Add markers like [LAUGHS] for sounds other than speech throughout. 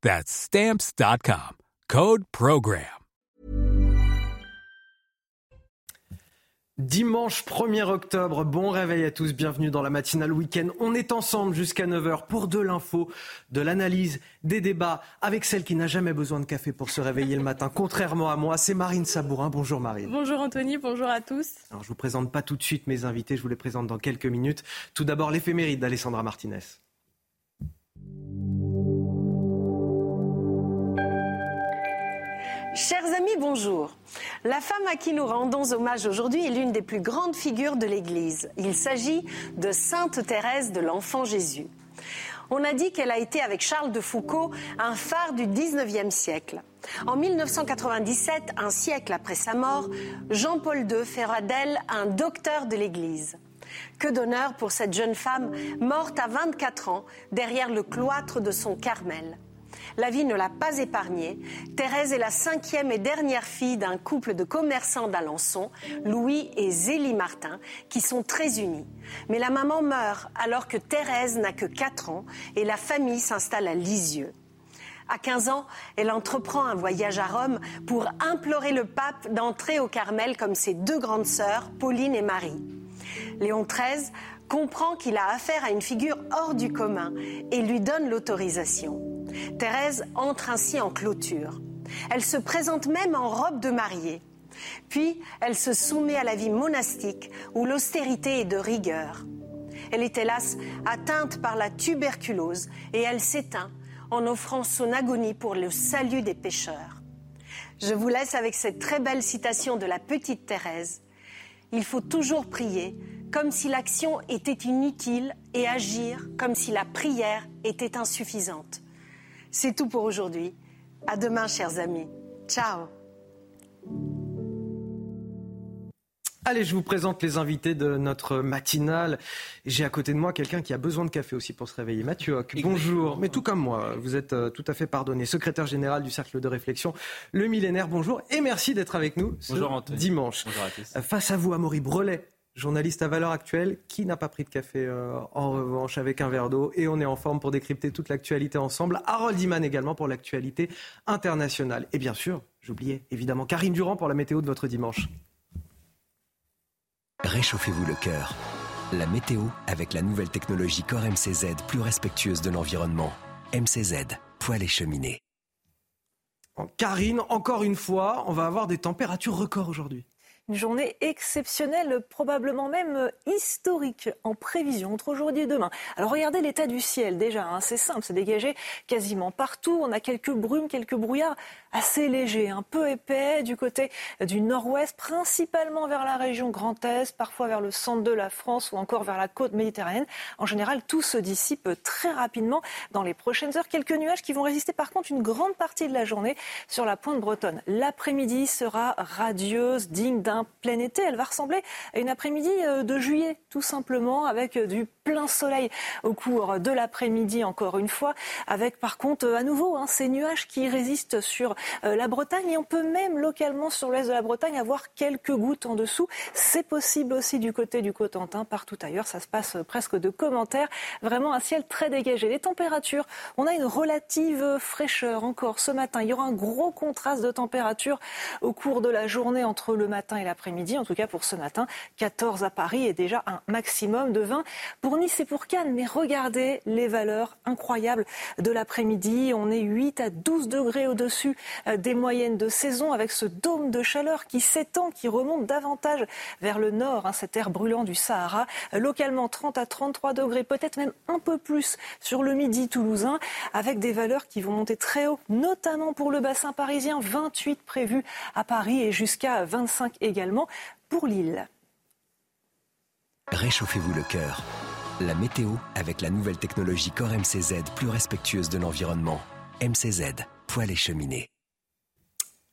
That's Stamps.com. Code Program. Dimanche 1er octobre, bon réveil à tous, bienvenue dans la matinale week-end. On est ensemble jusqu'à 9h pour de l'info, de l'analyse, des débats avec celle qui n'a jamais besoin de café pour se réveiller le matin. Contrairement à moi, c'est Marine Sabourin. Bonjour Marine. Bonjour Anthony, bonjour à tous. Alors je vous présente pas tout de suite mes invités, je vous les présente dans quelques minutes. Tout d'abord l'éphéméride d'Alessandra Martinez. Chers amis, bonjour. La femme à qui nous rendons hommage aujourd'hui est l'une des plus grandes figures de l'Église. Il s'agit de Sainte Thérèse de l'Enfant Jésus. On a dit qu'elle a été, avec Charles de Foucault, un phare du 19e siècle. En 1997, un siècle après sa mort, Jean-Paul II fera d'elle un docteur de l'Église. Que d'honneur pour cette jeune femme morte à 24 ans derrière le cloître de son Carmel. La vie ne l'a pas épargnée. Thérèse est la cinquième et dernière fille d'un couple de commerçants d'Alençon, Louis et Zélie Martin, qui sont très unis. Mais la maman meurt alors que Thérèse n'a que 4 ans et la famille s'installe à Lisieux. À 15 ans, elle entreprend un voyage à Rome pour implorer le pape d'entrer au Carmel comme ses deux grandes sœurs, Pauline et Marie. Léon XIII comprend qu'il a affaire à une figure hors du commun et lui donne l'autorisation. Thérèse entre ainsi en clôture. Elle se présente même en robe de mariée. Puis, elle se soumet à la vie monastique où l'austérité est de rigueur. Elle est hélas atteinte par la tuberculose et elle s'éteint en offrant son agonie pour le salut des pécheurs. Je vous laisse avec cette très belle citation de la petite Thérèse. Il faut toujours prier comme si l'action était inutile et agir comme si la prière était insuffisante. C'est tout pour aujourd'hui. À demain, chers amis. Ciao. Allez, je vous présente les invités de notre matinale. J'ai à côté de moi quelqu'un qui a besoin de café aussi pour se réveiller. Mathieu Hoc, bonjour. Mais tout comme moi, vous êtes euh, tout à fait pardonné. Secrétaire général du Cercle de réflexion Le Millénaire, bonjour. Et merci d'être avec nous ce bonjour, dimanche. Bonjour à tous. Euh, face à vous, Amaury Brelet, journaliste à valeur actuelle, qui n'a pas pris de café euh, en revanche avec un verre d'eau. Et on est en forme pour décrypter toute l'actualité ensemble. Harold Iman également pour l'actualité internationale. Et bien sûr, j'oubliais évidemment Karine Durand pour la météo de votre dimanche. Réchauffez-vous le cœur. La météo avec la nouvelle technologie Core MCZ plus respectueuse de l'environnement. MCZ, poêle et cheminée. Karine, encore une fois, on va avoir des températures records aujourd'hui. Une journée exceptionnelle, probablement même historique en prévision entre aujourd'hui et demain. Alors regardez l'état du ciel déjà, hein, c'est simple, c'est dégagé quasiment partout. On a quelques brumes, quelques brouillards assez légers, un peu épais du côté du nord-ouest, principalement vers la région Grand Est, parfois vers le centre de la France ou encore vers la côte méditerranéenne. En général, tout se dissipe très rapidement dans les prochaines heures. Quelques nuages qui vont résister par contre une grande partie de la journée sur la pointe bretonne. L'après-midi sera radieuse, digne d'un plein été. Elle va ressembler à une après-midi euh, de juillet, tout simplement, avec euh, du plein soleil au cours de l'après-midi, encore une fois, avec par contre euh, à nouveau hein, ces nuages qui résistent sur la Bretagne et on peut même localement sur l'ouest de la Bretagne avoir quelques gouttes en dessous. C'est possible aussi du côté du Cotentin, partout ailleurs, ça se passe presque de commentaires. Vraiment un ciel très dégagé. Les températures, on a une relative fraîcheur encore ce matin. Il y aura un gros contraste de température au cours de la journée entre le matin et l'après-midi, en tout cas pour ce matin. 14 à Paris et déjà un maximum de 20 pour Nice et pour Cannes. Mais regardez les valeurs incroyables de l'après-midi. On est 8 à 12 degrés au-dessus euh, des moyennes de saison avec ce dôme de chaleur qui s'étend, qui remonte davantage vers le nord, hein, cet air brûlant du Sahara. Euh, localement 30 à 33 degrés, peut-être même un peu plus sur le midi toulousain, avec des valeurs qui vont monter très haut, notamment pour le bassin parisien, 28 prévus à Paris et jusqu'à 25 également pour Lille. Réchauffez-vous le cœur. La météo avec la nouvelle technologie Core MCZ plus respectueuse de l'environnement. MCZ, poêle et cheminée.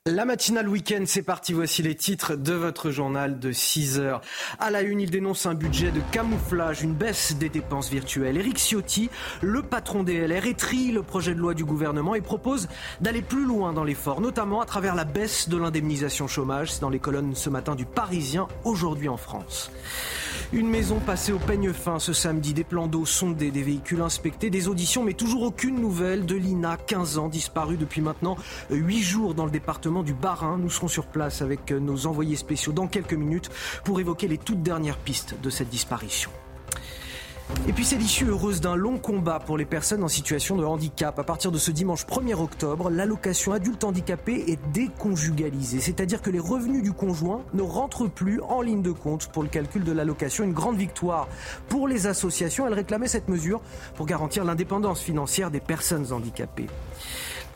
La matinale week-end, c'est parti. Voici les titres de votre journal de 6 heures. À la une, il dénonce un budget de camouflage, une baisse des dépenses virtuelles. Éric Ciotti, le patron des LR, étrie le projet de loi du gouvernement et propose d'aller plus loin dans l'effort, notamment à travers la baisse de l'indemnisation chômage. C'est dans les colonnes ce matin du Parisien, aujourd'hui en France. Une maison passée au peigne fin ce samedi, des plans d'eau sondés, des véhicules inspectés, des auditions, mais toujours aucune nouvelle de Lina, 15 ans, disparue depuis maintenant 8 jours dans le département du Bas-Rhin. Nous serons sur place avec nos envoyés spéciaux dans quelques minutes pour évoquer les toutes dernières pistes de cette disparition. Et puis c'est l'issue heureuse d'un long combat pour les personnes en situation de handicap. À partir de ce dimanche 1er octobre, l'allocation adulte handicapé est déconjugalisée, c'est-à-dire que les revenus du conjoint ne rentrent plus en ligne de compte pour le calcul de l'allocation. Une grande victoire pour les associations. Elles réclamaient cette mesure pour garantir l'indépendance financière des personnes handicapées.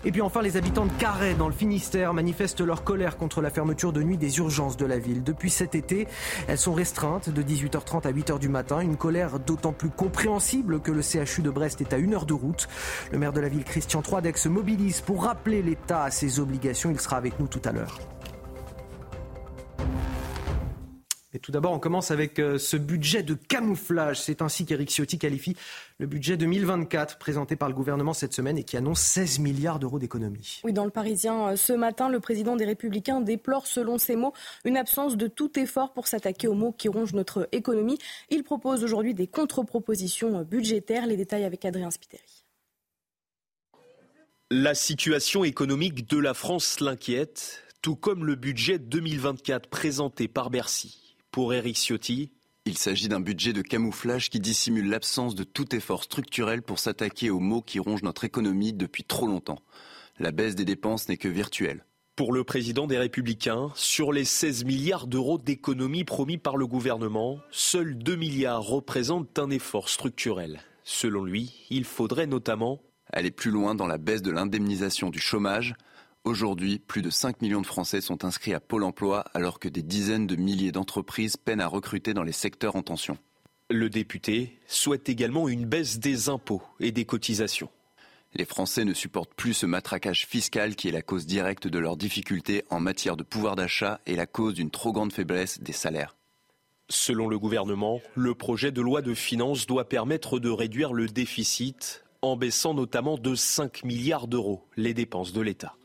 Et puis enfin, les habitants de Carhaix, dans le Finistère, manifestent leur colère contre la fermeture de nuit des urgences de la ville. Depuis cet été, elles sont restreintes de 18h30 à 8h du matin. Une colère d'autant plus compréhensible que le CHU de Brest est à une heure de route. Le maire de la ville, Christian Troidec, se mobilise pour rappeler l'État à ses obligations. Il sera avec nous tout à l'heure. Mais tout d'abord, on commence avec euh, ce budget de camouflage. C'est ainsi qu'Éric Ciotti qualifie le budget 2024 présenté par le gouvernement cette semaine et qui annonce 16 milliards d'euros d'économies. Oui, dans le Parisien, euh, ce matin, le président des Républicains déplore, selon ses mots, une absence de tout effort pour s'attaquer aux maux qui rongent notre économie. Il propose aujourd'hui des contre-propositions budgétaires. Les détails avec Adrien Spiteri. La situation économique de la France l'inquiète, tout comme le budget 2024 présenté par Bercy. Pour Eric Ciotti, il s'agit d'un budget de camouflage qui dissimule l'absence de tout effort structurel pour s'attaquer aux maux qui rongent notre économie depuis trop longtemps. La baisse des dépenses n'est que virtuelle. Pour le président des Républicains, sur les 16 milliards d'euros d'économies promis par le gouvernement, seuls 2 milliards représentent un effort structurel. Selon lui, il faudrait notamment aller plus loin dans la baisse de l'indemnisation du chômage, Aujourd'hui, plus de 5 millions de Français sont inscrits à Pôle emploi alors que des dizaines de milliers d'entreprises peinent à recruter dans les secteurs en tension. Le député souhaite également une baisse des impôts et des cotisations. Les Français ne supportent plus ce matraquage fiscal qui est la cause directe de leurs difficultés en matière de pouvoir d'achat et la cause d'une trop grande faiblesse des salaires. Selon le gouvernement, le projet de loi de finances doit permettre de réduire le déficit en baissant notamment de 5 milliards d'euros les dépenses de l'État.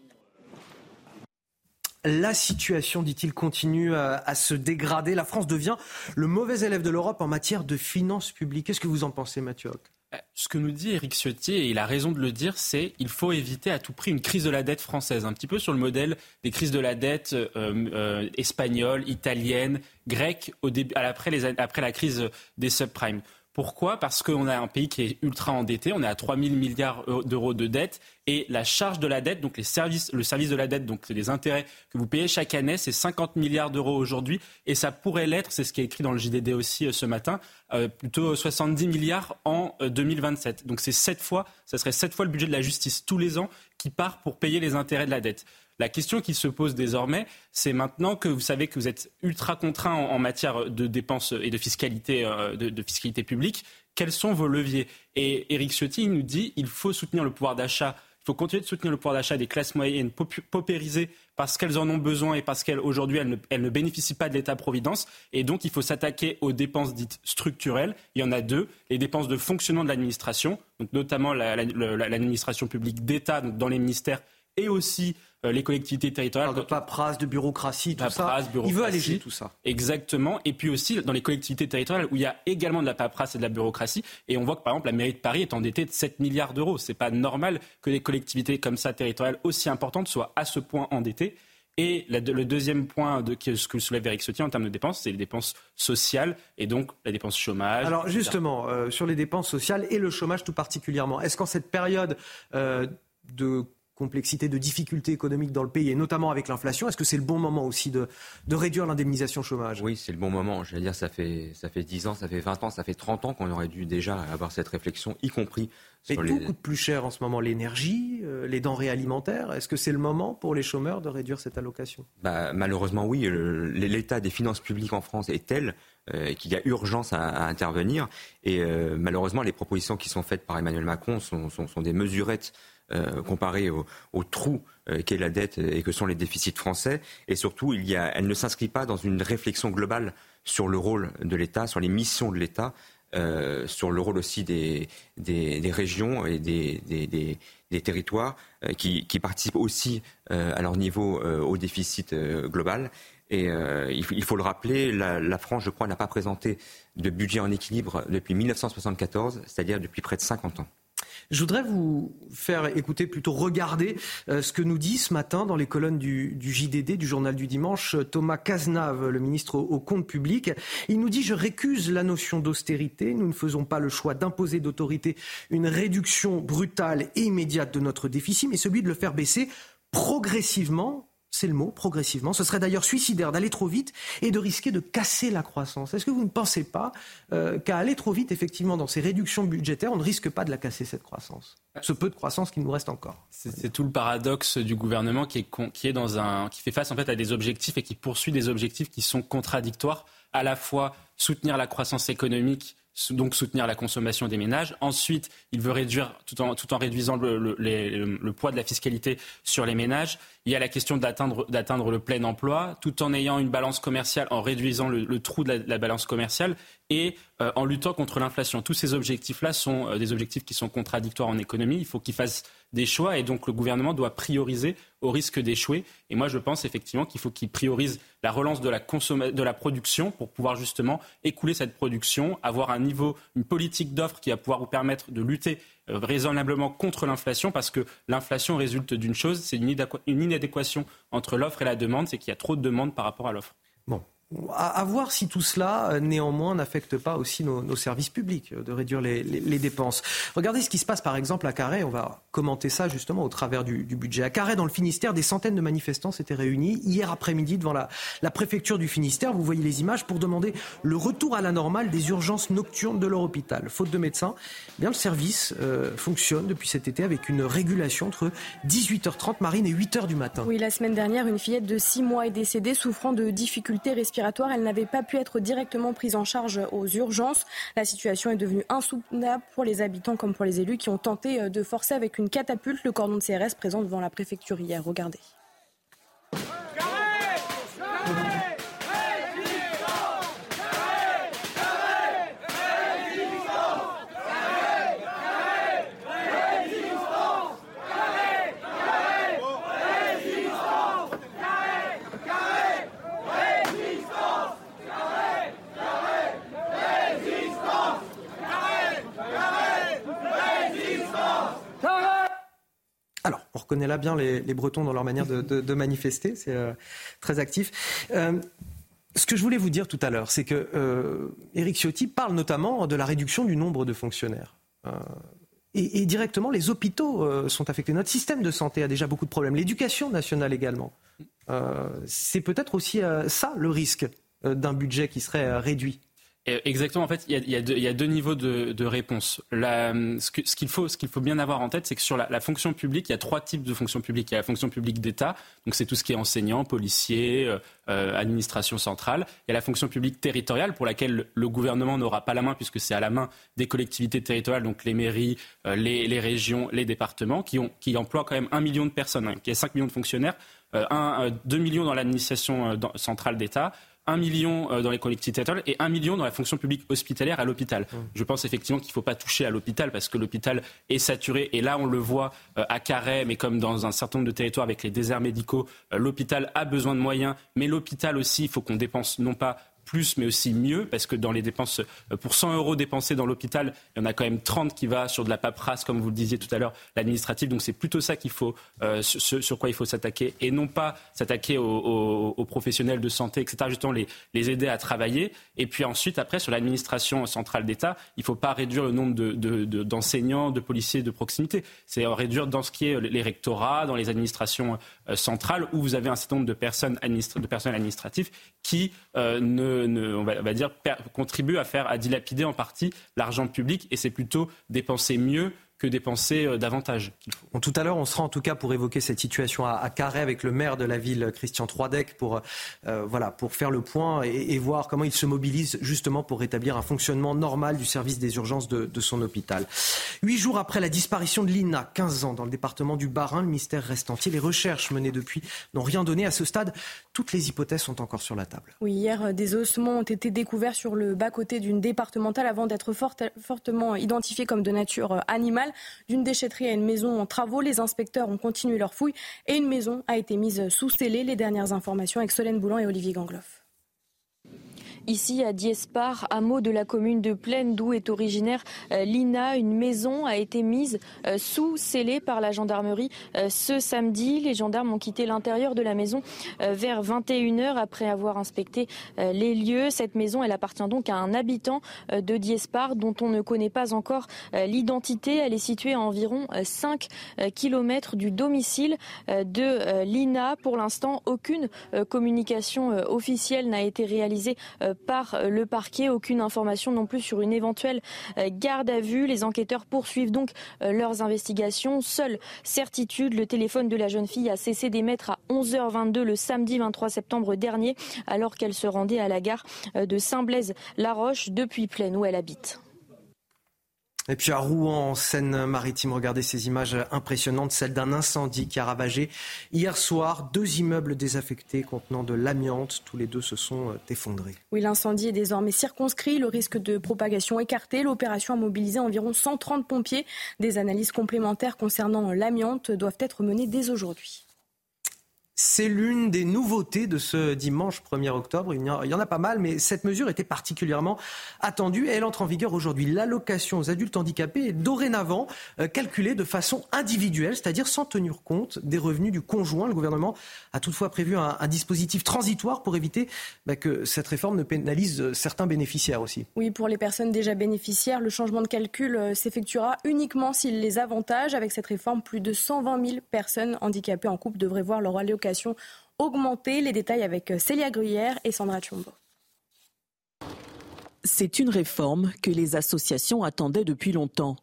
La situation, dit-il, continue à, se dégrader. La France devient le mauvais élève de l'Europe en matière de finances publiques. Qu'est-ce que vous en pensez, Mathieu euh, ce que nous dit Eric Ciotti, et il a raison de le dire, c'est qu'il faut éviter à tout prix une crise de la dette française, un petit peu sur le modèle des crises de la dette euh, euh, espagnole, italienne, grecque, au début, après, les, après la crise des subprimes. Pourquoi? Parce qu'on a un pays qui est ultra endetté, on est à 3 000 milliards d'euros de dette, et la charge de la dette, donc les services, le service de la dette, donc les intérêts que vous payez chaque année, c'est 50 milliards d'euros aujourd'hui, et ça pourrait l'être, c'est ce qui est écrit dans le JDD aussi euh, ce matin, euh, plutôt 70 milliards en 2027. Euh, donc c'est sept fois, ça serait sept fois le budget de la justice tous les ans qui part pour payer les intérêts de la dette. La question qui se pose désormais, c'est maintenant que vous savez que vous êtes ultra contraint en, matière de dépenses et de fiscalité, euh, de, fiscalité publique, quels sont vos leviers? Et Eric Ciotti nous dit il faut soutenir le pouvoir d'achat. Il faut continuer de soutenir le pouvoir d'achat des classes moyennes paupérisées parce qu'elles en ont besoin et parce qu'aujourd'hui elles, elles, ne bénéficient pas de l'État-providence. Et donc il faut s'attaquer aux dépenses dites structurelles. Il y en a deux les dépenses de fonctionnement de l'administration, notamment l'administration publique d'État dans les ministères et aussi euh, les collectivités territoriales. De paperasse, de bureaucratie, tout ça. Il veut alléger tout ça. Exactement. Et puis aussi dans les collectivités territoriales où il y a également de la paperasse et de la bureaucratie. Et on voit que par exemple la mairie de Paris est endettée de 7 milliards d'euros. C'est pas normal que des collectivités comme ça territoriales aussi importantes soient à ce point endettées. Et le deuxième point de ce que soulève Eric Ciotti en termes de dépenses, c'est les dépenses sociales et donc la dépense chômage. Alors justement, euh, sur les dépenses sociales et le chômage tout particulièrement, est-ce qu'en cette période euh, de complexité, de difficultés économiques dans le pays, et notamment avec l'inflation, est-ce que c'est le bon moment aussi de, de réduire l'indemnisation chômage? Oui, c'est le bon moment. Je veux dire, ça fait, ça fait 10 ans, ça fait 20 ans, ça fait 30 ans qu'on aurait dû déjà avoir cette réflexion, y compris sur Mais tout coûte plus cher en ce moment, l'énergie, euh, les denrées alimentaires. Est-ce que c'est le moment pour les chômeurs de réduire cette allocation? Bah, Malheureusement, oui. L'état des finances publiques en France est tel euh, qu'il y a urgence à, intervenir. Et euh, malheureusement, les propositions qui sont faites par Emmanuel Macron sont, sont, sont des mesurettes euh, comparé au, trou euh, qu'est la dette et que sont les déficits français. Et surtout, il y a, elle ne s'inscrit pas dans une réflexion globale sur le rôle de l'État, sur les missions de l'État. Euh, sur le rôle aussi des, régions et des, territoires qui, participent aussi à leur niveau au déficit global. Et il, faut le rappeler, la, la France, je crois, n'a pas présenté de budget en équilibre depuis 1974, c'est-à-dire depuis près de 50 ans. Je voudrais vous faire écouter, plutôt regarder euh, ce que nous dit ce matin dans les colonnes du, JDD, du journal du dimanche, Thomas Cazenave, le ministre au, compte public. Il nous dit Je récuse la notion d'austérité. Nous ne faisons pas le choix d'imposer d'autorité une réduction brutale et immédiate de notre déficit, mais celui de le faire baisser progressivement c'est le mot, progressivement. Ce serait d'ailleurs suicidaire d'aller trop vite et de risquer de casser la croissance. Est-ce que vous ne pensez pas euh, qu'à aller trop vite, effectivement, dans ces réductions budgétaires, on ne risque pas de la casser, cette croissance? Ce peu de croissance qui nous reste encore. C'est tout le paradoxe du gouvernement qui, qui fait face en fait à des objectifs et qui poursuit des objectifs qui sont contradictoires, à la fois soutenir la croissance économique donc soutenir la consommation des ménages. Ensuite, il veut réduire, tout en, réduisant le, poids de la fiscalité sur les ménages. Il y a la question d'atteindre le plein emploi, tout en ayant une balance commerciale, en réduisant le, trou de la, balance commerciale et euh, en luttant contre l'inflation. Tous ces objectifs-là sont euh, des objectifs qui sont contradictoires en économie. Il faut qu'ils fassent des choix et donc le gouvernement doit prioriser au risque d'échouer. Et moi, je pense effectivement qu'il faut qu'il priorise la relance de la, de la production pour pouvoir justement écouler cette production, avoir un niveau, une politique d'offre qui va pouvoir vous permettre de lutter euh, raisonnablement contre l'inflation parce que l'inflation résulte d'une chose, c'est une, inadéquation entre l'offre et la demande, c'est qu'il y a trop de demandes par rapport à l'offre. Bon, à, voir si tout cela, euh, néanmoins, n'affecte pas aussi nos, services publics, euh, de réduire les, dépenses. Regardez ce qui se passe, par exemple, à Carré. On va commenter ça, justement, au travers du, budget. À Carré, dans le Finistère, des centaines de manifestants s'étaient réunis hier après-midi devant la, préfecture du Finistère. Vous voyez les images pour demander le retour à la normale des urgences nocturnes de leur hôpital. Faute de médecins, eh bien, le service euh, fonctionne depuis cet été avec une régulation entre 18h30 marine et 8h du matin. Oui, la semaine dernière, une fillette de 6 mois est décédée souffrant de difficultés respiratoires elle n'avait pas pu être directement prise en charge aux urgences. La situation est devenue insoutenable pour les habitants comme pour les élus qui ont tenté euh, de forcer avec une catapulte le cordon de CRS présent devant la préfecture hier. Regardez. On reconnaît là bien les, Bretons dans leur manière de, manifester, c'est euh, très actif. Euh, ce que je voulais vous dire tout à l'heure, c'est que euh, Éric Ciotti parle notamment de la réduction du nombre de fonctionnaires. Et, directement, les hôpitaux sont affectés. Notre système de santé a déjà beaucoup de problèmes. L'éducation nationale également. c'est peut-être aussi ça le risque d'un budget qui serait réduit. Exactement. En fait, il y a, deux, niveaux de, réponse. ce qu'il faut, faut, bien avoir en tête, c'est que sur la, fonction publique, il y a trois types de fonctions publiques. Il y a la fonction publique d'État, donc c'est tout ce qui est enseignant, policier, euh, euh, administration centrale. Il y a la fonction publique territoriale, pour laquelle le, gouvernement n'aura pas la main, puisque c'est à la main des collectivités territoriales, donc les mairies, euh, les, régions, les départements, qui, ont, qui emploient quand même un million de personnes, hein, qui a 5 millions de fonctionnaires, un, 2 millions dans l'administration centrale d'État. 1 million euh, dans les collectivités et 1 million dans la fonction publique hospitalière à l'hôpital. Mmh. Je pense effectivement qu'il ne faut pas toucher à l'hôpital parce que l'hôpital est saturé et là on le voit euh, à Carhaix mais comme dans un certain nombre de territoires avec les déserts médicaux, euh, l'hôpital a besoin de moyens mais l'hôpital aussi il faut qu'on dépense non pas plus, mais aussi mieux, parce que dans les dépenses, euh, pour 100 euros dépensés dans l'hôpital, il y en a quand même 30 qui va sur de la paperasse, comme vous le disiez tout à l'heure, l'administratif. Donc c'est plutôt ça qu'il faut, euh, sur, quoi il faut s'attaquer, et non pas s'attaquer aux, professionnels de santé, etc. Justement, les, les aider à travailler. Et puis ensuite, après, sur l'administration centrale d'État, il ne faut pas réduire le nombre d'enseignants, de, de, policiers de proximité. C'est réduire dans ce qui est les rectorats, dans les administrations euh, centrales, où vous avez un certain nombre de personnes, de personnel administratif qui ne on, va, dire, contribue à faire, à dilapider en partie l'argent public et c'est plutôt dépenser mieux que dépenser euh, davantage tout à l'heure, on sera en tout cas pour évoquer cette situation à, Carré avec le maire de la ville, Christian Troidec, pour, euh, voilà, pour faire le point et, voir comment il se mobilise justement pour rétablir un fonctionnement normal du service des urgences de, son hôpital. Huit jours après la disparition de Lina, 15 ans, dans le département du Bas-Rhin, le mystère reste entier. Les recherches menées depuis n'ont rien donné. À ce stade, toutes les hypothèses sont encore sur la table. Oui, hier, euh, des ossements ont été découverts sur le bas-côté d'une départementale avant d'être fortement identifiés comme de nature animale. D'une déchetterie à une maison en travaux, les inspecteurs ont continué leur fouille et une maison a été mise sous scellé. Les dernières informations avec Solène Boulan et Olivier Gangloff. Ici, à Diespar, hameau de la commune de Plaine, d'où est originaire euh, Lina, une maison a été mise euh, sous scellée par la gendarmerie euh, ce samedi. Les gendarmes ont quitté l'intérieur de la maison vers 21h après avoir inspecté les lieux. Cette maison, elle appartient donc à un habitant de Diespar dont on ne connaît pas encore l'identité. Elle est située à environ 5 km du domicile de Lina. Pour l'instant, aucune communication officielle n'a été réalisée par le parquet. Aucune information non plus sur une éventuelle euh, garde à vue. Les enquêteurs poursuivent donc euh, leurs investigations. Seule certitude, le téléphone de la jeune fille a cessé d'émettre à 11h22 le samedi 23 septembre dernier, alors qu'elle se rendait à la gare euh, de Saint-Blaise-la-Roche depuis Plaine où elle habite. Et puis à Rouen, en Seine-Maritime, regardez ces images impressionnantes, celles d'un incendie qui a ravagé hier soir deux immeubles désaffectés contenant de l'amiante. Tous les deux se sont euh, effondrés. Oui, l'incendie est désormais circonscrit, le risque de propagation écarté. L'opération a mobilisé environ 130 pompiers. Des analyses complémentaires concernant l'amiante doivent être menées dès aujourd'hui. C'est l'une des nouveautés de ce dimanche 1er octobre. Il y, en a pas mal, mais cette mesure était particulièrement attendue et elle entre en vigueur aujourd'hui. L'allocation aux adultes handicapés est dorénavant euh, calculée de façon individuelle, c'est-à-dire sans tenir compte des revenus du conjoint. Le gouvernement a toutefois prévu un, dispositif transitoire pour éviter bah, que cette réforme ne pénalise euh, certains bénéficiaires aussi. Oui, pour les personnes déjà bénéficiaires, le changement de calcul euh, s'effectuera uniquement s'il les avantage. Avec cette réforme, plus de 120 000 personnes handicapées en couple devraient voir leur allocation augmenter. Les détails avec euh, Célia Gruyère et Sandra Chumbo. C'est une réforme que les associations attendaient depuis longtemps.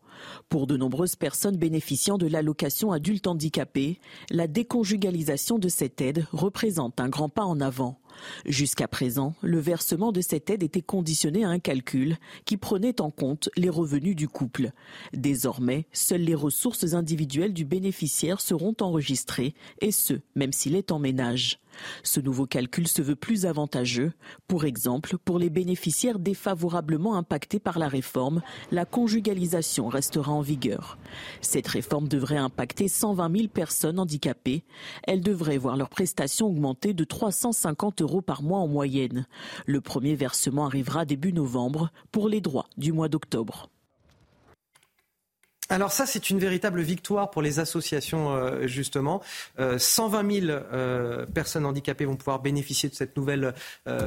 Pour de nombreuses personnes bénéficiant de l'allocation adulte handicapé, la déconjugalisation de cette aide représente un grand pas en avant. Jusqu'à présent, le versement de cette aide était conditionné à un calcul qui prenait en compte les revenus du couple. Désormais, seules les ressources individuelles du bénéficiaire seront enregistrées, et ce, même s'il est en ménage. Ce nouveau calcul se veut plus avantageux. Pour exemple, pour les bénéficiaires défavorablement impactés par la réforme, la conjugalisation restera en vigueur. Cette réforme devrait impacter 120 000 personnes handicapées. Elles devraient voir leurs prestations augmenter de 350 euros par mois en moyenne. Le premier versement arrivera début novembre pour les droits du mois d'octobre. Alors ça, c'est une véritable victoire pour les associations, euh, justement. 120 euh, 000 euh, personnes handicapées vont pouvoir bénéficier de cette nouvelle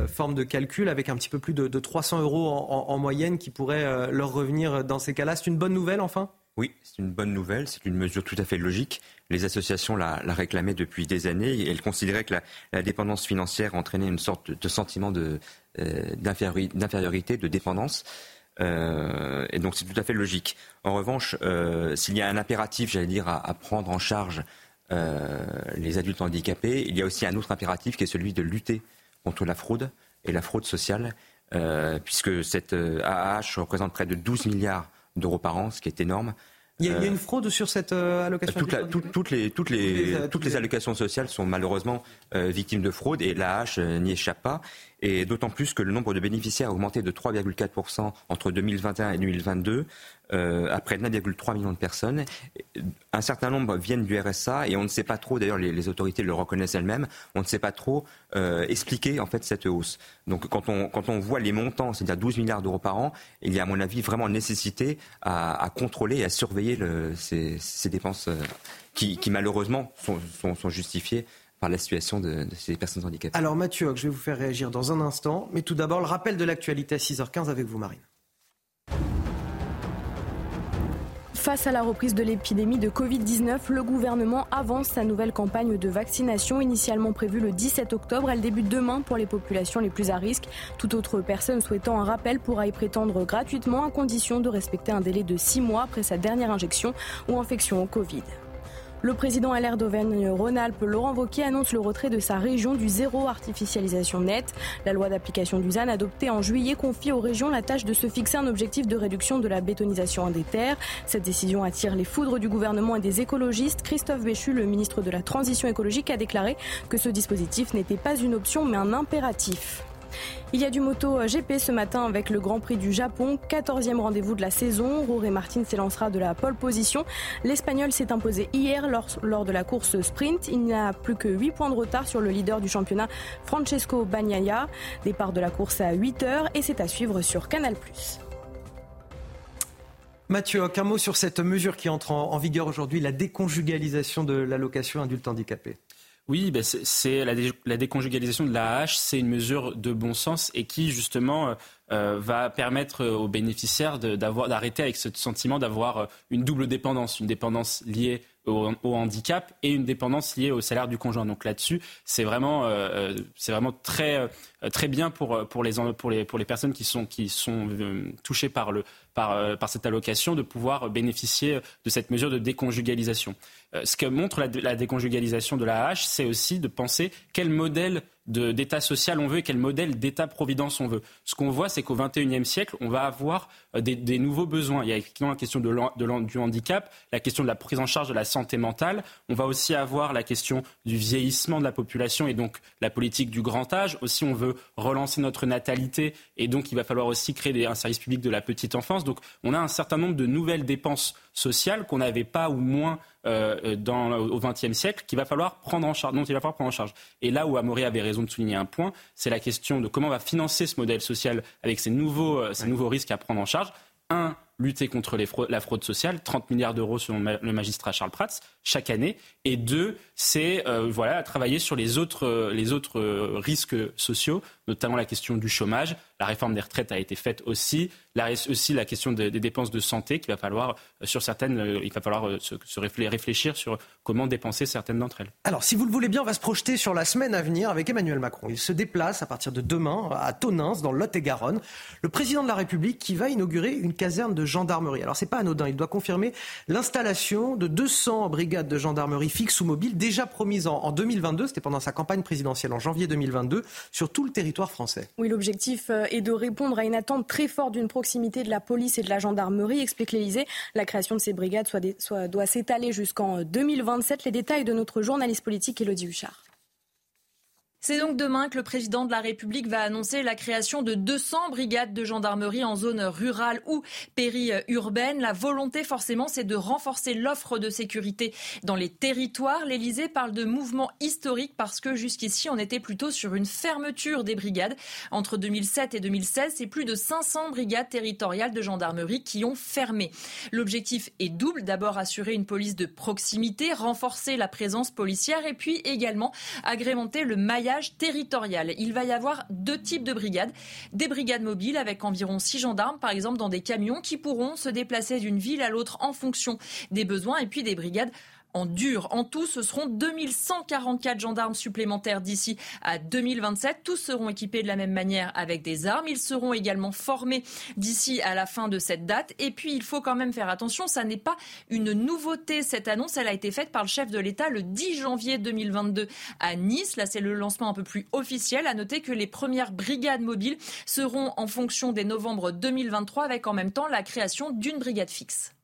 forme de calcul avec un petit peu plus de, 300 euros en, moyenne qui pourraient leur revenir dans ces cas-là. C'est une bonne nouvelle, enfin? Oui, c'est une bonne nouvelle, c'est une mesure tout à fait logique. Les associations la, réclamaient depuis des années et elles considéraient que la, dépendance financière entraînait une sorte de, sentiment d'infériorité, de dépendance. Euh, et donc c'est tout à fait logique. En revanche, euh, s'il y a un impératif, j'allais dire, à, prendre en charge euh, les adultes handicapés, il y a aussi un autre impératif qui est celui de lutter contre la fraude et la fraude sociale, puisque cette AAH représente près de 12 milliards d'euros par an, ce qui est énorme. Il y, a, une fraude sur cette allocation toutes, les, toutes, les, toutes les allocations sociales sont malheureusement victimes de fraude et l'AH n'y échappe pas. Et d'autant plus que le nombre de bénéficiaires a augmenté de 3,4% entre 2021 et 2022 euh, à près de 1,3 million de personnes. Un certain nombre viennent du RSA et on ne sait pas trop, d'ailleurs les, autorités le reconnaissent elles-mêmes, on ne sait pas trop euh, expliquer en fait cette hausse. Donc quand on, quand on voit les montants, c'est-à-dire 12 milliards d'euros par an, il y a à mon avis vraiment nécessité à, contrôler et à surveiller le, ces, dépenses euh, qui, malheureusement sont justifiées par la situation de, de, ces personnes handicapées. Alors Mathieu, je vais vous faire réagir dans un instant, mais tout d'abord le rappel de l'actualité à 6h15 avec vous Marine. Face à la reprise de l'épidémie de Covid-19, le gouvernement avance sa nouvelle campagne de vaccination initialement prévue le 17 octobre. Elle débute demain pour les populations les plus à risque. Toute autre personne souhaitant un rappel pourra y prétendre gratuitement à condition de respecter un délai de 6 mois après sa dernière injection ou infection au Covid. Le président LR d'Auvergne-Rhône-Alpes, Laurent Wauquiez, annonce le retrait de sa région du zéro artificialisation nette. La loi d'application du ZAN adoptée en juillet confie aux régions la tâche de se fixer un objectif de réduction de la bétonisation des terres. Cette décision attire les foudres du gouvernement et des écologistes. Christophe Béchu, le ministre de la Transition écologique, a déclaré que ce dispositif n'était pas une option mais un impératif. Il y a du moto GP ce matin avec le Grand Prix du Japon, 14e rendez-vous de la saison. Rory Martin s'élancera de la pole position. L'Espagnol s'est imposé hier lors, de la course sprint. Il n'y a plus que 8 points de retard sur le leader du championnat, Francesco Bagnaia. Départ de la course à 8 heures et c'est à suivre sur Canal+. Mathieu, un mot sur cette mesure qui entre en vigueur aujourd'hui, la déconjugalisation de l'allocation adulte handicapé? Oui, ben c'est la, déconjugalisation de la c'est une mesure de bon sens et qui justement euh, euh, va permettre aux bénéficiaires d'arrêter avec ce sentiment d'avoir euh, une double dépendance, une dépendance liée au, handicap et une dépendance liée au salaire du conjoint. Donc là-dessus, c'est vraiment, c'est vraiment très, très bien pour, pour, les, pour, les, pour les personnes qui sont, qui sont touchées par le, euh, par, cette allocation de pouvoir bénéficier de cette mesure de déconjugalisation. Euh, ce que montre la, déconjugalisation de la hache, c'est aussi de penser quel modèle d'État social on veut et quel modèle d'État-providence on veut. Ce qu'on voit, c'est qu'au XXIe siècle, on va avoir euh, des, nouveaux besoins. Il y a effectivement la question du handicap, la question de la prise en charge de la santé mentale. On va aussi avoir la question du vieillissement de la population et donc la politique du grand âge. Aussi, on veut relancer notre natalité et donc il va falloir aussi créer un service public de la petite enfance. Donc on a un certain nombre de nouvelles dépenses sociales qu'on n'avait pas ou moins euh, dans, au XXe siècle qu'il va falloir prendre en charge, dont il va falloir prendre en charge. Et là où Amaury avait raison de souligner un point, c'est la question de comment on va financer ce modèle social avec ces nouveaux, euh, ces nouveaux risques à prendre en charge. Un, lutter contre la fraude sociale, 30 milliards d'euros selon le magistrat Charles Prats chaque année. Et deux, c'est euh, voilà, travailler sur les autres, les autres risques sociaux, notamment la question du chômage. La réforme des retraites a été faite aussi. Là, aussi la question des, dépenses de santé qu'il va falloir, euh, sur certaines, euh, il va falloir euh, se, réfléchir sur comment dépenser certaines d'entre elles. Alors, si vous le voulez bien, on va se projeter sur la semaine à venir avec Emmanuel Macron. Il se déplace à partir de demain à Tonins, dans Lot-et-Garonne. Le président de la République qui va inaugurer une caserne de gendarmerie. Alors, c'est pas anodin. Il doit confirmer l'installation de 200 brigades de gendarmerie fixes ou mobiles déjà promises en, en 2022. C'était pendant sa campagne présidentielle en janvier 2022 sur tout le territoire français. Oui, l'objectif est de répondre à une attente très forte d'une proximité de la police et de la gendarmerie, explique l'Elysée. La création de ces brigades doit s'étaler jusqu'en 2027. Les détails de notre journaliste politique Elodie Huchard. C'est donc demain que le président de la République va annoncer la création de 200 brigades de gendarmerie en zone rurale ou périurbaine. La volonté, forcément, c'est de renforcer l'offre de sécurité dans les territoires. L'Élysée parle de mouvement historique parce que jusqu'ici, on était plutôt sur une fermeture des brigades. Entre 2007 et 2016, c'est plus de 500 brigades territoriales de gendarmerie qui ont fermé. L'objectif est double. D'abord, assurer une police de proximité, renforcer la présence policière et puis également agrémenter le maillage territorial. Il va y avoir deux types de brigades. Des brigades mobiles avec environ six gendarmes, par exemple, dans des camions qui pourront se déplacer d'une ville à l'autre en fonction des besoins. Et puis des brigades en dur. En tout, ce seront 2144 gendarmes supplémentaires d'ici à 2027. Tous seront équipés de la même manière avec des armes. Ils seront également formés d'ici à la fin de cette date. Et puis, il faut quand même faire attention, ça n'est pas une nouveauté. Cette annonce, elle a été faite par le chef de l'État le 10 janvier 2022 à Nice. Là, c'est le lancement un peu plus officiel. À noter que les premières brigades mobiles seront en fonction des novembre 2023 avec en même temps la création d'une brigade fixe.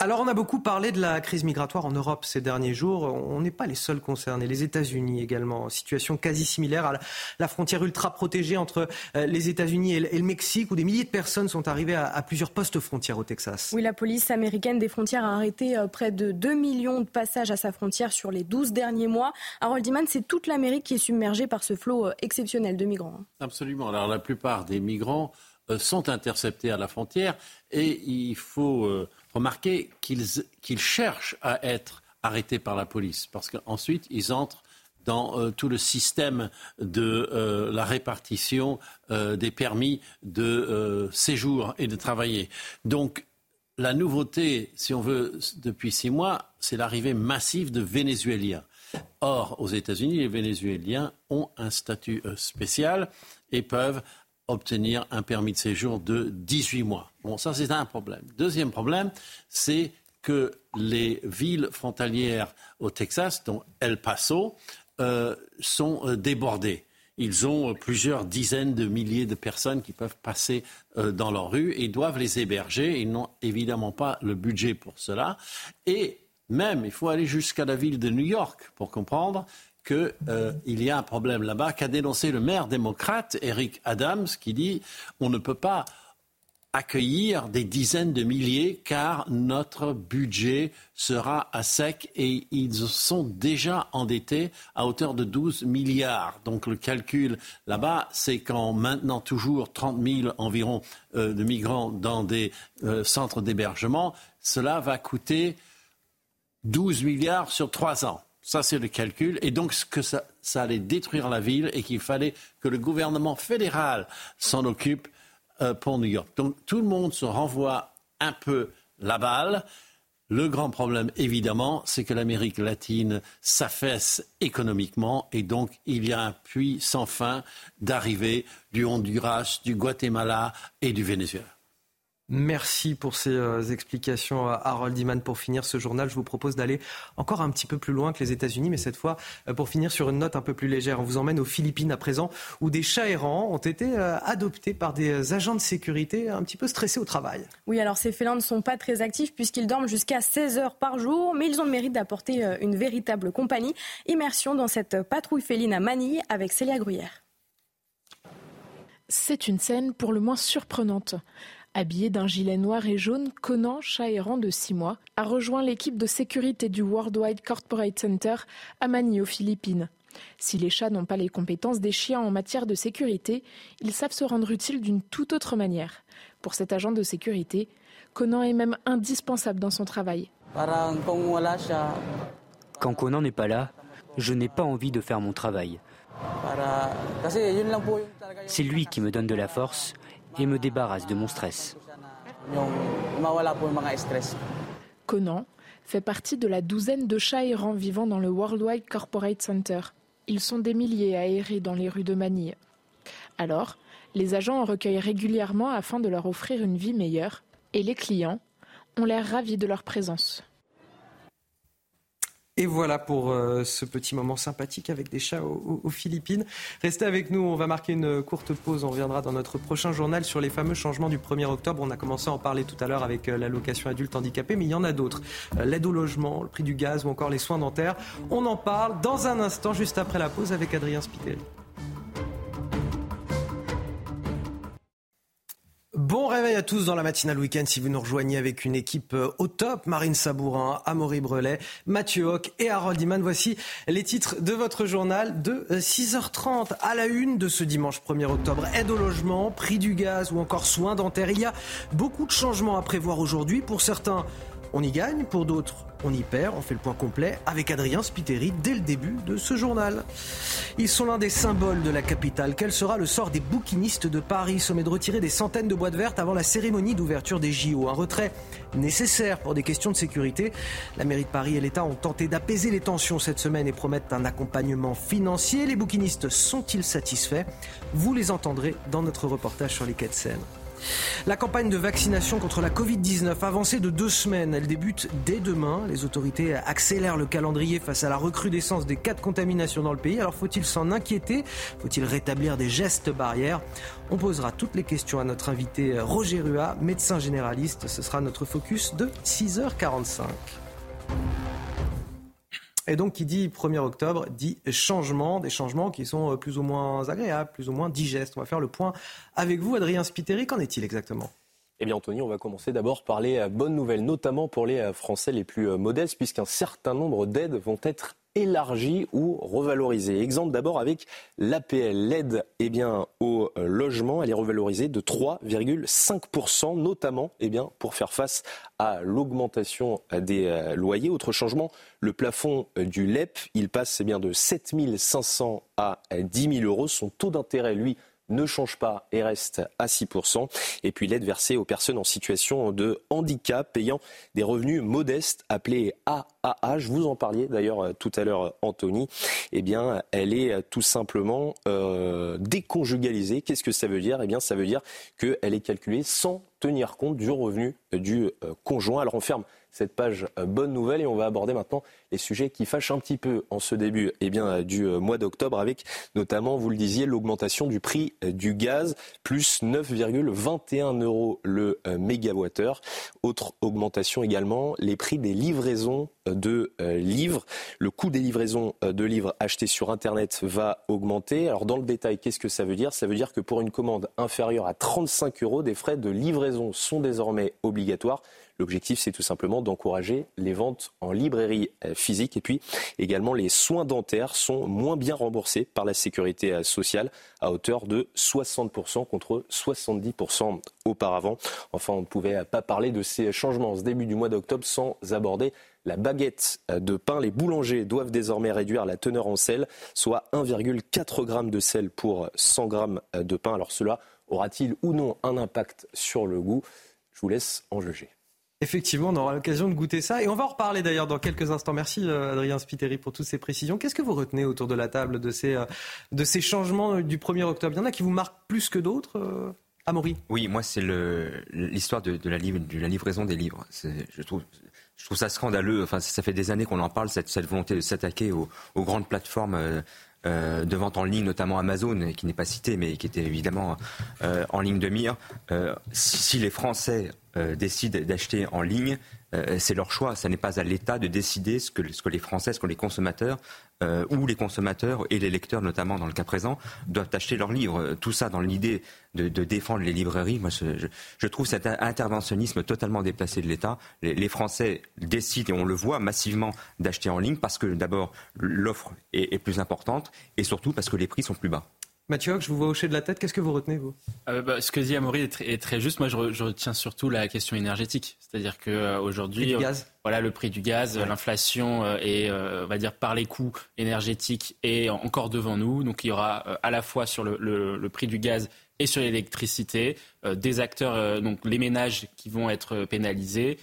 Alors on a beaucoup parlé de la crise migratoire en Europe ces derniers jours. On n'est pas les seuls concernés. Les États-Unis également, situation quasi similaire à la frontière ultra protégée entre euh, les États-Unis et le Mexique, où des milliers de personnes sont arrivées à plusieurs postes frontières au Texas. Oui, la police américaine des frontières a arrêté euh, près de 2 millions de passages à sa frontière sur les 12 derniers mois. Harold Iman, c'est toute l'Amérique qui est submergée par ce flot euh, exceptionnel de migrants. Hein. Absolument. Alors la plupart des migrants sont interceptés à la frontière et il faut remarquez qu'ils cherchent à être arrêtés par la police, parce qu'ensuite, ils entrent dans euh, tout le système de euh, la répartition euh, des permis de séjour et de travailler. Donc, la nouveauté, si on veut, depuis six mois, c'est l'arrivée massive de Vénézuéliens. Or, aux États-Unis, les Vénézuéliens ont un statut spécial et peuvent obtenir un permis de séjour de 18 mois. Bon, ça c'est un problème. Deuxième problème, c'est que les villes frontalières au Texas, dont El Paso, euh, sont euh, débordées. Ils ont plusieurs dizaines de milliers de personnes qui peuvent passer euh, dans leur rue et doivent les héberger. Ils n'ont évidemment pas le budget pour cela. Et même, il faut aller jusqu'à la ville de New York pour comprendre qu'il euh, y a un problème là-bas qu'a dénoncé le maire démocrate Eric Adams qui dit on ne peut pas accueillir des dizaines de milliers car notre budget sera à sec et ils sont déjà endettés à hauteur de 12 milliards. Donc le calcul là-bas, c'est qu'en maintenant toujours 30 000 environ euh, de migrants dans des euh, centres d'hébergement, cela va coûter 12 milliards sur trois ans. Ça, c'est le calcul. Et donc, que ça, allait détruire la ville et qu'il fallait que le gouvernement fédéral s'en occupe euh, pour New York. Donc, tout le monde se renvoie un peu la balle. Le grand problème, évidemment, c'est que l'Amérique latine s'affaisse économiquement et donc il y a un puits sans fin d'arrivée du Honduras, du Guatemala et du Venezuela. Merci pour ces euh, explications, Harold Iman. Pour finir ce journal, je vous propose d'aller encore un petit peu plus loin que les États-Unis, mais cette fois euh, pour finir sur une note un peu plus légère. On vous emmène aux Philippines à présent, où des chats errants ont été euh, adoptés par des agents de sécurité un petit peu stressés au travail. Oui, alors ces félins ne sont pas très actifs puisqu'ils dorment jusqu'à 16 heures par jour, mais ils ont le mérite d'apporter une véritable compagnie. Immersion dans cette patrouille féline à Manille avec Célia Gruyère. C'est une scène pour le moins surprenante. Habillé d'un gilet noir et jaune, Conan, chat errant de 6 mois, a rejoint l'équipe de sécurité du Worldwide Corporate Center à Manille, aux Philippines. Si les chats n'ont pas les compétences des chiens en matière de sécurité, ils savent se rendre utiles d'une toute autre manière. Pour cet agent de sécurité, Conan est même indispensable dans son travail. Quand Conan n'est pas là, je n'ai pas envie de faire mon travail. C'est lui qui me donne de la force et me débarrasse de mon stress. Conan fait partie de la douzaine de chats errants vivant dans le Worldwide Corporate Center. Ils sont des milliers à errer dans les rues de Manille. Alors, les agents en recueillent régulièrement afin de leur offrir une vie meilleure, et les clients ont l'air ravis de leur présence. Et voilà pour euh, ce petit moment sympathique avec des chats aux, Philippines. Restez avec nous, on va marquer une courte pause. On reviendra dans notre prochain journal sur les fameux changements du 1er octobre. On a commencé à en parler tout à l'heure avec euh, l'allocation adulte handicapé, mais il y en a d'autres. Euh, l'aide au logement, le prix du gaz ou encore les soins dentaires. On en parle dans un instant, juste après la pause, avec Adrien Spiteri. Bon réveil à tous dans la matinale week-end si vous nous rejoignez avec une équipe euh, au top. Marine Sabourin, Amaury Brelet, Mathieu Hoc et Harold Iman. Voici les titres de votre journal de 6h30 euh, à la une de ce dimanche 1er octobre. Aide au logement, prix du gaz ou encore soins dentaires. Il y a beaucoup de changements à prévoir aujourd'hui. Pour certains, on y gagne, pour d'autres, on y perd. On fait le point complet avec Adrien Spiteri dès le début de ce journal. Ils sont l'un des symboles de la capitale. Quel sera le sort des bouquinistes de Paris? Sommet de retirer des centaines de boîtes vertes avant la cérémonie d'ouverture des JO. Un retrait nécessaire pour des questions de sécurité. La mairie de Paris et l'État ont tenté d'apaiser les tensions cette semaine et promettent un accompagnement financier. Les bouquinistes sont-ils satisfaits? Vous les entendrez dans notre reportage sur les quais de Seine. La campagne de vaccination contre la Covid-19 avancée de deux semaines. Elle débute dès demain. Les autorités accélèrent le calendrier face à la recrudescence des cas de contamination dans le pays. Alors faut-il s'en inquiéter? Faut-il rétablir des gestes barrières? On posera toutes les questions à notre invité Roger Rua, médecin généraliste. Ce sera notre focus de 6h45. Et donc, qui dit 1er octobre, dit changement, des changements qui sont euh, plus ou moins agréables, plus ou moins digestes. On va faire le point avec vous, Adrien Spiteri. Qu'en est-il exactement? Eh bien, Anthony, on va commencer d'abord par les euh, bonnes nouvelles, notamment pour les euh, Français les plus modestes, puisqu'un certain nombre d'aides vont être élargie ou revalorisée. Exemple d'abord avec l'APL. L'aide eh au euh, logement, elle est revalorisée de 3,5%, notamment eh bien, pour faire face à l'augmentation des euh, loyers. Autre changement, le plafond euh, du LEP, il passe eh bien, de 7 500 à 10 000 euros. Son taux d'intérêt, lui, ne change pas et reste à 6%. Et puis l'aide versée aux personnes en situation de handicap payant des revenus modestes appelés AAH. Vous en parliez d'ailleurs euh, tout à l'heure, Anthony. Eh bien, elle est euh, tout simplement euh, déconjugalisée. Qu'est-ce que ça veut dire? Eh bien, ça veut dire qu'elle est calculée sans tenir compte du revenu du conjoint. Alors on ferme cette page euh, bonne nouvelle et on va aborder maintenant les sujets qui fâchent un petit peu en ce début eh euh, du euh, mois d'octobre avec notamment, vous le disiez, l'augmentation du prix du gaz, plus 9,21 euros le mégawattheure. Autre augmentation également, les prix des livraisons de livres. Le coût des livraisons de livres achetés sur Internet va augmenter. Alors dans le détail, qu'est-ce que ça veut dire? Ça veut dire que pour une commande inférieure à 35 euros, des frais de livraison sont désormais obligatoires. L'objectif, c'est tout simplement d'encourager les ventes en librairie euh, physique. Et puis également, les soins dentaires sont moins bien remboursés par la sécurité euh, sociale à hauteur de 60% contre 70% auparavant. Enfin, on ne pouvait pas parler de ces changements ce début du mois d'octobre sans aborder la baguette euh, de pain. Les boulangers doivent désormais réduire la teneur en sel, soit 1,4 g de sel pour 100 g de pain. Alors cela aura-t-il ou non un impact sur le goût? Je vous laisse en juger. Effectivement, on aura l'occasion de goûter ça. Et on va en reparler d'ailleurs dans quelques instants. Merci euh, Adrien Spiteri pour toutes ces précisions. Qu'est-ce que vous retenez autour de la table de ces, euh, de ces changements euh, du 1er octobre? Il y en a qui vous marquent plus que d'autres Amaury? Oui, moi c'est l'histoire de, la, livraison des livres. Je trouve, ça scandaleux. Enfin, ça fait des années qu'on en parle, cette, volonté de s'attaquer aux, grandes plateformes. de vente en ligne, notamment Amazon, qui n'est pas cité, mais qui était évidemment en ligne de mire. si, les Français euh, décident d'acheter en ligne, euh, c'est leur choix. Ce n'est pas à l'État de décider ce que, ce que les Français, ce que les consommateurs, euh, ou les consommateurs et les lecteurs, notamment dans le cas présent, doivent acheter leurs livres. Tout ça dans l'idée de, défendre les librairies. Moi, je, trouve cet interventionnisme totalement déplacé de l'État. Les, Français décident, et on le voit massivement, d'acheter en ligne parce que d'abord l'offre est plus importante et surtout parce que les prix sont plus bas. Mathieu, je vous vois hocher de la tête. Qu'est-ce que vous retenez, vous? Euh, bah, Ce que dit Amaury est, très juste. Moi, je, retiens surtout la question énergétique. C'est-à-dire qu'aujourd'hui, euh, voilà, le prix du gaz, l'inflation euh, et, on va dire, par les coûts énergétiques est encore devant nous. Donc, il y aura à la fois sur le prix du gaz et sur l'électricité, euh, des acteurs, euh, donc les ménages qui vont être pénalisés,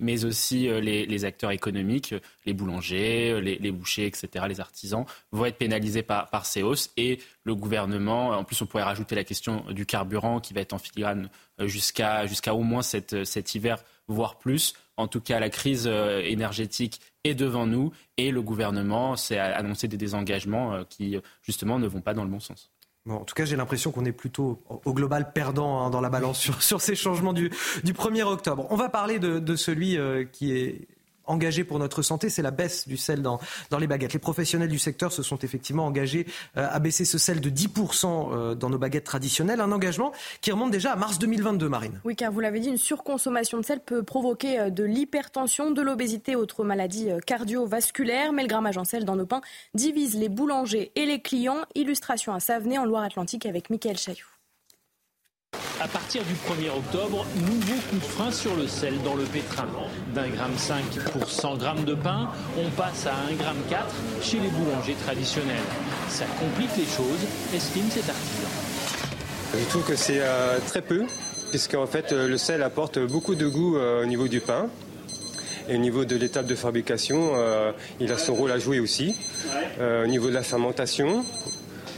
mais aussi euh, les, acteurs économiques, les boulangers, les, bouchers, etc., les artisans, vont être pénalisés par, ces hausses. Et le gouvernement, en plus on pourrait rajouter la question du carburant qui va être en filigrane jusqu'à au moins cet hiver, voire plus. En tout cas, la crise énergétique est devant nous et le gouvernement s'est annoncé des désengagements qui, justement, ne vont pas dans le bon sens en tout cas, j'ai l'impression qu'on est plutôt au global perdant hein, dans la balance sur, ces changements du, 1er octobre. On va parler de, celui euh, qui est engagé pour notre santé, c'est la baisse du sel dans, dans les baguettes. Les professionnels du secteur se sont effectivement engagés euh, à baisser ce sel de 10% euh, dans nos baguettes traditionnelles. Un engagement qui remonte déjà à mars 2022, Marine. Oui, car vous l'avez dit, une surconsommation de sel peut provoquer euh, de l'hypertension, de l'obésité, autres maladies cardiovasculaires. Mais le grammage en sel dans nos pains divise les boulangers et les clients. Illustration à Savenay en Loire-Atlantique avec Mickaël Chailloux. À partir du 1er octobre, nouveau coup de frein sur le sel dans le pétrin. D'un gramme 5 pour 100 grammes de pain, on passe à 1 gramme 4 chez les boulangers traditionnels. Ça complique les choses, estime cet artisan. Je trouve que c'est euh, très peu, puisqu'en fait euh, le sel apporte beaucoup de goût euh, au niveau du pain. Et au niveau de l'étape de fabrication, il a son rôle à jouer aussi. au niveau de la fermentation,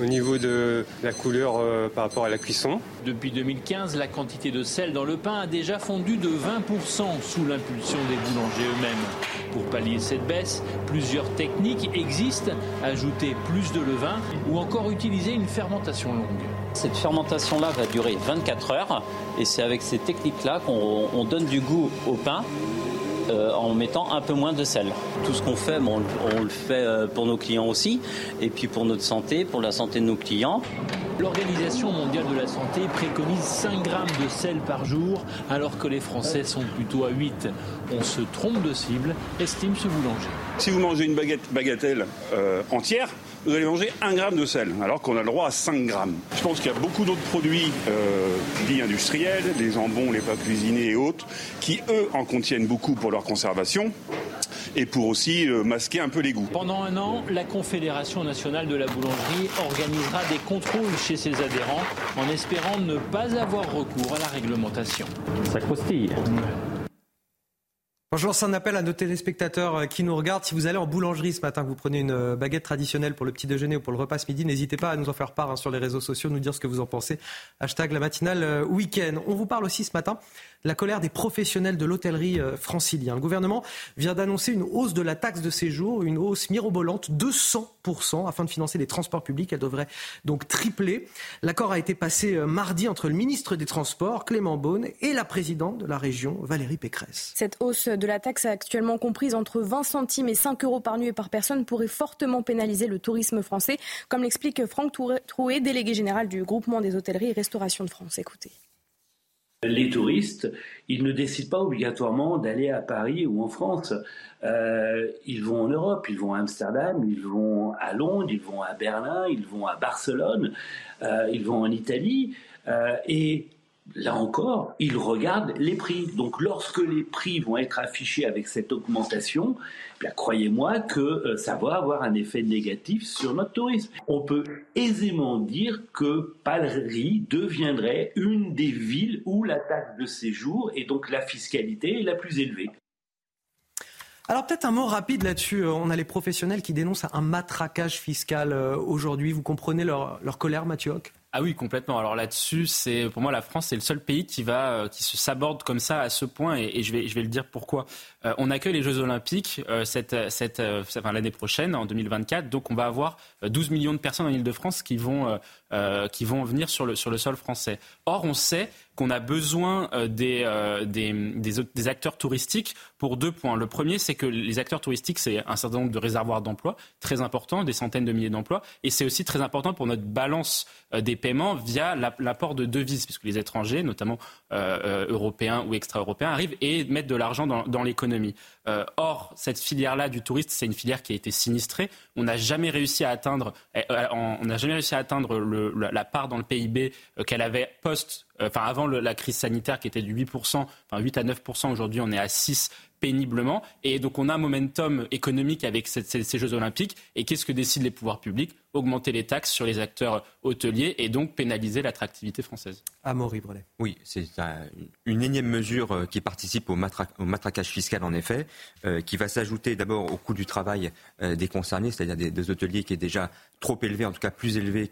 au niveau de la couleur euh, par rapport à la cuisson. Depuis 2015, la quantité de sel dans le pain a déjà fondu de 20% sous l'impulsion des boulangers eux-mêmes. Pour pallier cette baisse, plusieurs techniques existent, ajouter plus de levain ou encore utiliser une fermentation longue. Cette fermentation-là va durer 24 heures et c'est avec ces techniques-là qu'on donne du goût au pain euh, en mettant un peu moins de sel. Tout ce qu'on fait, on, le fait euh, pour nos clients aussi, et puis pour notre santé, pour la santé de nos clients. L'Organisation mondiale de la santé préconise 5 grammes de sel par jour, alors que les Français sont plutôt à 8. On se trompe de cible, estime ce boulanger. Si vous mangez une baguette bagatelle euh, entière, vous allez manger 1 gramme de sel, alors qu'on a le droit à 5 grammes. Je pense qu'il y a beaucoup d'autres produits euh, dits industriels, les jambons, les plats cuisinés et autres, qui eux en contiennent beaucoup pour leur conservation et pour aussi euh, masquer un peu les goûts. Pendant un an, la Confédération nationale de la boulangerie organisera des contrôles chez ses adhérents en espérant ne pas avoir recours à la réglementation. Ça croustille. Bonjour, c'est un appel à nos téléspectateurs euh, qui nous regardent. Si vous allez en boulangerie ce matin, que vous prenez une euh, baguette traditionnelle pour le petit déjeuner ou pour le repas ce midi, n'hésitez pas à nous en faire part hein, sur les réseaux sociaux, nous dire ce que vous en pensez. Hashtag la matinale euh, week-end. On vous parle aussi ce matin la colère des professionnels de l'hôtellerie euh, francilien. Le gouvernement vient d'annoncer une hausse de la taxe de séjour, une hausse mirobolante, 200%, afin de financer les transports publics. Elle devrait donc tripler. L'accord a été passé euh, mardi entre le ministre des Transports, Clément Beaune, et la présidente de la région, Valérie Pécresse. Cette hausse de la taxe actuellement comprise entre 20 centimes et 5 euros par nuit et par personne pourrait fortement pénaliser le tourisme français, comme l'explique Franck Trouet, délégué général du groupement des hôtelleries et restauration de France. Écoutez. Les touristes, ils ne décident pas obligatoirement d'aller à Paris ou en France. Euh, ils vont en Europe, ils vont à Amsterdam, ils vont à Londres, ils vont à Berlin, ils vont à Barcelone, euh, ils vont en Italie. Euh, et là encore, ils regardent les prix. Donc lorsque les prix vont être affichés avec cette augmentation, eh croyez-moi que euh, ça va avoir un effet négatif sur notre tourisme. On peut aisément dire que Paris deviendrait une des villes où la taxe de séjour et donc la fiscalité est la plus élevée. Alors peut-être un mot rapide là-dessus. On a les professionnels qui dénoncent un matraquage fiscal euh, aujourd'hui. Vous comprenez leur, colère, Mathieu ah oui, complètement. Alors là-dessus, c'est pour moi la France, c'est le seul pays qui va euh, qui se s'aborde comme ça à ce point, et, je vais je vais le dire pourquoi. Euh, on accueille les Jeux Olympiques euh, cette cette enfin, l'année prochaine en 2024, donc on va avoir 12 millions de personnes en Île-de-France qui vont qui vont venir sur le sur le sol français. Or, on sait qu'on a besoin des, des, des, des, acteurs touristiques pour deux points. Le premier, c'est que les acteurs touristiques, c'est un certain nombre de réservoirs d'emplois très importants, des centaines de milliers d'emplois, et c'est aussi très important pour notre balance des paiements via l'apport de devises, puisque les étrangers, notamment euh, euh, européens ou extra-européens, arrivent et mettent de l'argent dans, l'économie. Euh, or, cette filière-là du touriste, c'est une filière qui a été sinistrée. On n'a jamais réussi à atteindre, on n'a jamais réussi à atteindre la part dans le PIB qu'elle avait post, enfin avant la crise sanitaire qui était de 8%, enfin 8 à 9%. Aujourd'hui, on est à 6 péniblement. Et donc on a un momentum économique avec ces, Jeux olympiques. Et qu'est-ce que décident les pouvoirs publics? Augmenter les taxes sur les acteurs hôteliers et donc pénaliser l'attractivité française. Amaury Brelet. Oui, c'est une énième mesure euh, qui participe au, matraquage fiscal en effet, euh, qui va s'ajouter d'abord au coût du travail euh, des concernés, c'est-à-dire des, hôteliers qui est déjà trop élevé, en tout cas plus élevé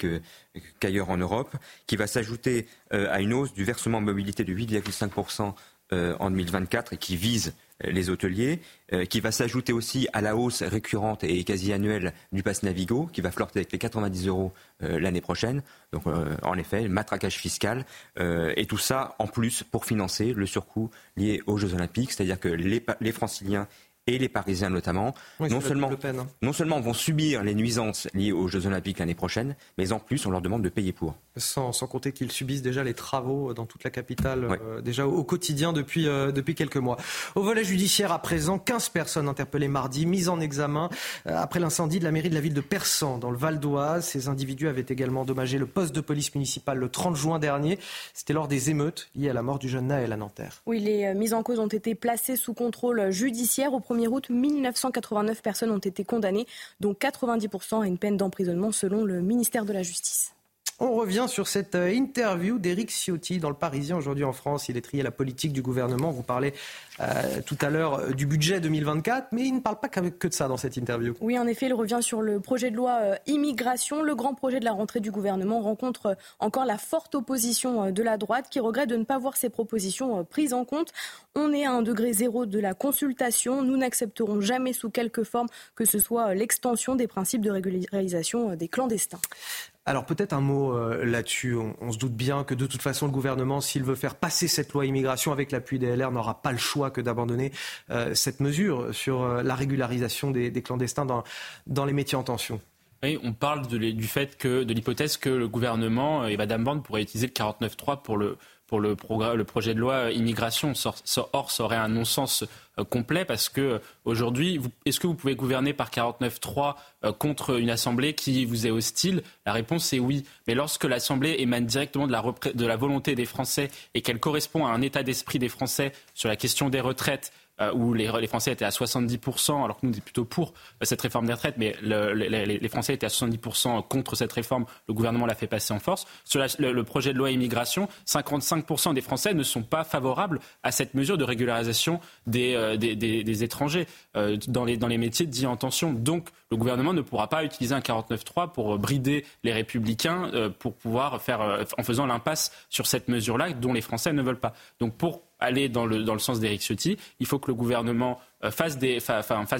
qu'ailleurs en Europe, qui va s'ajouter à une hausse du versement mobilité de 8,5% en 2024 et qui vise les hôteliers, euh, qui va s'ajouter aussi à la hausse récurrente et quasi annuelle du pass Navigo, qui va flirter avec les 90 euros euh, l'année prochaine. Donc, euh, en effet, matraquage fiscal. et tout ça, en plus, pour financer le surcoût lié aux Jeux Olympiques, c'est-à-dire que les franciliens et les Parisiens notamment, non, seulement, hein. non seulement vont subir les nuisances liées aux Jeux Olympiques l'année prochaine, mais en plus on leur demande de payer pour. Sans, compter qu'ils subissent déjà les travaux dans toute la capitale, euh, déjà au, quotidien depuis, euh, depuis quelques mois. Au volet judiciaire à présent, 15 personnes interpellées mardi, mises en examen euh, après l'incendie de la mairie de la ville de Persan dans le Val d'Oise. Ces individus avaient également endommagé le poste de police municipal le 30 juin dernier. C'était lors des émeutes liées à la mort du jeune Naël à Nanterre. Oui, les mises en cause ont été placées sous contrôle judiciaire au premier 1 août, 1989 personnes ont été condamnées, dont 90% à une peine d'emprisonnement selon le ministère de la Justice. On revient sur cette euh, interview d'Éric Ciotti dans le Parisien aujourd'hui en France. Il est trié la politique du gouvernement. Vous parlez euh, tout à l'heure euh, du budget 2024, mais il ne parle pas que de ça dans cette interview. Oui, en effet, il revient sur le projet de loi immigration. Le grand projet de la rentrée du gouvernement rencontre encore la forte opposition de la droite qui regrette de ne pas voir ses propositions prises en compte. On est à un degré zéro de la consultation. Nous n'accepterons jamais sous quelque forme que ce soit l'extension des principes de régularisation des clandestins. Alors peut-être un mot euh, là-dessus. On, se doute bien que de toute façon le gouvernement, s'il veut faire passer cette loi immigration avec l'appui des LR, n'aura pas le choix que d'abandonner euh, cette mesure sur euh, la régularisation des, clandestins dans, dans les métiers en tension. Oui, on parle du fait que de l'hypothèse que le gouvernement et Madame Bande pourraient utiliser le 49.3 pour le pour le, projet de loi immigration. Or, ça aurait un non-sens euh, complet parce que euh, aujourd'hui, est-ce que vous pouvez gouverner par 49.3 euh, contre une assemblée qui vous est hostile? La réponse est oui. Mais lorsque l'assemblée émane directement de la volonté des Français et qu'elle correspond à un état d'esprit des Français sur la question des retraites, euh, où les, Français étaient à 70%, alors que nous, on plutôt pour euh, cette réforme des retraites, mais les, Français étaient à 70% contre cette réforme. Le gouvernement l'a fait passer en force. Sur le, projet de loi immigration, 55% des Français ne sont pas favorables à cette mesure de régularisation des, euh, étrangers dans, les, dans les métiers dits en tension. Donc, le gouvernement ne pourra pas utiliser un 49.3 pour brider les républicains, pour pouvoir faire, en faisant l'impasse sur cette mesure-là dont les Français ne veulent pas. Donc, pour aller dans le, dans le sens d'Éric Ciotti. Il faut que le gouvernement euh, fasse,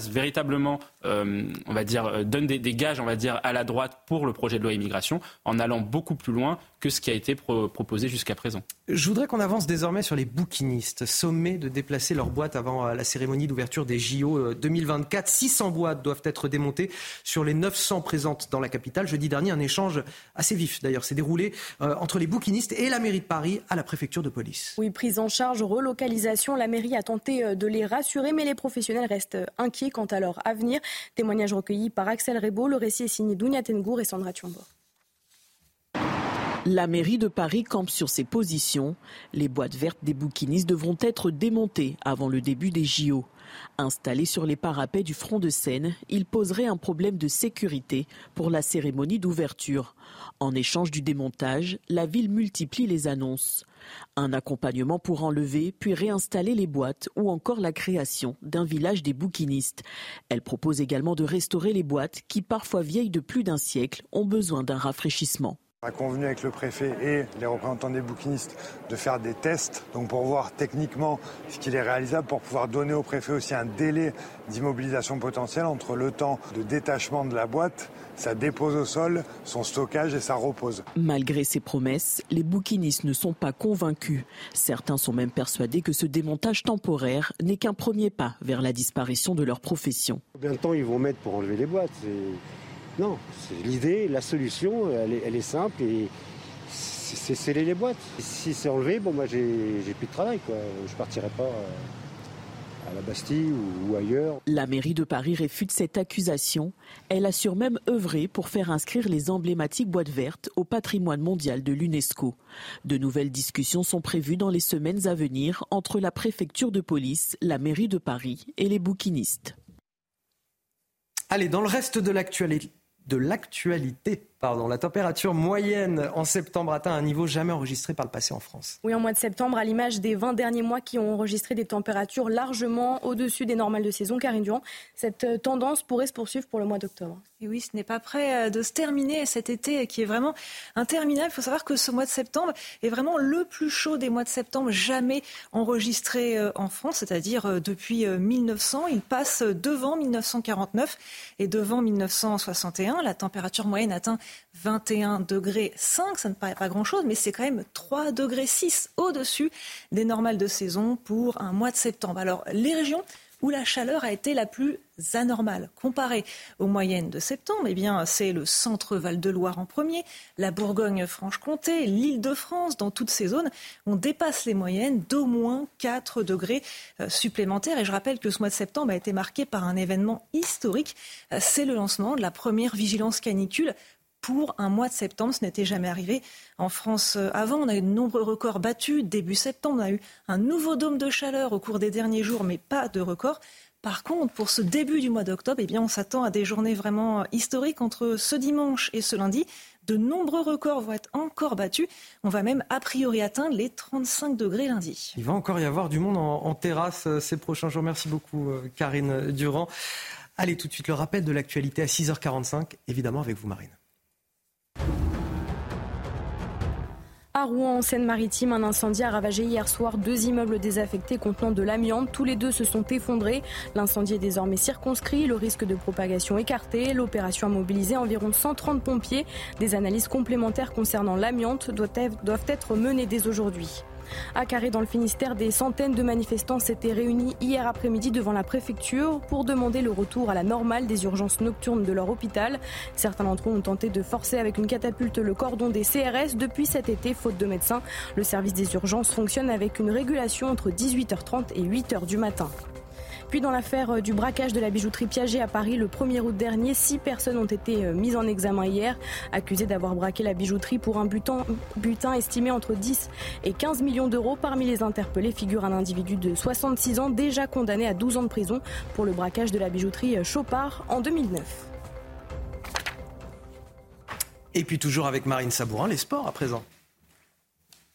véritablement, euh, on va dire, euh, donne des, gages, on va dire, à la droite pour le projet de loi immigration, en allant beaucoup plus loin que ce qui a été proposé jusqu'à présent. Je voudrais qu'on avance désormais sur les bouquinistes, sommés de déplacer leurs boîtes avant la cérémonie d'ouverture des JO 2024. 600 boîtes doivent être démontées sur les 900 présentes dans la capitale. Jeudi dernier, un échange assez vif, d'ailleurs, s'est déroulé entre les bouquinistes et la mairie de Paris à la préfecture de police. Oui, prise en charge, relocalisation, la mairie a tenté de les rassurer, mais les professionnels restent inquiets quant à leur avenir. Témoignage recueilli par Axel Rebaud. Le récit est signé Dounia Tengour et Sandra Thiombo. La mairie de Paris campe sur ses positions. Les boîtes vertes des bouquinistes devront être démontées avant le début des JO. Installés sur les parapets du front de Seine, ils poseraient un problème de sécurité pour la cérémonie d'ouverture. En échange du démontage, la ville multiplie les annonces. Un accompagnement pour enlever puis réinstaller les boîtes ou encore la création d'un village des bouquinistes. Elle propose également de restaurer les boîtes qui, parfois vieilles de plus d'un siècle, ont besoin d'un rafraîchissement. On a convenu avec le préfet et les représentants des bouquinistes de faire des tests donc pour voir techniquement ce qu'il est réalisable pour pouvoir donner au préfet aussi un délai d'immobilisation potentielle entre le temps de détachement de la boîte, sa dépose au sol, son stockage et sa repose. Malgré ces promesses, les bouquinistes ne sont pas convaincus. Certains sont même persuadés que ce démontage temporaire n'est qu'un premier pas vers la disparition de leur profession. Combien de temps ils vont mettre pour enlever les boîtes? Non, l'idée, la solution, elle est, simple et c'est sceller les boîtes. Si c'est enlevé, bon, moi j'ai plus de travail, quoi. Je partirai pas euh, à la Bastille ou, ailleurs. La mairie de Paris réfute cette accusation. Elle assure même œuvrer pour faire inscrire les emblématiques boîtes vertes au patrimoine mondial de l'UNESCO. De nouvelles discussions sont prévues dans les semaines à venir entre la préfecture de police, la mairie de Paris et les bouquinistes. Allez, dans le reste de l'actualité, de l'actualité. Pardon, la température moyenne en septembre atteint un niveau jamais enregistré par le passé en France. Oui, en mois de septembre, à l'image des 20 derniers mois qui ont enregistré des températures largement au-dessus des normales de saison, Karine Durand, cette euh, tendance pourrait se poursuivre pour le mois d'octobre. Et oui, ce n'est pas prêt euh, de se terminer cet été qui est vraiment interminable. Il faut savoir que ce mois de septembre est vraiment le plus chaud des mois de septembre jamais enregistré euh, en France, c'est-à-dire depuis 1900. Il passe devant 1949 et devant 1961. La température moyenne atteint 21 degrés 5, ça ne paraît pas grand-chose, mais c'est quand même 3 degrés 6 au-dessus des normales de saison pour un mois de septembre. Alors, les régions où la chaleur a été la plus anormale comparée aux moyennes de septembre, eh bien, c'est le centre Val-de-Loire en premier, la Bourgogne-Franche-Comté, l'Île-de-France. Dans toutes ces zones, on dépasse les moyennes d'au moins 4 degrés euh, supplémentaires. Et je rappelle que ce mois de septembre a été marqué par un événement historique. Euh, c'est le lancement de la première vigilance canicule pour un mois de septembre. Ce n'était jamais arrivé en France euh, avant. On a eu de nombreux records battus début septembre. On a eu un nouveau dôme de chaleur au cours des derniers jours, mais pas de record. Par contre, pour ce début du mois d'octobre, eh bien, on s'attend à des journées vraiment historiques entre ce dimanche et ce lundi. De nombreux records vont être encore battus. On va même a priori atteindre les 35 degrés lundi. Il va encore y avoir du monde en, terrasse euh, ces prochains jours. Merci beaucoup euh, Karine Durand. Allez tout de suite le rappel de l'actualité à 6h45, évidemment avec vous Marine. À Rouen, en Seine-Maritime, un incendie a ravagé hier soir deux immeubles désaffectés contenant de l'amiante. Tous les deux se sont effondrés. L'incendie est désormais circonscrit, le risque de propagation écarté. L'opération a mobilisé environ 130 pompiers. Des analyses complémentaires concernant l'amiante doivent être menées dès aujourd'hui. À Carré, dans le Finistère, des centaines de manifestants s'étaient réunis hier après-midi devant la préfecture pour demander le retour à la normale des urgences nocturnes de leur hôpital. Certains d'entre eux ont tenté de forcer avec une catapulte le cordon des CRS depuis cet été, faute de médecins. Le service des urgences fonctionne avec une régulation entre 18h30 et 8h du matin. Puis dans l'affaire euh, du braquage de la bijouterie Piaget à Paris le 1er août dernier, six personnes ont été euh, mises en examen hier, accusées d'avoir braqué la bijouterie pour un butin, estimé entre 10 et 15 millions d'euros. Parmi les interpellés figure un individu de 66 ans déjà condamné à 12 ans de prison pour le braquage de la bijouterie euh, Chopard en 2009. Et puis toujours avec Marine Sabourin, les sports à présent.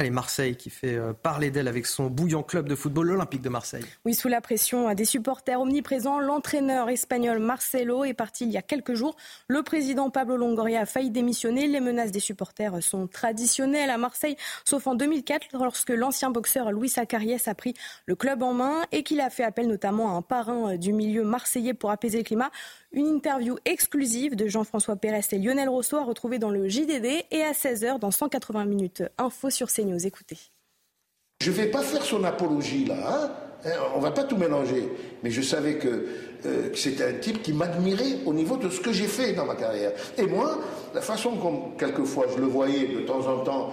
Allez, Marseille qui fait euh, parler d'elle avec son bouillant club de football, l'Olympique de Marseille. Oui, sous la pression des supporters omniprésents, l'entraîneur espagnol Marcelo est parti il y a quelques jours. Le président Pablo Longoria a failli démissionner. Les menaces des supporters sont traditionnelles à Marseille, sauf en 2004 lorsque l'ancien boxeur Luis Acariès a pris le club en main et qu'il a fait appel notamment à un parrain du milieu marseillais pour apaiser le climat. Une interview exclusive de Jean-François Pérez et Lionel Rousseau à retrouver dans le JDD et à 16h dans 180 minutes info sur CNews. Écoutez. Je ne vais pas faire son apologie là, hein. hein on va pas tout mélanger. Mais je savais que, euh, c'était un type qui m'admirait au niveau de ce que j'ai fait dans ma carrière. Et moi, la façon comme quelquefois je le voyais de temps en temps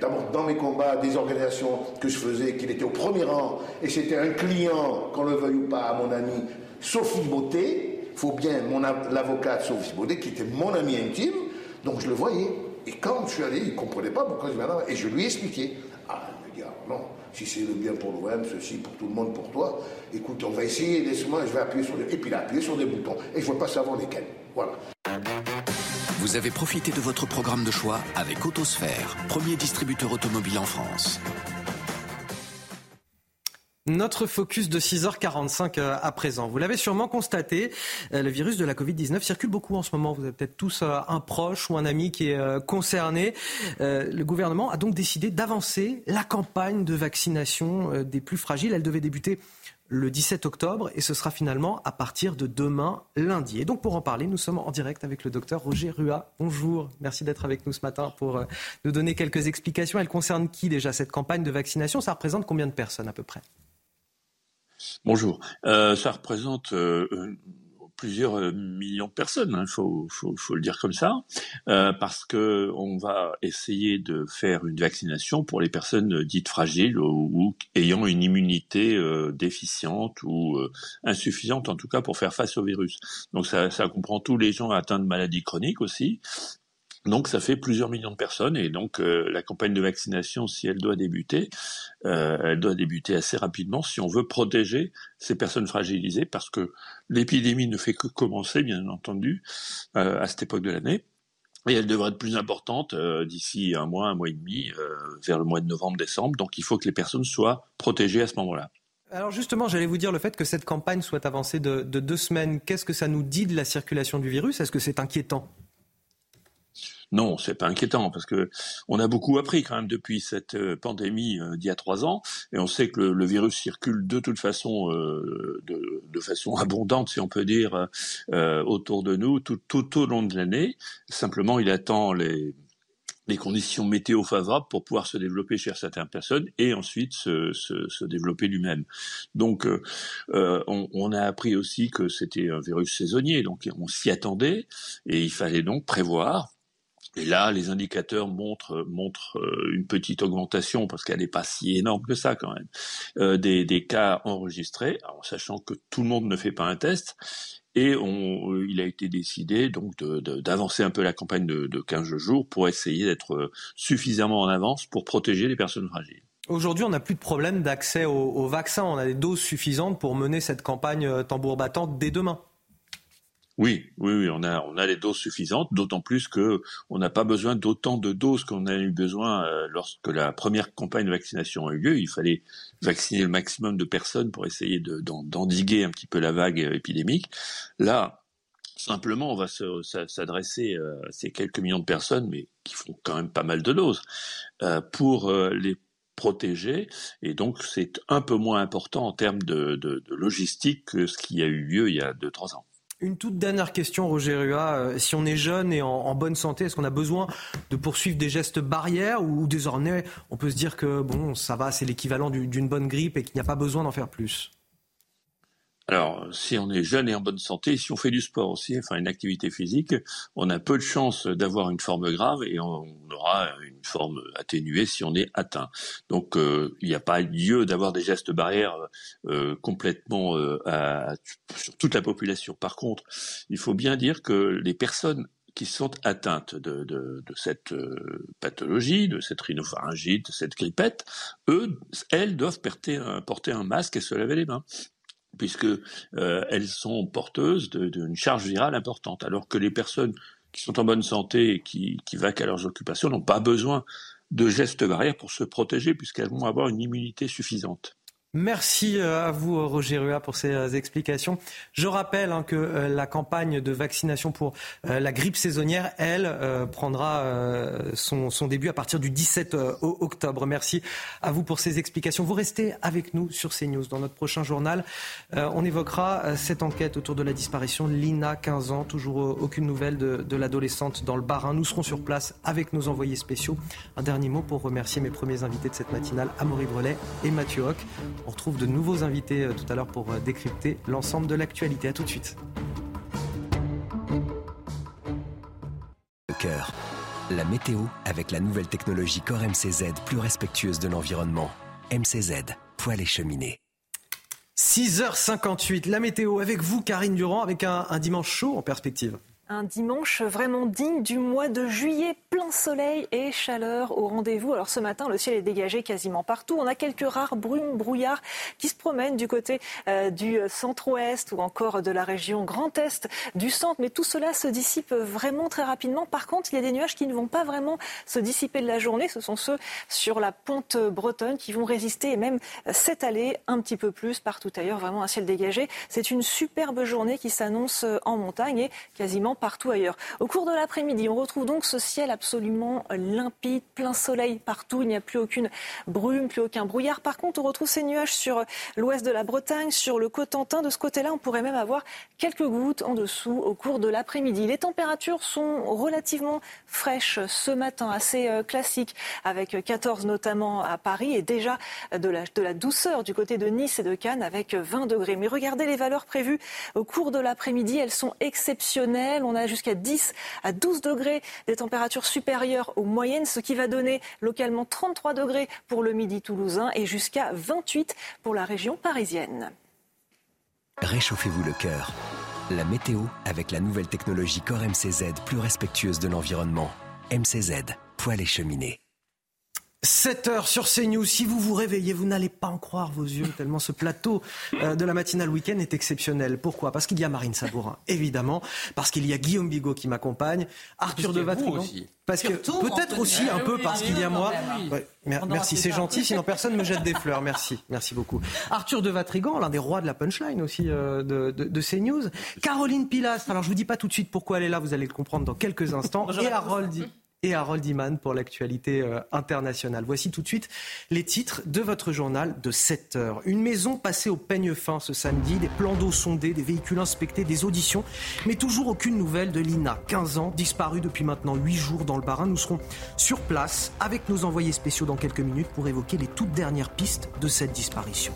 d'abord dans mes combats, des organisations que je faisais, qu'il était au premier rang, et c'était un client, qu'on le veuille ou pas, à mon ami Sophie Beauté, faut bien, mon l'avocate Sophie Baudet, qui était mon ami intime, donc je le voyais. Et quand je suis allé, il ne comprenait pas pourquoi je venais là. Et je lui ai expliqué. Ah, le gars, non, si c'est le bien pour l'OM, ceci pour tout le monde, pour toi, écoute, on va essayer, laisse-moi, je vais appuyer sur des... Et puis il a appuyé sur des boutons. Et je ne veux pas savoir lesquels. Voilà. Vous avez profité de votre programme de choix avec Autosphère, premier distributeur automobile en France. Notre focus de 6h45 euh, à présent. Vous l'avez sûrement constaté, euh, le virus de la Covid-19 circule beaucoup en ce moment. Vous avez peut-être tous euh, un proche ou un ami qui est concerné. Le gouvernement a donc décidé d'avancer la campagne de vaccination des plus fragiles. Elle devait débuter le 17 octobre et ce sera finalement à partir de demain lundi. Et donc pour en parler, nous sommes en direct avec le docteur Roger Rua. Bonjour, merci d'être avec nous ce matin pour nous donner quelques explications. Elle concerne qui déjà cette campagne de vaccination? Ça représente combien de personnes à peu près? Bonjour. Euh, ça représente euh, euh, plusieurs millions de personnes, il hein, faut, le dire comme ça, parce que on va essayer de faire une vaccination pour les personnes dites fragiles ou, ayant une immunité déficiente ou insuffisante, en tout cas pour faire face au virus. Donc ça, ça comprend tous les gens atteints de maladies chroniques aussi, donc ça fait plusieurs millions de personnes et donc euh, la campagne de vaccination, si elle doit débuter, euh, elle doit débuter assez rapidement si on veut protéger ces personnes fragilisées parce que l'épidémie ne fait que commencer, bien entendu, euh, à cette époque de l'année. Et elle devrait être plus importante d'ici un mois, un mois et demi, vers le mois de novembre-décembre. Donc il faut que les personnes soient protégées à ce moment-là. Alors justement, j'allais vous dire le fait que cette campagne soit avancée de deux semaines, qu'est-ce que ça nous dit de la circulation du virus? Est-ce que c'est inquiétant? Non, c'est pas inquiétant parce que on a beaucoup appris quand même depuis cette euh, pandémie euh, d'il y a trois ans, et on sait que le, virus circule de toute façon, euh, de, façon [LAUGHS] abondante, si on peut dire, autour de nous tout, tout au long de l'année. Simplement, il attend les les conditions météo favorables pour pouvoir se développer chez certaines personnes et ensuite se, se, se développer lui-même. Donc, euh, on, on, a appris aussi que c'était un virus saisonnier, donc on s'y attendait et il fallait donc prévoir et là, les indicateurs montrent, euh, une petite augmentation, parce qu'elle n'est pas si énorme que ça quand même, euh, des, cas enregistrés, en sachant que tout le monde ne fait pas un test. Et euh, il a été décidé donc d'avancer un peu la campagne de, de 15 jours pour essayer d'être suffisamment en avance pour protéger les personnes fragiles. Aujourd'hui, on n'a plus de problème d'accès aux vaccins. On a des doses suffisantes pour mener cette campagne tambour battant dès demain. Oui, oui, oui, on a, on a les doses suffisantes, d'autant plus que on n'a pas besoin d'autant de doses qu'on a eu besoin euh, lorsque la première campagne de vaccination a eu lieu. Il fallait vacciner le maximum de personnes pour essayer d'endiguer un petit peu la vague épidémique. Là, simplement, on va s'adresser euh, à ces quelques millions de personnes, mais qui font quand même pas mal de doses, euh, pour les protéger. Et donc, c'est un peu moins important en termes de, de, de logistique que ce qui a eu lieu il y a deux, trois ans. Une toute dernière question, Roger Rua. Euh, si on est jeune et en, bonne santé, est-ce qu'on a besoin de poursuivre des gestes barrières ou, désormais on peut se dire que bon, ça va, c'est l'équivalent d'une bonne grippe et qu'il n'y a pas besoin d'en faire plus? Alors, si on est jeune et en bonne santé, si on fait du sport aussi, enfin une activité physique, on a peu de chances d'avoir une forme grave et on aura une forme atténuée si on est atteint. Donc, euh, il n'y a pas lieu d'avoir des gestes barrières euh, complètement euh, sur toute la population. Par contre, il faut bien dire que les personnes qui sont atteintes de, de, de cette pathologie, de cette rhinopharyngite, de cette grippette, eux, elles doivent porter un masque et se laver les mains puisque euh, elles sont porteuses d'une charge virale importante, alors que les personnes qui sont en bonne santé et qui, qui vaquent à leurs occupations n'ont pas besoin de gestes barrières pour se protéger, puisqu'elles vont avoir une immunité suffisante. Merci euh, à vous, Roger Rua, pour ces euh, explications. Je rappelle hein, que euh, la campagne de vaccination pour la grippe saisonnière, elle, prendra son, début à partir du 17 octobre. Merci à vous pour ces explications. Vous restez avec nous sur CNews. Dans notre prochain journal, on évoquera cette enquête autour de la disparition de Lina, 15 ans. Toujours aucune nouvelle de, l'adolescente dans le Barin. Nous serons sur place avec nos envoyés spéciaux. Un dernier mot pour remercier mes premiers invités de cette matinale, Amaury Brelet et Mathieu Hoc. On retrouve de nouveaux invités euh, tout à l'heure pour euh, décrypter l'ensemble de l'actualité. A tout de suite. Le cœur. La météo avec la nouvelle technologie Core MCZ plus respectueuse de l'environnement. MCZ, poêle et cheminée. 6h58, la météo avec vous, Karine Durand, avec un dimanche chaud en perspective. Un dimanche vraiment digne du mois de juillet, plein soleil et chaleur au rendez-vous. Alors ce matin, le ciel est dégagé quasiment partout. On a quelques rares brumes, brouillards qui se promènent du côté euh, du centre-ouest ou encore de la région Grand Est du centre. Mais tout cela se dissipe vraiment très rapidement. Par contre, il y a des nuages qui ne vont pas vraiment se dissiper de la journée. Ce sont ceux sur la pointe bretonne qui vont résister et même s'étaler un petit peu plus partout ailleurs. Vraiment un ciel dégagé. C'est une superbe journée qui s'annonce en montagne et quasiment partout ailleurs. Au cours de l'après-midi, on retrouve donc ce ciel absolument limpide, plein soleil partout. Il n'y a plus aucune brume, plus aucun brouillard. Par contre, on retrouve ces nuages sur l'ouest de la Bretagne, sur le Cotentin. De ce côté-là, on pourrait même avoir quelques gouttes en dessous au cours de l'après-midi. Les températures sont relativement fraîches ce matin, assez euh, classiques, avec 14 notamment à Paris et déjà de la, de la douceur du côté de Nice et de Cannes avec 20 degrés. Mais regardez les valeurs prévues au cours de l'après-midi, elles sont exceptionnelles on a jusqu'à 10 à 12 degrés des températures supérieures aux moyennes, ce qui va donner localement 33 degrés pour le midi toulousain et jusqu'à 28 pour la région parisienne. Réchauffez-vous le cœur. La météo avec la nouvelle technologie Core MCZ plus respectueuse de l'environnement. MCZ, poêle et cheminée. 7 heures sur CNews. Si vous vous réveillez, vous n'allez pas en croire vos yeux, tellement ce plateau euh, de la matinale week-end est exceptionnel. Pourquoi? Parce qu'il y a Marine Sabourin, évidemment. Parce qu'il y a Guillaume Bigot qui m'accompagne. Arthur de Vatrigan. Parce que peut-être aussi un peu parce qu'il y a moi. merci, c'est gentil. Sinon personne ne me jette des fleurs. Merci, merci beaucoup. Arthur de Vatrigan, l'un des rois de la punchline aussi euh, de, de, de, CNews. Caroline Pilastre. Alors je vous dis pas tout de suite pourquoi elle est là. Vous allez le comprendre dans quelques instants. Et Harold et Harold Iman pour l'actualité euh, internationale. Voici tout de suite les titres de votre journal de 7 heures. Une maison passée au peigne fin ce samedi, des plans d'eau sondés, des véhicules inspectés, des auditions, mais toujours aucune nouvelle de Lina, 15 ans, disparue depuis maintenant 8 jours dans le Barin. Nous serons sur place avec nos envoyés spéciaux dans quelques minutes pour évoquer les toutes dernières pistes de cette disparition.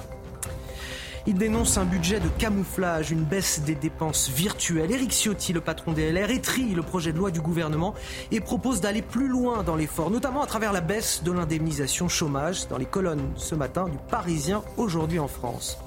Il dénonce un budget de camouflage, une baisse des dépenses virtuelles. Éric Ciotti, le patron des LR, étrie le projet de loi du gouvernement et propose d'aller plus loin dans l'effort, notamment à travers la baisse de l'indemnisation chômage dans les colonnes ce matin du Parisien aujourd'hui en France.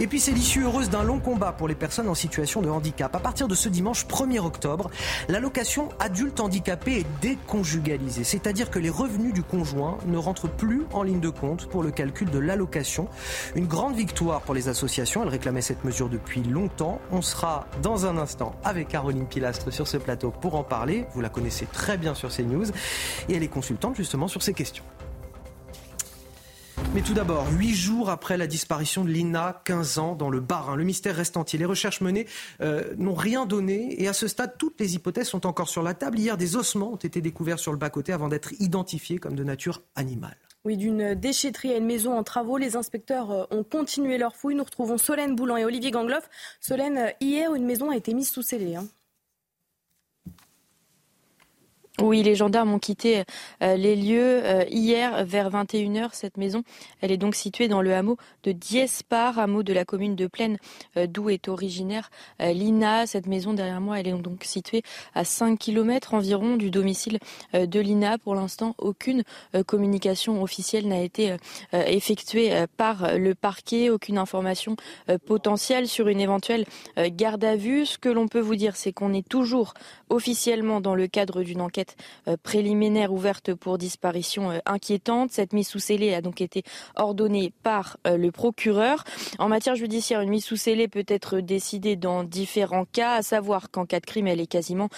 Et puis c'est l'issue heureuse d'un long combat pour les personnes en situation de handicap. À partir de ce dimanche 1er octobre, l'allocation adulte handicapé est déconjugalisée, c'est-à-dire que les revenus du conjoint ne rentrent plus en ligne de compte pour le calcul de l'allocation. Une grande victoire pour les associations, elles réclamaient cette mesure depuis longtemps. On sera dans un instant avec Caroline Pilastre sur ce plateau pour en parler. Vous la connaissez très bien sur CNews et elle est consultante justement sur ces questions. Mais tout d'abord, huit jours après la disparition de Lina, 15 ans, dans le Bas-Rhin, le mystère reste entier. Les recherches menées euh, n'ont rien donné et à ce stade, toutes les hypothèses sont encore sur la table. Hier, des ossements ont été découverts sur le bas-côté avant d'être identifiés comme de nature animale. Oui, d'une déchetterie à une maison en travaux, les inspecteurs euh, ont continué leur fouille. Nous retrouvons Solène Boulan et Olivier Gangloff. Solène, euh, hier, une maison a été mise sous scellé. Hein. Oui, les gendarmes ont quitté euh, les lieux euh, hier vers 21h. Cette maison, elle est donc située dans le hameau de Diespar, hameau de la commune de Plaine, euh, d'où est originaire Lina. Cette maison derrière moi, elle est donc située à 5 km environ du domicile de Lina. Pour l'instant, aucune communication officielle n'a été effectuée par le parquet, aucune information potentielle sur une éventuelle garde à vue. Ce que l'on peut vous dire, c'est qu'on est toujours officiellement dans le cadre d'une enquête euh, préliminaire ouverte pour disparition euh, inquiétante. Cette mise sous scellé a donc été ordonnée par euh, le procureur. En matière judiciaire, une mise sous scellé peut être décidée dans différents cas, à savoir qu'en cas de crime, elle est quasiment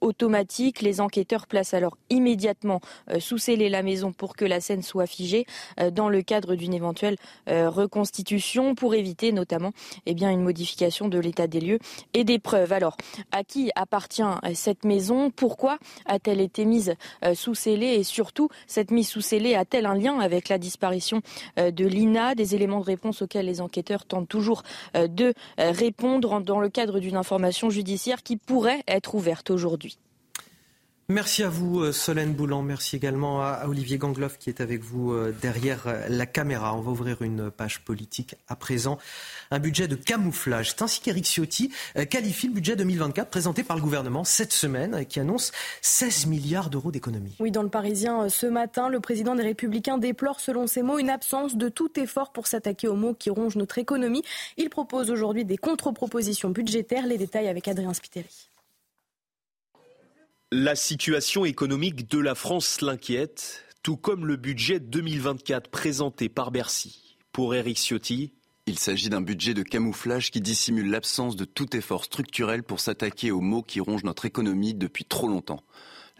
automatique. Les enquêteurs placent alors immédiatement sous scellé la maison pour que la scène soit figée dans le cadre d'une éventuelle reconstitution pour éviter notamment eh bien, une modification de l'état des lieux et des preuves. Alors, à qui appartient cette maison? Pourquoi a-t-elle été mise euh, sous scellé Et surtout, cette mise sous scellé a-t-elle un lien avec la disparition euh, de Lina? Des éléments de réponse auxquels les enquêteurs tentent toujours euh, de répondre dans le cadre d'une information judiciaire qui pourrait être ouverte aujourd'hui. Merci à vous, euh, Solène Boulan. Merci également à Olivier Gangloff qui est avec vous euh, derrière euh, la caméra. On va ouvrir une page politique à présent. Un budget de camouflage. C'est ainsi qu'Éric Ciotti qualifie le budget 2024 présenté par le gouvernement cette semaine qui annonce 16 milliards d'euros d'économies. Oui, dans le Parisien ce matin, le président des Républicains déplore, selon ses mots, une absence de tout effort pour s'attaquer aux maux qui rongent notre économie. Il propose aujourd'hui des contre-propositions budgétaires. Les détails avec Adrien Spiteri. La situation économique de la France l'inquiète, tout comme le budget 2024 présenté par Bercy. Pour Éric Ciotti, il s'agit d'un budget de camouflage qui dissimule l'absence de tout effort structurel pour s'attaquer aux maux qui rongent notre économie depuis trop longtemps.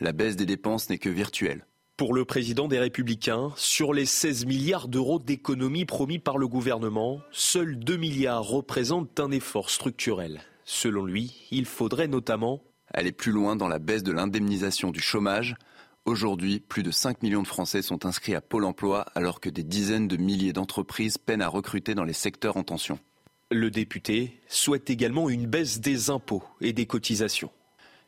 La baisse des dépenses n'est que virtuelle. Pour le président des Républicains, sur les 16 milliards d'euros d'économies promis par le gouvernement, seuls 2 milliards représentent un effort structurel. Selon lui, il faudrait notamment aller plus loin dans la baisse de l'indemnisation du chômage. Aujourd'hui, plus de 5 millions de Français sont inscrits à Pôle emploi alors que des dizaines de milliers d'entreprises peinent à recruter dans les secteurs en tension. Le député souhaite également une baisse des impôts et des cotisations.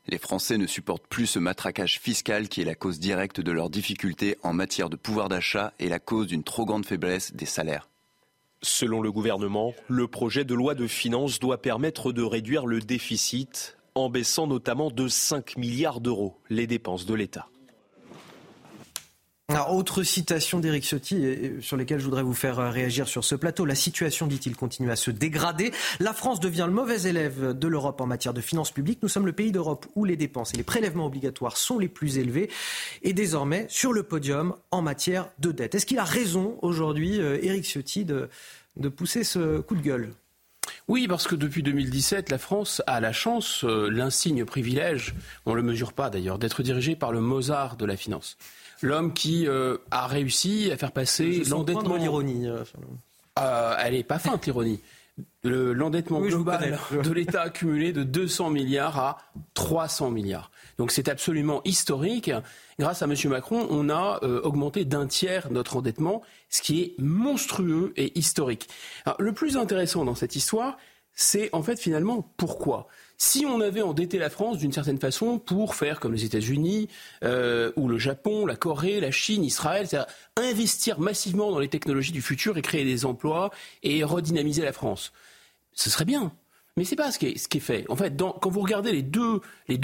Les Français ne supportent plus ce matraquage fiscal qui est la cause directe de leurs difficultés en matière de pouvoir d'achat et la cause d'une trop grande faiblesse des salaires. Selon le gouvernement, le projet de loi de finances doit permettre de réduire le déficit en baissant notamment de 5 milliards d'euros les dépenses de l'État. autre citation d'Éric Ciotti sur lesquelles je voudrais vous faire euh, réagir sur ce plateau. La situation, dit-il, continue à se dégrader. La France devient le mauvais élève de l'Europe en matière de finances publiques. Nous sommes le pays d'Europe où les dépenses et les prélèvements obligatoires sont les plus élevés et désormais sur le podium en matière de dette. Est-ce qu'il a raison aujourd'hui, euh, Éric Ciotti, de, de pousser ce coup de gueule? Oui, parce que depuis 2017, la France a la chance, euh, l'insigne privilège, on ne le mesure pas d'ailleurs, d'être dirigée par le Mozart de la finance. L'homme qui euh, a réussi à faire passer l'endettement. l'ironie. Euh, elle n'est pas feinte, l'ironie. L'endettement global de l'État accumulé de 200 milliards à 300 milliards. Donc c'est absolument historique. Grâce à M. Macron, on a euh, augmenté d'un tiers notre endettement, ce qui est monstrueux et historique. le plus intéressant dans cette histoire, c'est en fait finalement pourquoi. Si on avait endetté la France d'une certaine façon pour faire comme les États-Unis euh, ou le Japon, la Corée, la Chine, Israël, c'est-à-dire investir massivement dans les technologies du futur et créer des emplois et redynamiser la France, ce serait bien. Mais pas ce qui, est, ce qui est fait. En fait, quand vous regardez les deux,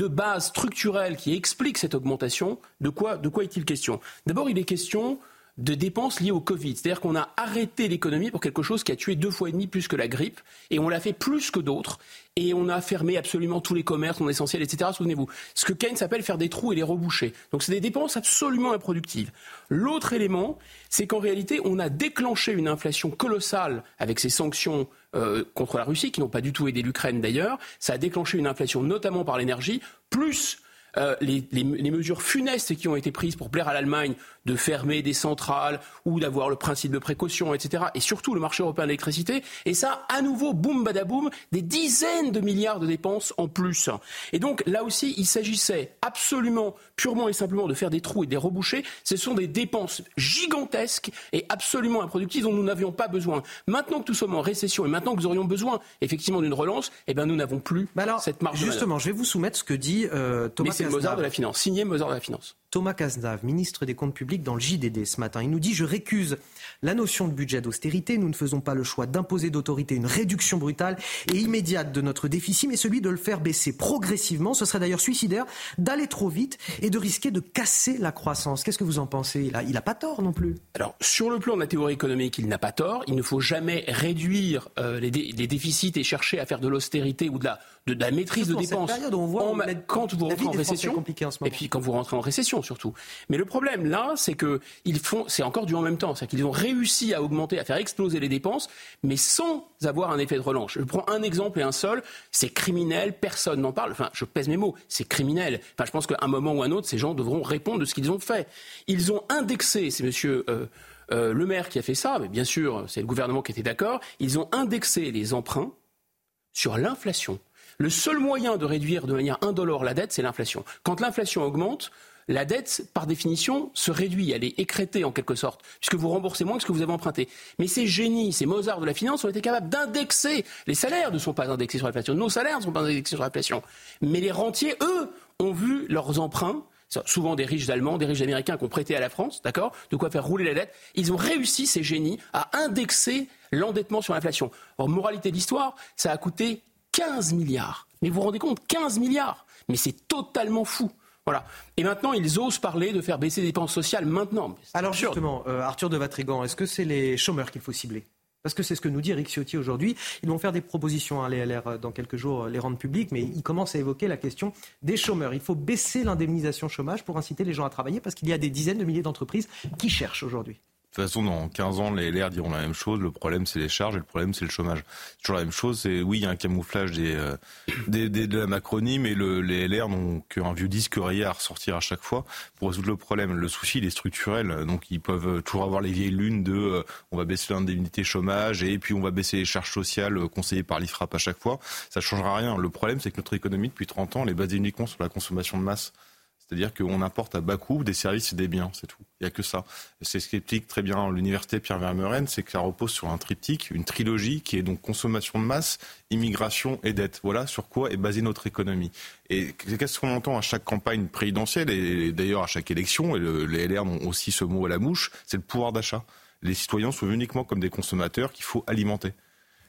bases structurelles qui expliquent cette augmentation, de quoi est-il question? D'abord, il est question de dépenses liées au Covid. C'est-à-dire qu'on a arrêté l'économie pour quelque chose qui a tué deux fois et demi plus que la grippe, et on l'a fait plus que d'autres, et on a fermé absolument tous les commerces non essentiels, etc. Souvenez-vous. Ce que Keynes appelle faire des trous et les reboucher. Donc c'est des dépenses absolument improductives. L'autre élément, c'est qu'en réalité, on a déclenché une inflation colossale avec ces sanctions euh, contre la Russie, qui n'ont pas du tout aidé l'Ukraine d'ailleurs. Ça a déclenché une inflation notamment par l'énergie, plus euh, les, mesures funestes qui ont été prises pour plaire à l'Allemagne de fermer des centrales ou d'avoir le principe de précaution, etc. Et surtout le marché européen de l'électricité. Et ça, à nouveau, boum badaboum, des dizaines de milliards de dépenses en plus. Et donc là aussi, il s'agissait absolument, purement et simplement de faire des trous et des rebouchés. Ce sont des dépenses gigantesques et absolument improductives dont nous n'avions pas besoin. Maintenant que nous sommes en récession et maintenant que nous aurions besoin effectivement d'une relance, eh bien nous n'avons plus cette marge. Justement, je vais vous soumettre ce que dit euh, Thomas c'est Mozart de la finance, signé Mozart de la finance. Thomas Cazenave, ministre des Comptes publics dans le JDD ce matin. Il nous dit Je récuse la notion de budget d'austérité. Nous ne faisons pas le choix d'imposer d'autorité une réduction brutale et immédiate de notre déficit, mais celui de le faire baisser progressivement. Ce serait d'ailleurs suicidaire d'aller trop vite et de risquer de casser la croissance. Qu'est-ce que vous en pensez? Il n'a pas tort non plus. Alors, sur le plan de la théorie économique, il n'a pas tort. Il ne faut jamais réduire euh, les, déficits et chercher à faire de l'austérité ou de la, de, la maîtrise de dépenses. Période on voit quand vous rentrez en récession, et puis quand vous rentrez en récession surtout. Mais le problème là, c'est que ils font, c'est encore du en même temps, c'est qu'ils ont réussi à augmenter, à faire exploser les dépenses, mais sans avoir un effet de relance. Je prends un exemple et un seul, c'est criminel, personne n'en parle. Enfin, je pèse mes mots, c'est criminel. Enfin, je pense qu'à un moment ou un autre, ces gens devront répondre de ce qu'ils ont fait. Ils ont indexé, c'est Monsieur. Euh, euh, le maire qui a fait ça, mais bien sûr, c'est le gouvernement qui était d'accord, ils ont indexé les emprunts sur l'inflation. Le seul moyen de réduire de manière indolore la dette, c'est l'inflation. Quand l'inflation augmente, la dette, par définition, se réduit, elle est écrétée en quelque sorte, puisque vous remboursez moins que ce que vous avez emprunté. Mais ces génies, ces Mozart de la finance ont été capables d'indexer. Les salaires ne sont pas indexés sur l'inflation, nos salaires ne sont pas indexés sur l'inflation. Mais les rentiers, eux, ont vu leurs emprunts souvent des riches Allemands, des riches Américains qui ont prêté à la France, d'accord De quoi faire rouler la dette. Ils ont réussi, ces génies, à indexer l'endettement sur l'inflation. Or, moralité de l'histoire, ça a coûté 15 milliards. Mais vous vous rendez compte, 15 milliards Mais c'est totalement fou. Voilà. Et maintenant, ils osent parler de faire baisser les dépenses sociales maintenant. Alors justement, euh, Arthur de Vatrigan, est-ce que c'est les chômeurs qu'il faut cibler? Parce que c'est ce que nous dit Eric Ciotti aujourd'hui. Ils vont faire des propositions, à hein, les LR, euh, dans quelques jours, euh, les rendre publiques, mais ils commencent à évoquer la question des chômeurs. Il faut baisser l'indemnisation chômage pour inciter les gens à travailler, parce qu'il y a des dizaines de milliers d'entreprises qui cherchent aujourd'hui. De toute façon, dans 15 ans, les LR diront la même chose. Le problème, c'est les charges et le problème, c'est le chômage. C'est toujours la même chose. C'est oui, il y a un camouflage des, euh, des, de la Macronie, mais le, les LR n'ont qu'un vieux disque rayé à ressortir à chaque fois pour résoudre le problème. Le souci, il est structurel. Donc, ils peuvent toujours avoir les vieilles lunes de euh, on va baisser l'indemnité chômage et puis on va baisser les charges sociales euh, conseillées par l'IFRAP à chaque fois. Ça changera rien. Le problème, c'est que notre économie, depuis 30 ans, elle est basée uniquement sur la consommation de masse. C'est-à-dire qu'on importe à bas coût des services et des biens, c'est tout. Il n'y a que ça. C'est ce qu'explique très bien l'université Pierre Vermeuren, c'est que ça repose sur un triptyque, une trilogie qui est donc consommation de masse, immigration et dette. Voilà sur quoi est basée notre économie. Et qu'est-ce qu'on entend à chaque campagne présidentielle et d'ailleurs à chaque élection, et les LR ont aussi ce mot à la mouche, c'est le pouvoir d'achat. Les citoyens sont uniquement comme des consommateurs qu'il faut alimenter.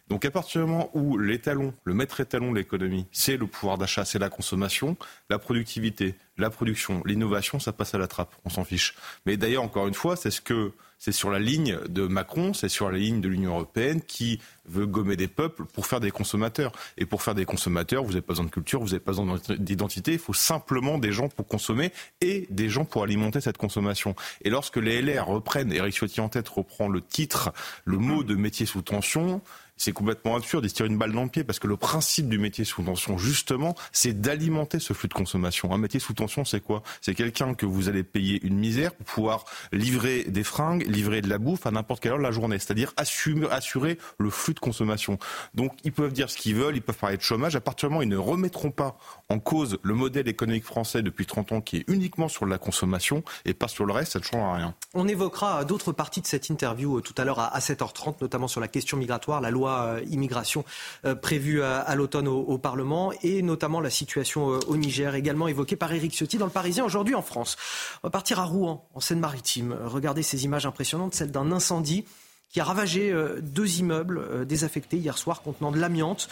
Donc à partir du moment où l'étalon, le maître étalon de l'économie, c'est le pouvoir d'achat, c'est la consommation, la productivité, la production, l'innovation, ça passe à la trappe, on s'en fiche. Mais d'ailleurs, encore une fois, c'est ce que c'est sur la ligne de Macron, c'est sur la ligne de l'Union européenne qui veut gommer des peuples pour faire des consommateurs. Et pour faire des consommateurs, vous n'avez pas besoin de culture, vous n'avez pas besoin d'identité, il faut simplement des gens pour consommer et des gens pour alimenter cette consommation. Et lorsque les LR reprennent, Eric Ciotti en tête reprend le titre, le mot de métier sous tension, c'est complètement absurde. Il se tire une balle dans le pied parce que le principe du métier sous tension, justement, c'est d'alimenter ce flux de consommation. Un métier sous tension, c'est quoi? C'est quelqu'un que vous allez payer une misère pour pouvoir livrer des fringues, livrer de la bouffe à n'importe quelle heure de la journée. C'est-à-dire assurer le flux de consommation. Donc, ils peuvent dire ce qu'ils veulent, ils peuvent parler de chômage. À partir du moment où ils ne remettront pas en cause le modèle économique français depuis 30 ans qui est uniquement sur la consommation et pas sur le reste, ça ne changera rien. On évoquera d'autres parties de cette interview euh, tout à l'heure à 7h30, notamment sur la question migratoire, la loi euh, immigration euh, prévue à, l'automne au, Parlement et notamment la situation euh, au Niger, également évoquée par Éric Ciotti dans le Parisien aujourd'hui en France. On va partir à Rouen, en Seine-Maritime. Regardez ces images impressionnantes, celles d'un incendie qui a ravagé deux immeubles désaffectés hier soir contenant de l'amiante.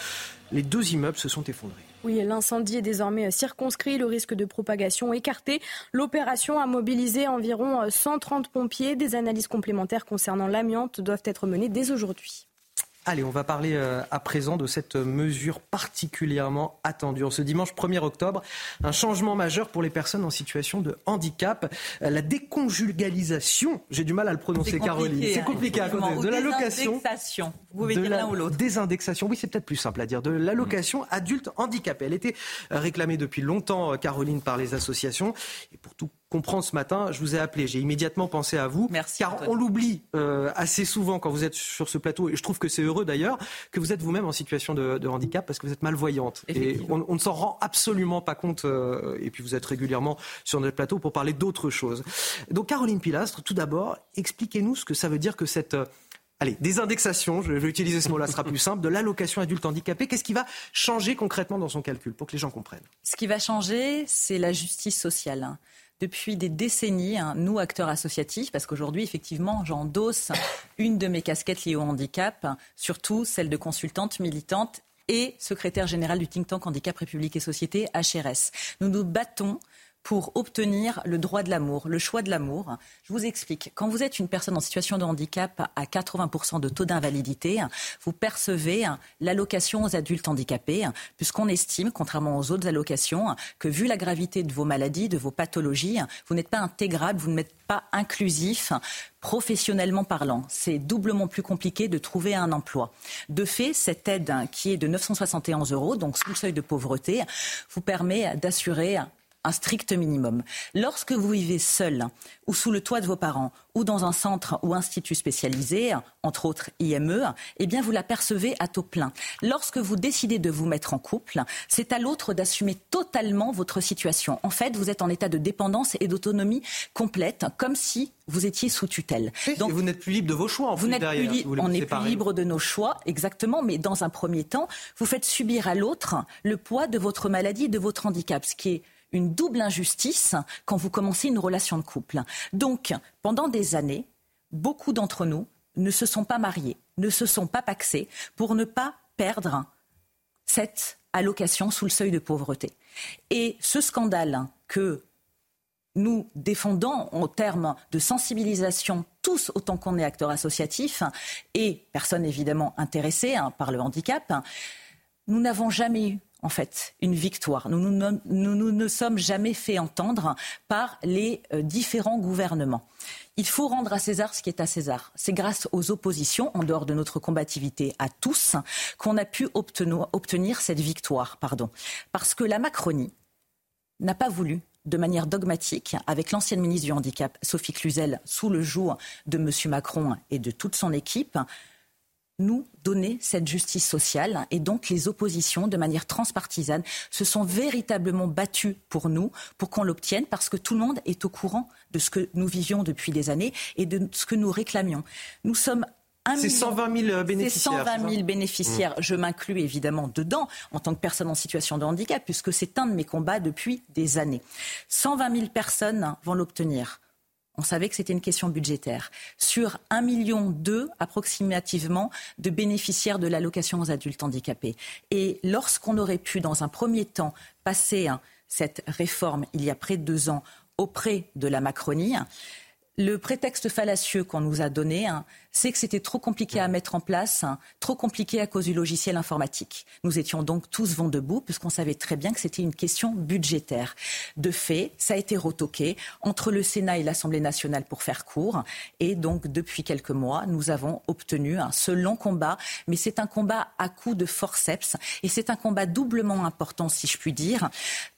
Les deux immeubles se sont effondrés. Oui, l'incendie est désormais circonscrit, le risque de propagation écarté. L'opération a mobilisé environ 130 pompiers. Des analyses complémentaires concernant l'amiante doivent être menées dès aujourd'hui. Allez, on va parler euh, à présent de cette mesure particulièrement attendue. En ce dimanche 1er octobre, un changement majeur pour les personnes en situation de handicap. Euh, la déconjugalisation, j'ai du mal à le prononcer, Caroline. C'est compliqué à cause de l'allocation. Vous pouvez dire l'un ou l'autre. Désindexation, oui, c'est peut-être plus simple à dire. De l'allocation adulte handicapé. Elle était réclamée depuis longtemps, euh, Caroline, par les associations. Et pour tout comprendre ce matin, je vous ai appelé. J'ai immédiatement pensé à vous. Merci. Car on l'oublie euh, assez souvent quand vous êtes sur ce plateau, et je trouve que c'est heureux d'ailleurs, que vous êtes vous-même en situation de, handicap parce que vous êtes malvoyante. Et on, ne s'en rend absolument pas compte. Euh, et puis vous êtes régulièrement sur notre plateau pour parler d'autres choses. Donc Caroline Pilastre, tout d'abord, expliquez-nous ce que ça veut dire que cette... Euh, allez, des indexations, je vais utiliser ce mot-là, ce sera plus simple, de l'allocation adulte handicapé. Qu'est-ce qui va changer concrètement dans son calcul pour que les gens comprennent? Ce qui va changer, c'est la justice sociale depuis des décennies, hein, nous, acteurs associatifs, parce qu'aujourd'hui, effectivement, j'endosse [COUGHS] une de mes casquettes liées au handicap, surtout celle de consultante militante et secrétaire générale du think tank Handicap République et Société, HRS. Nous nous battons pour obtenir le droit de l'amour, le choix de l'amour. Je vous explique. Quand vous êtes une personne en situation de handicap à 80% de taux d'invalidité, vous percevez l'allocation aux adultes handicapés, puisqu'on estime, contrairement aux autres allocations, que vu la gravité de vos maladies, de vos pathologies, vous n'êtes pas intégrable, vous n'êtes pas inclusif professionnellement parlant. C'est doublement plus compliqué de trouver un emploi. De fait, cette aide qui est de 971 euros, donc sous le seuil de pauvreté, vous permet d'assurer un strict minimum. Lorsque vous vivez seul ou sous le toit de vos parents ou dans un centre ou institut spécialisé, entre autres IME, eh bien vous la percevez à taux plein. Lorsque vous décidez de vous mettre en couple, c'est à l'autre d'assumer totalement votre situation. En fait, vous êtes en état de dépendance et d'autonomie complète, comme si vous étiez sous tutelle. Donc, vous n'êtes plus libre de vos choix. En vous n'êtes plus on n'est plus libre de nos choix, exactement. Mais dans un premier temps, vous faites subir à l'autre le poids de votre maladie, de votre handicap, ce qui est une double injustice quand vous commencez une relation de couple. Donc, pendant des années, beaucoup d'entre nous ne se sont pas mariés, ne se sont pas paxés pour ne pas perdre cette allocation sous le seuil de pauvreté. Et ce scandale que nous défendons en termes de sensibilisation, tous autant qu'on est acteurs associatifs et personnes évidemment intéressées hein, par le handicap, nous n'avons jamais eu en fait, une victoire. Nous nous, nous, sommes jamais fait entendre par les euh, différents gouvernements. Il faut rendre à César ce qui est à César. C'est grâce aux oppositions, en dehors de notre combativité à tous, qu'on a pu obtenir, cette victoire. Pardon. Parce que la Macronie n'a pas voulu de manière dogmatique, avec l'ancienne ministre du Handicap, Sophie Cluzel, sous le joug de M. Macron et de toute son équipe, nous donner cette justice sociale. Et donc les oppositions, de manière transpartisane, se sont véritablement battues pour nous, pour qu'on l'obtienne, parce que tout le monde est au courant de ce que nous vivions depuis des années et de ce que nous réclamions. Nous sommes c'est 120 000 bénéficiaires. 120 000 bénéficiaires. Je m'inclus évidemment dedans en tant que personne en situation de handicap, puisque c'est un de mes combats depuis des années. 120 000 personnes vont l'obtenir on savait que c'était une question budgétaire. Sur 1,2 million approximativement de bénéficiaires de l'allocation aux adultes handicapés. Et lorsqu'on aurait pu, dans un premier temps, passer hein, cette réforme il y a près de deux ans auprès de la Macronie, le prétexte fallacieux qu'on nous a donné, hein, c'est que c'était trop compliqué à mettre en place, hein, trop compliqué à cause du logiciel informatique. Nous étions donc tous vent debout, puisqu'on savait très bien que c'était une question budgétaire. De fait, ça a été retoqué entre le Sénat et l'Assemblée nationale pour faire court. Et donc, depuis quelques mois, nous avons obtenu un ce long combat. Mais c'est un combat à coup de forceps. Et c'est un combat doublement important, si je puis dire,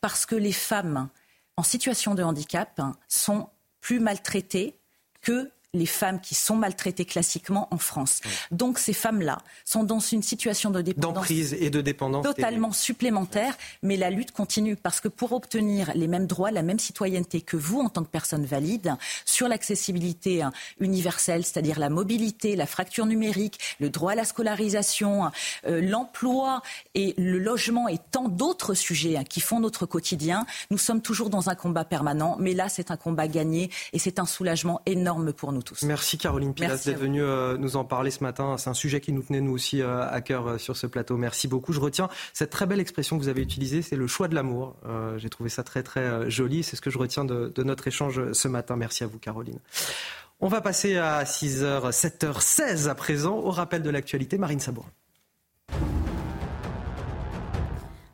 parce que les femmes en situation de handicap sont plus maltraitées que les femmes qui sont maltraitées classiquement en France. Donc ces femmes-là sont dans une situation de dépendance d'emprise et de dépendance totalement supplémentaire, mais la lutte continue parce que pour obtenir les mêmes droits, la même citoyenneté que vous en tant que personne valide sur l'accessibilité hein, universelle, c'est-à-dire la mobilité, la fracture numérique, le droit à la scolarisation, euh, l'emploi et le logement et tant d'autres sujets hein, qui font notre quotidien, nous sommes toujours dans un combat permanent, mais là c'est un combat gagné et c'est un soulagement énorme pour nous nous tous. Merci Caroline Pilas d'être venue euh, nous en parler ce matin. C'est un sujet qui nous tenait nous aussi euh, à cœur euh, sur ce plateau. Merci beaucoup. Je retiens cette très belle expression que vous avez utilisée, c'est le choix de l'amour. J'ai trouvé ça très très joli. C'est ce que je retiens de, de notre échange ce matin. Merci à vous Caroline. On va passer à 6h, 7h16 à présent au rappel de l'actualité. Marine Sabourin.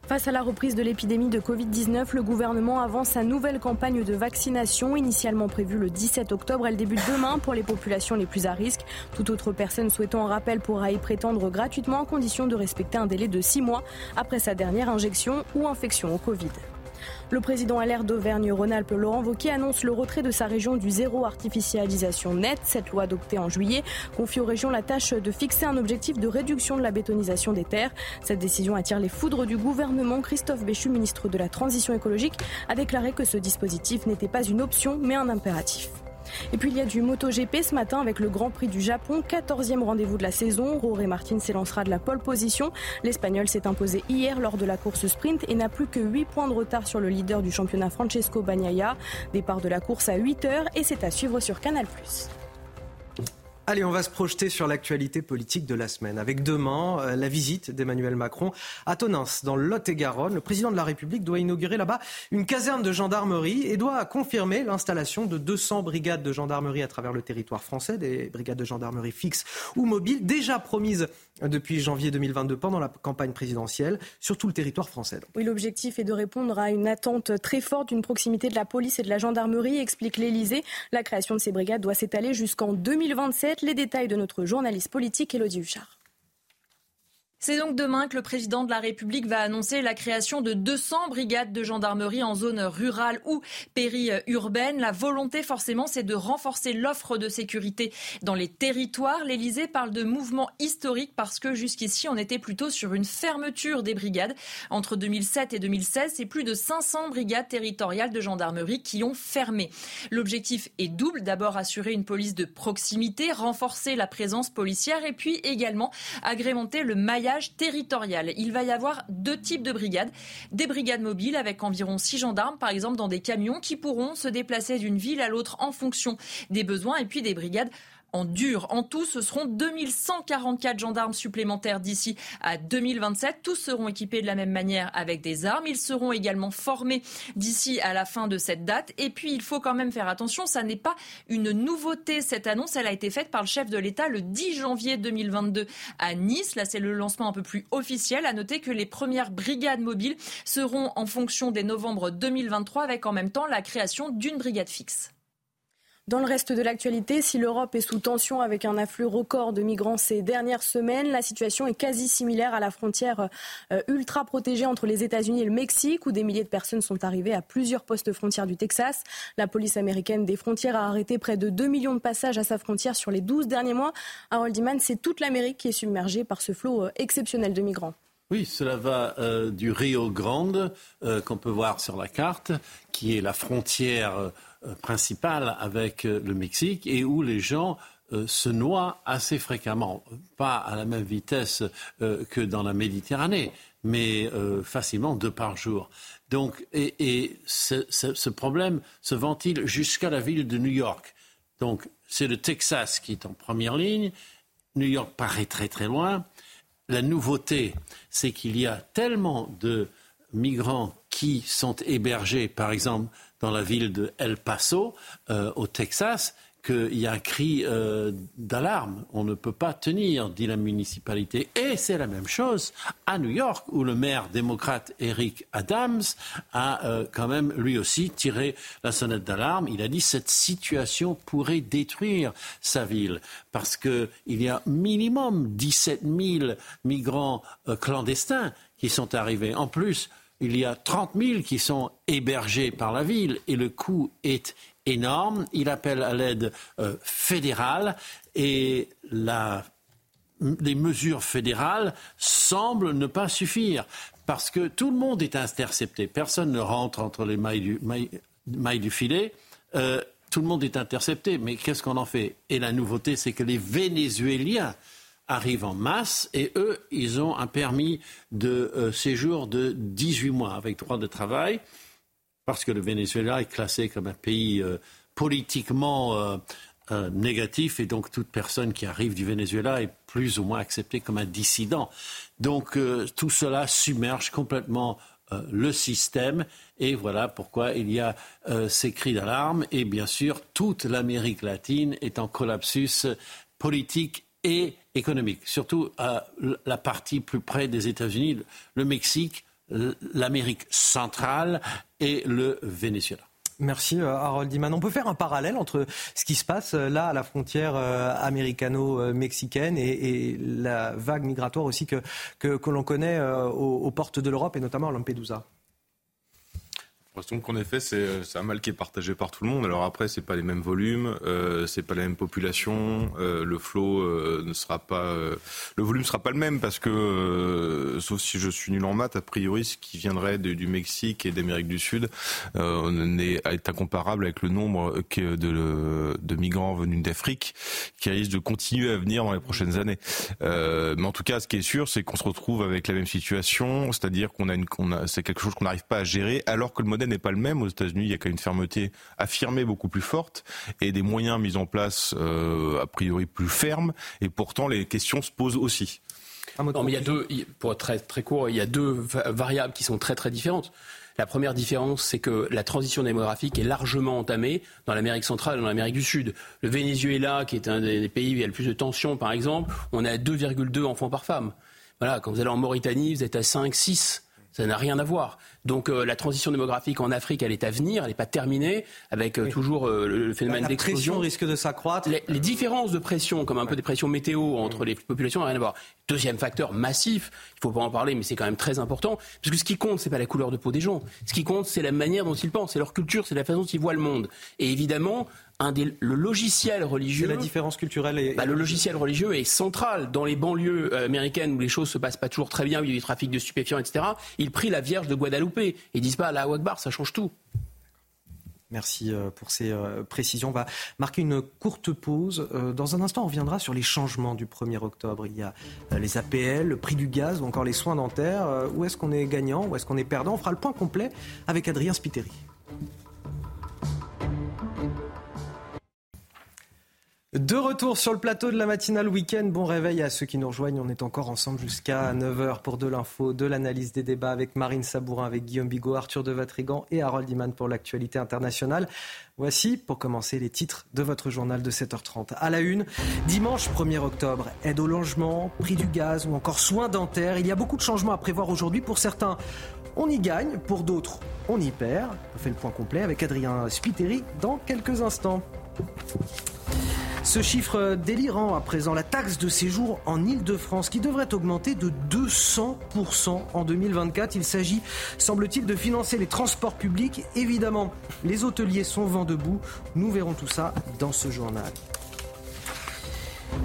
Face à la reprise de l'épidémie de Covid-19, le gouvernement avance sa nouvelle campagne de vaccination. Initialement prévue le 17 octobre, elle débute demain pour les populations les plus à risque. Toute autre personne souhaitant un rappel pourra y prétendre gratuitement à condition de respecter un délai de 6 mois après sa dernière injection ou infection au Covid. Le président LR d'Auvergne-Rhône-Alpes, Laurent Wauquiez, annonce le retrait de sa région du zéro artificialisation net. Cette loi adoptée en juillet confie aux régions la tâche de fixer un objectif de réduction de la bétonisation des terres. Cette décision attire les foudres du gouvernement. Christophe Béchu, ministre de la Transition écologique, a déclaré que ce dispositif n'était pas une option mais un impératif. Et puis il y a du MotoGP ce matin avec le Grand Prix du Japon, 14e rendez-vous de la saison. Roré Martin s'élancera de la pole position. L'Espagnol s'est imposé hier lors de la course sprint et n'a plus que 8 points de retard sur le leader du championnat Francesco Bagnaia. Départ de la course à 8 heures et c'est à suivre sur Canal+. Allez, on va se projeter sur l'actualité politique de la semaine. Avec demain, euh, la visite d'Emmanuel Macron à Tonins, dans Lot-et-Garonne. Le président de la République doit inaugurer là-bas une caserne de gendarmerie et doit confirmer l'installation de 200 brigades de gendarmerie à travers le territoire français, des brigades de gendarmerie fixes ou mobiles, déjà promises depuis janvier 2022 pendant la campagne présidentielle sur tout le territoire français. Oui, l'objectif est de répondre à une attente très forte d'une proximité de la police et de la gendarmerie, explique l'Elysée. La création de ces brigades doit s'étaler jusqu'en 2027. Les détails de notre journaliste politique Elodie Huchard. C'est donc demain que le président de la République va annoncer la création de 200 brigades de gendarmerie en zone rurale ou périurbaine. La volonté, forcément, c'est de renforcer l'offre de sécurité dans les territoires. L'Élysée parle de mouvement historique parce que jusqu'ici, on était plutôt sur une fermeture des brigades. Entre 2007 et 2016, c'est plus de 500 brigades territoriales de gendarmerie qui ont fermé. L'objectif est double. D'abord, assurer une police de proximité, renforcer la présence policière et puis également agrémenter le maillage territorial. Il va y avoir deux types de brigades. Des brigades mobiles avec environ six gendarmes, par exemple, dans des camions qui pourront se déplacer d'une ville à l'autre en fonction des besoins. Et puis des brigades en tout, ce seront 2144 gendarmes supplémentaires d'ici à 2027. Tous seront équipés de la même manière avec des armes. Ils seront également formés d'ici à la fin de cette date. Et puis, il faut quand même faire attention, ça n'est pas une nouveauté. Cette annonce, elle a été faite par le chef de l'État le 10 janvier 2022 à Nice. Là, c'est le lancement un peu plus officiel. À noter que les premières brigades mobiles seront en fonction des novembre 2023 avec en même temps la création d'une brigade fixe. Dans le reste de l'actualité, si l'Europe est sous tension avec un afflux record de migrants ces dernières semaines, la situation est quasi similaire à la frontière euh, ultra protégée entre les États-Unis et le Mexique, où des milliers de personnes sont arrivées à plusieurs postes frontières du Texas. La police américaine des frontières a arrêté près de 2 millions de passages à sa frontière sur les 12 derniers mois. Harold Iman, c'est toute l'Amérique qui est submergée par ce flot euh, exceptionnel de migrants. Oui, cela va euh, du Rio Grande, qu'on peut voir sur la carte, qui est la frontière principale avec euh, le Mexique et où les gens euh, se noient assez fréquemment, pas à la même vitesse que dans la Méditerranée, mais facilement deux par jour. Donc, et, ce, ce, problème se ventile jusqu'à la ville de New York. Donc, c'est le Texas qui est en première ligne. New York paraît très très loin. La nouveauté, c'est qu'il y a tellement de migrants qui sont hébergés, par exemple, dans la ville de El Paso, euh, au Texas, qu'il y a un cri euh, d'alarme. On ne peut pas tenir, dit la municipalité. Et c'est la même chose à New York, où le maire démocrate Eric Adams a euh, quand même lui aussi tiré la sonnette d'alarme. Il a dit cette situation pourrait détruire sa ville parce qu'il y a minimum 17 000 migrants clandestins qui sont arrivés. En plus, il y a 30 000 qui sont hébergés par la ville et le coût est énorme. Il appelle à l'aide euh, fédérale et les mesures fédérales semblent ne pas suffire parce que tout le monde est intercepté. Personne ne rentre entre les mailles du, filet. Euh, tout le monde est intercepté. Mais qu'est-ce qu'on en fait? Et la nouveauté, c'est que les Vénézuéliens arrivent en masse et eux, ils ont un permis de euh, séjour de 18 mois avec droit de travail parce que le Venezuela est classé comme un pays euh, politiquement euh, négatif et donc toute personne qui arrive du Venezuela est plus ou moins acceptée comme un dissident. Donc tout cela submerge complètement le système et voilà pourquoi il y a ces cris d'alarme et bien sûr toute l'Amérique latine est en collapsus politique et surtout la partie plus près des États-Unis, le Mexique, l'Amérique centrale et le Venezuela. Merci euh, Harold Diman. On peut faire un parallèle entre ce qui se passe euh, là à la frontière euh, américano-mexicaine et, la vague migratoire aussi que, que, l'on connaît aux, portes de l'Europe et notamment à Lampedusa l'impression qu'en effet, c'est un mal qui est partagé par tout le monde. Alors après, c'est pas les mêmes volumes, euh, c'est pas la même population, euh, le flot euh, ne sera pas, euh, le volume sera pas le même parce que, euh, sauf si je suis nul en maths, a priori, ce qui viendrait de, du Mexique et d'Amérique du Sud est, est incomparable avec le nombre que de, de migrants venus d'Afrique qui risque de continuer à venir dans les prochaines années. mais en tout cas, ce qui est sûr, c'est qu'on se retrouve avec la même situation, c'est-à-dire qu'on a une, qu'on a, c'est quelque chose qu'on n'arrive pas à gérer alors que le modèle n'est pas le même. Aux États-Unis, il y a quand même une fermeté affirmée beaucoup plus forte et des moyens mis en place euh, a priori plus fermes. Et pourtant, les questions se posent aussi. Non, mais il y a deux, pour être très, très court, il y a deux variables qui sont très très différentes. La première différence, c'est que la transition démographique est largement entamée dans l'Amérique centrale et dans l'Amérique du Sud. Le Venezuela, qui est un des pays où il y a le plus de tensions, par exemple, on est à 2,2 enfants par femme. Voilà, quand vous allez en Mauritanie, vous êtes à 5, 6. Ça n'a rien à voir. Donc euh, la transition démographique en Afrique, elle est à venir, elle n'est pas terminée, avec euh, toujours euh, le phénomène d'explosion. La pression risque de s'accroître. Les, différences de pression, comme un peu des pressions météo entre les populations, n'ont rien à voir. Deuxième facteur massif, il faut pas en parler, mais c'est quand même très important, parce que ce qui compte, c'est pas la couleur de peau des gens. Ce qui compte, c'est la manière dont ils pensent, c'est leur culture, c'est la façon dont ils voient le monde. Et évidemment, un le logiciel religieux. la différence culturelle. Est... Bah, le logiciel religieux est central dans les banlieues euh, américaines où les choses se passent pas toujours très bien, où il y a du trafic de stupéfiants, etc. Ils prient la Vierge de Guadalupe. Ils disent pas la Akbar, ça change tout. Merci euh, pour ces euh, précisions. On va marquer une courte pause. Dans un instant, on reviendra sur les changements du 1er octobre. Il y a les APL, le prix du gaz ou encore les soins dentaires. Où est-ce qu'on est gagnant Où est-ce qu'on est perdant? On fera le point complet avec Adrien Spiteri. De retour sur le plateau de la matinale week-end. Bon réveil à ceux qui nous rejoignent. On est encore ensemble jusqu'à 9h pour de l'info, de l'analyse des débats avec Marine Sabourin, avec Guillaume Bigot, Arthur de Vatrigan et Harold Iman pour l'actualité internationale. Voici, pour commencer, les titres de votre journal de 7h30. À la une, dimanche 1er octobre, aide au logement, prix du gaz ou encore soins dentaires. Il y a beaucoup de changements à prévoir aujourd'hui. Pour certains, on y gagne. Pour d'autres, on y perd. On fait le point complet avec Adrien Spiteri dans quelques instants. Ce chiffre délirant à présent, la taxe de séjour en Ile-de-France qui devrait augmenter de 200% en 2024. Il s'agit, semble-t-il, de financer les transports publics. Évidemment, les hôteliers sont vent debout. Nous verrons tout ça dans ce journal.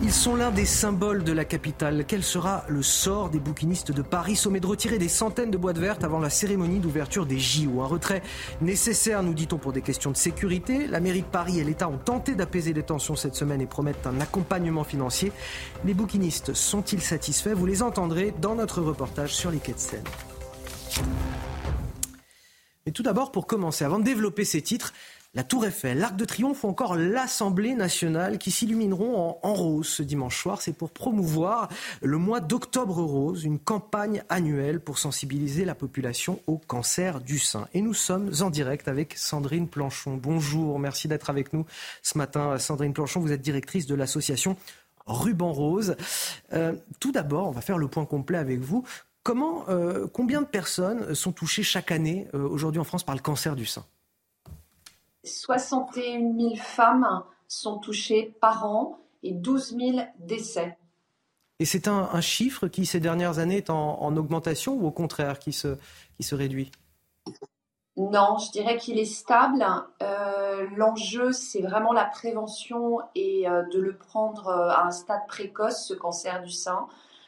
Ils sont l'un des symboles de la capitale. Quel sera le sort des bouquinistes de Paris? Sommet de retirer des centaines de boîtes vertes avant la cérémonie d'ouverture des JO. Un retrait nécessaire, nous dit-on, pour des questions de sécurité. La mairie de Paris et l'État ont tenté d'apaiser les tensions cette semaine et promettent un accompagnement financier. Les bouquinistes sont-ils satisfaits? Vous les entendrez dans notre reportage sur les quais de Seine. Mais tout d'abord, pour commencer, avant de développer ces titres, la Tour Eiffel, l'Arc de Triomphe ou encore l'Assemblée nationale qui s'illumineront en, rose ce dimanche soir. C'est pour promouvoir le mois d'octobre rose, une campagne annuelle pour sensibiliser la population au cancer du sein. Et nous sommes en direct avec Sandrine Planchon. Bonjour, merci d'être avec nous ce matin. Sandrine Planchon, vous êtes directrice de l'association Ruban Rose. Euh, tout d'abord, on va faire le point complet avec vous. Euh, combien de personnes sont touchées chaque année euh, aujourd'hui en France par le cancer du sein? 61 000 femmes sont touchées par an et 12 000 décès. Et c'est un, chiffre qui, ces dernières années, est en, augmentation ou au contraire qui se, qui se réduit? Non, je dirais qu'il est stable. Euh, l'enjeu, c'est vraiment la prévention et euh, de le prendre euh, à un stade précoce, ce cancer du sein,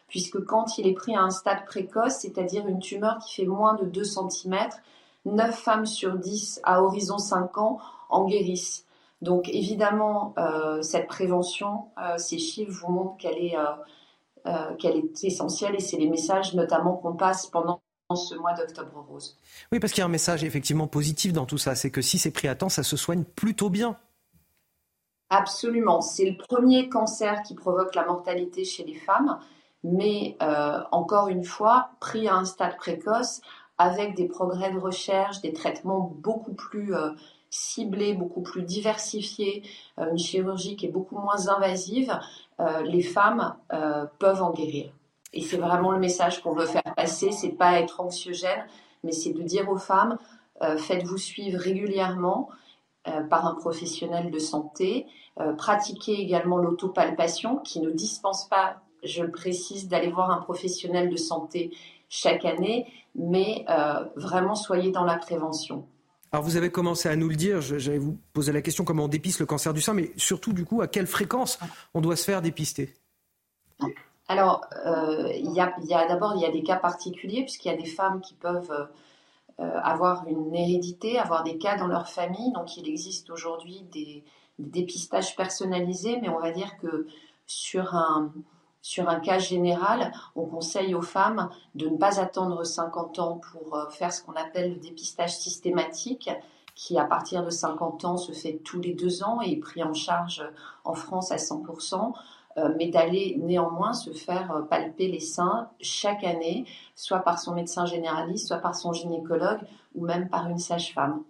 puisque quand il est pris à un stade précoce, c'est-à-dire une tumeur qui fait moins de 2 cm, 9 femmes sur 10 à horizon 5 ans en guérissent. Donc évidemment, euh, cette prévention, euh, ces chiffres vous montrent qu'elle est, euh, qu'elle est essentielle et c'est les messages notamment qu'on passe pendant ce mois d'octobre rose. Oui, parce qu'il y a un message effectivement positif dans tout ça, c'est que si c'est pris à temps, ça se soigne plutôt bien. Absolument. C'est le premier cancer qui provoque la mortalité chez les femmes, mais encore une fois, pris à un stade précoce, avec des progrès de recherche, des traitements beaucoup plus euh, ciblés, beaucoup plus diversifiés, euh, une chirurgie qui est beaucoup moins invasive, les femmes peuvent en guérir. Et c'est vraiment le message qu'on veut faire passer, c'est pas être anxiogène, mais c'est de dire aux femmes, faites-vous suivre régulièrement par un professionnel de santé, pratiquez également l'autopalpation qui ne dispense pas je le précise, d'aller voir un professionnel de santé chaque année, mais euh, vraiment soyez dans la prévention. Alors vous avez commencé à nous le dire, j'allais vous poser la question comment on dépiste le cancer du sein, mais surtout du coup à quelle fréquence on doit se faire dépister? Alors euh, y a, d'abord il y a des cas particuliers puisqu'il y a des femmes qui peuvent euh, avoir une hérédité, avoir des cas dans leur famille, donc il existe aujourd'hui des dépistages personnalisés, mais on va dire que sur un, sur un cas général, on conseille aux femmes de ne pas attendre 50 ans pour euh, faire ce qu'on appelle le dépistage systématique, qui à partir de 50 ans se fait tous les deux ans et est pris en charge en France à 100%, euh, mais d'aller néanmoins se faire euh, palper les seins chaque année, soit par son médecin généraliste, soit par son gynécologue ou même par une sage-femme.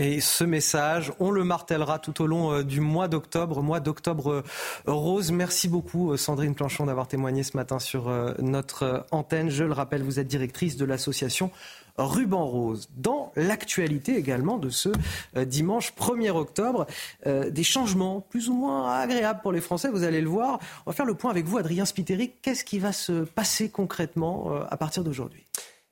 Et ce message, on le martèlera tout au long euh, du mois d'octobre, mois d'octobre euh, rose. Merci beaucoup euh, Sandrine Planchon d'avoir témoigné ce matin sur notre antenne. Je le rappelle, vous êtes directrice de l'association Ruban Rose. Dans l'actualité également de ce dimanche 1er octobre, des changements plus ou moins agréables pour les Français, vous allez le voir. On va faire le point avec vous, Adrien Spiteri. Qu'est-ce qui va se passer concrètement à partir d'aujourd'hui?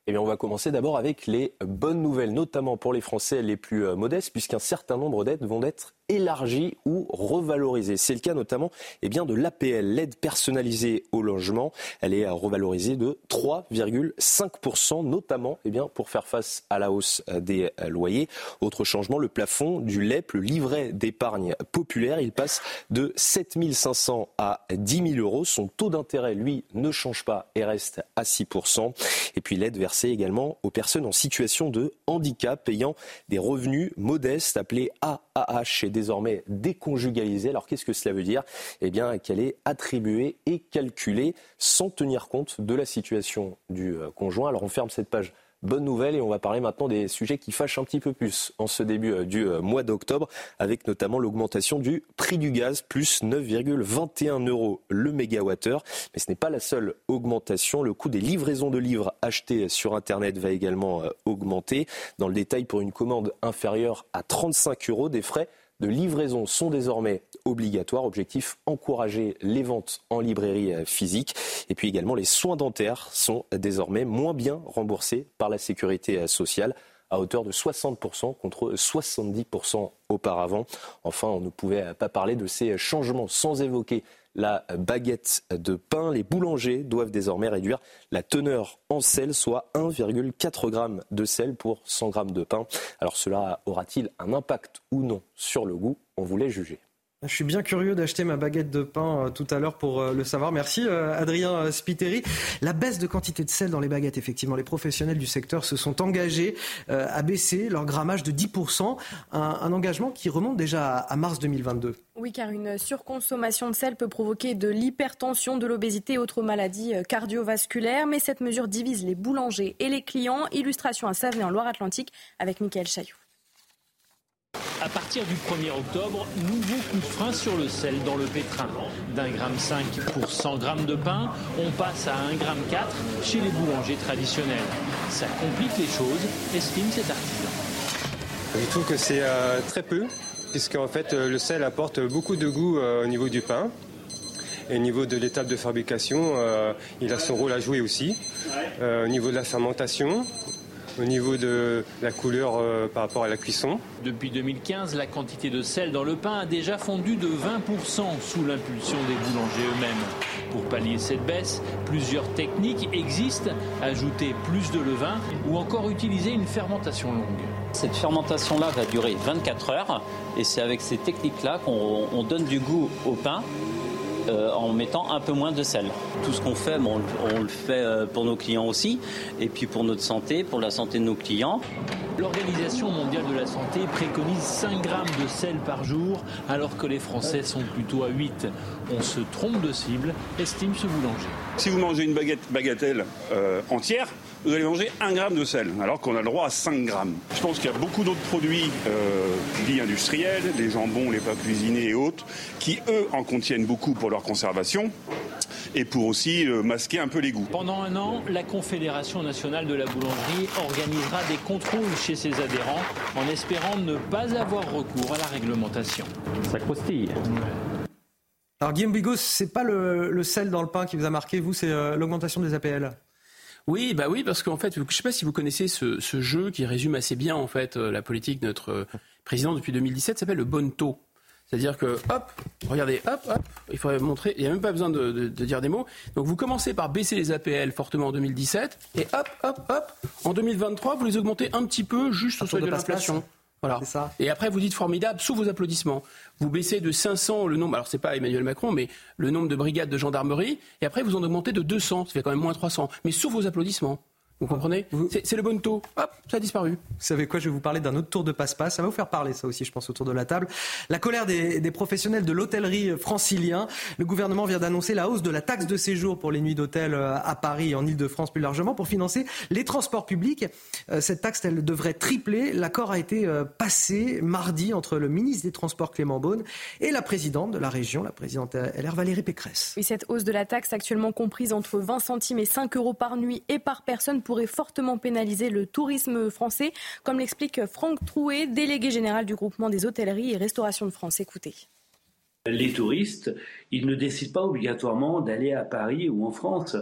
Eh bien, on va commencer d'abord avec les bonnes nouvelles, notamment pour les Français les plus euh, modestes, puisqu'un certain nombre d'aides vont être élargie ou revalorisée. C'est le cas notamment eh bien, de l'APL, l'aide personnalisée au logement. Elle est revalorisée de 3,5%, notamment eh bien, pour faire face à la hausse des loyers. Autre changement, le plafond du LEP, le livret d'épargne populaire, il passe de 7 500 à 10 000 euros. Son taux d'intérêt, lui, ne change pas et reste à 6%. Et puis l'aide versée également aux personnes en situation de handicap ayant des revenus modestes appelés AAH et désormais déconjugalisée. Alors qu'est-ce que cela veut dire? Eh bien qu'elle est attribuée et calculée sans tenir compte de la situation du euh, conjoint. Alors on ferme cette page bonne nouvelle et on va parler maintenant des sujets qui fâchent un petit peu plus en ce début euh, du euh, mois d'octobre avec notamment l'augmentation du prix du gaz plus 9,21 euros le mégawattheure. Mais ce n'est pas la seule augmentation. Le coût des livraisons de livres achetés sur Internet va également augmenter. Dans le détail, pour une commande inférieure à 35 euros, des frais de livraison sont désormais obligatoires. Objectif, encourager les ventes en librairie euh, physique. Et puis également, les soins dentaires sont désormais moins bien remboursés par la sécurité euh, sociale à hauteur de 60% contre 70% auparavant. Enfin, on ne pouvait pas parler de ces changements sans évoquer la baguette de pain. Les boulangers doivent désormais réduire la teneur en sel, soit 1,4 g de sel pour 100 g de pain. Alors cela aura-t-il un impact ou non sur le goût? On voulait juger. Je suis bien curieux d'acheter ma baguette de pain euh, tout à l'heure pour euh, le savoir. Merci euh, Adrien Spiteri. La baisse de quantité de sel dans les baguettes, effectivement, les professionnels du secteur se sont engagés à baisser leur grammage de 10%, un, engagement qui remonte déjà à, mars 2022. Oui, car une surconsommation de sel peut provoquer de l'hypertension, de l'obésité et autres maladies cardiovasculaires. Mais cette mesure divise les boulangers et les clients. Illustration à Savenay en Loire-Atlantique avec Michael Chailloux. À partir du 1er octobre, nouveau coup de frein sur le sel dans le pétrin. D'un gramme 5 pour 100 grammes de pain, on passe à 1 gramme 4 chez les boulangers traditionnels. Ça complique les choses, estime cet artisan. Je trouve que c'est euh, très peu, puisque en fait euh, le sel apporte beaucoup de goût euh, au niveau du pain. Et au niveau de l'étape de fabrication, il a son rôle à jouer aussi. au niveau de la fermentation, au niveau de la couleur euh, par rapport à la cuisson. Depuis 2015, la quantité de sel dans le pain a déjà fondu de 20% sous l'impulsion des boulangers eux-mêmes. Pour pallier cette baisse, plusieurs techniques existent, ajouter plus de levain ou encore utiliser une fermentation longue. Cette fermentation-là va durer 24 heures et c'est avec ces techniques-là qu'on donne du goût au pain euh, en mettant un peu moins de sel. tout ce qu'on fait, on, on, le fait pour nos clients aussi, et puis pour notre santé, pour la santé de nos clients. L'Organisation mondiale de la santé préconise 5 grammes de sel par jour, alors que les Français sont plutôt à 8. On se trompe de cible, estime ce boulanger. Si vous mangez une baguette bagatelle euh, entière, vous allez manger 1 gramme de sel, alors qu'on a le droit à 5 grammes. Je pense qu'il y a beaucoup d'autres produits euh, dits industriels, les jambons, les plats cuisinés et autres, qui eux en contiennent beaucoup pour leur conservation et pour aussi euh, masquer un peu les goûts. Pendant un an, la Confédération nationale de la boulangerie organisera des contrôles chez ses adhérents en espérant ne pas avoir recours à la réglementation. Ça croustille. Alors Guillaume Bigos, c'est pas le, sel dans le pain qui vous a marqué, vous, c'est euh, l'augmentation des APL. Oui, bah oui, parce qu'en fait, je ne sais pas si vous connaissez ce, jeu qui résume assez bien en fait euh, la politique de notre président depuis 2017, s'appelle le bon taux. C'est-à-dire que, hop, regardez, hop, hop, il faudrait montrer, il n'y a même pas besoin de, dire des mots. Donc vous commencez par baisser les APL fortement en 2017, et hop, hop, hop, en 2023, vous les augmentez un petit peu juste au seuil de l'inflation. Voilà. Ça. Et après, vous dites formidable, sous vos applaudissements. Vous baissez de 500 le nombre, alors c'est pas Emmanuel Macron, mais le nombre de brigades de gendarmerie, et après vous en augmentez de 200, ça fait quand même moins 300, mais sous vos applaudissements. Vous comprenez C'est le bon taux. Hop, ça a disparu. Vous savez quoi Je vais vous parler d'un autre tour de passe-passe. Ça va vous faire parler, ça aussi, je pense, autour de la table. La colère des, des professionnels de l'hôtellerie francilien. Le gouvernement vient d'annoncer la hausse de la taxe de séjour pour les nuits d'hôtel euh, à Paris et en Ile-de-France plus largement pour financer les transports publics. Euh, cette taxe, elle devrait tripler. L'accord a été euh, passé mardi entre le ministre des Transports Clément Beaune et la présidente de la région, la présidente LR Valérie Pécresse. Oui, cette hausse de la taxe actuellement comprise entre 20 centimes et 5 euros par nuit et par personne pourrait fortement pénaliser le tourisme français, comme l'explique Franck Trouet, délégué général du groupement des hôtelleries et restaurations de France. Écoutez. Les touristes, ils ne décident pas obligatoirement d'aller à Paris ou en France.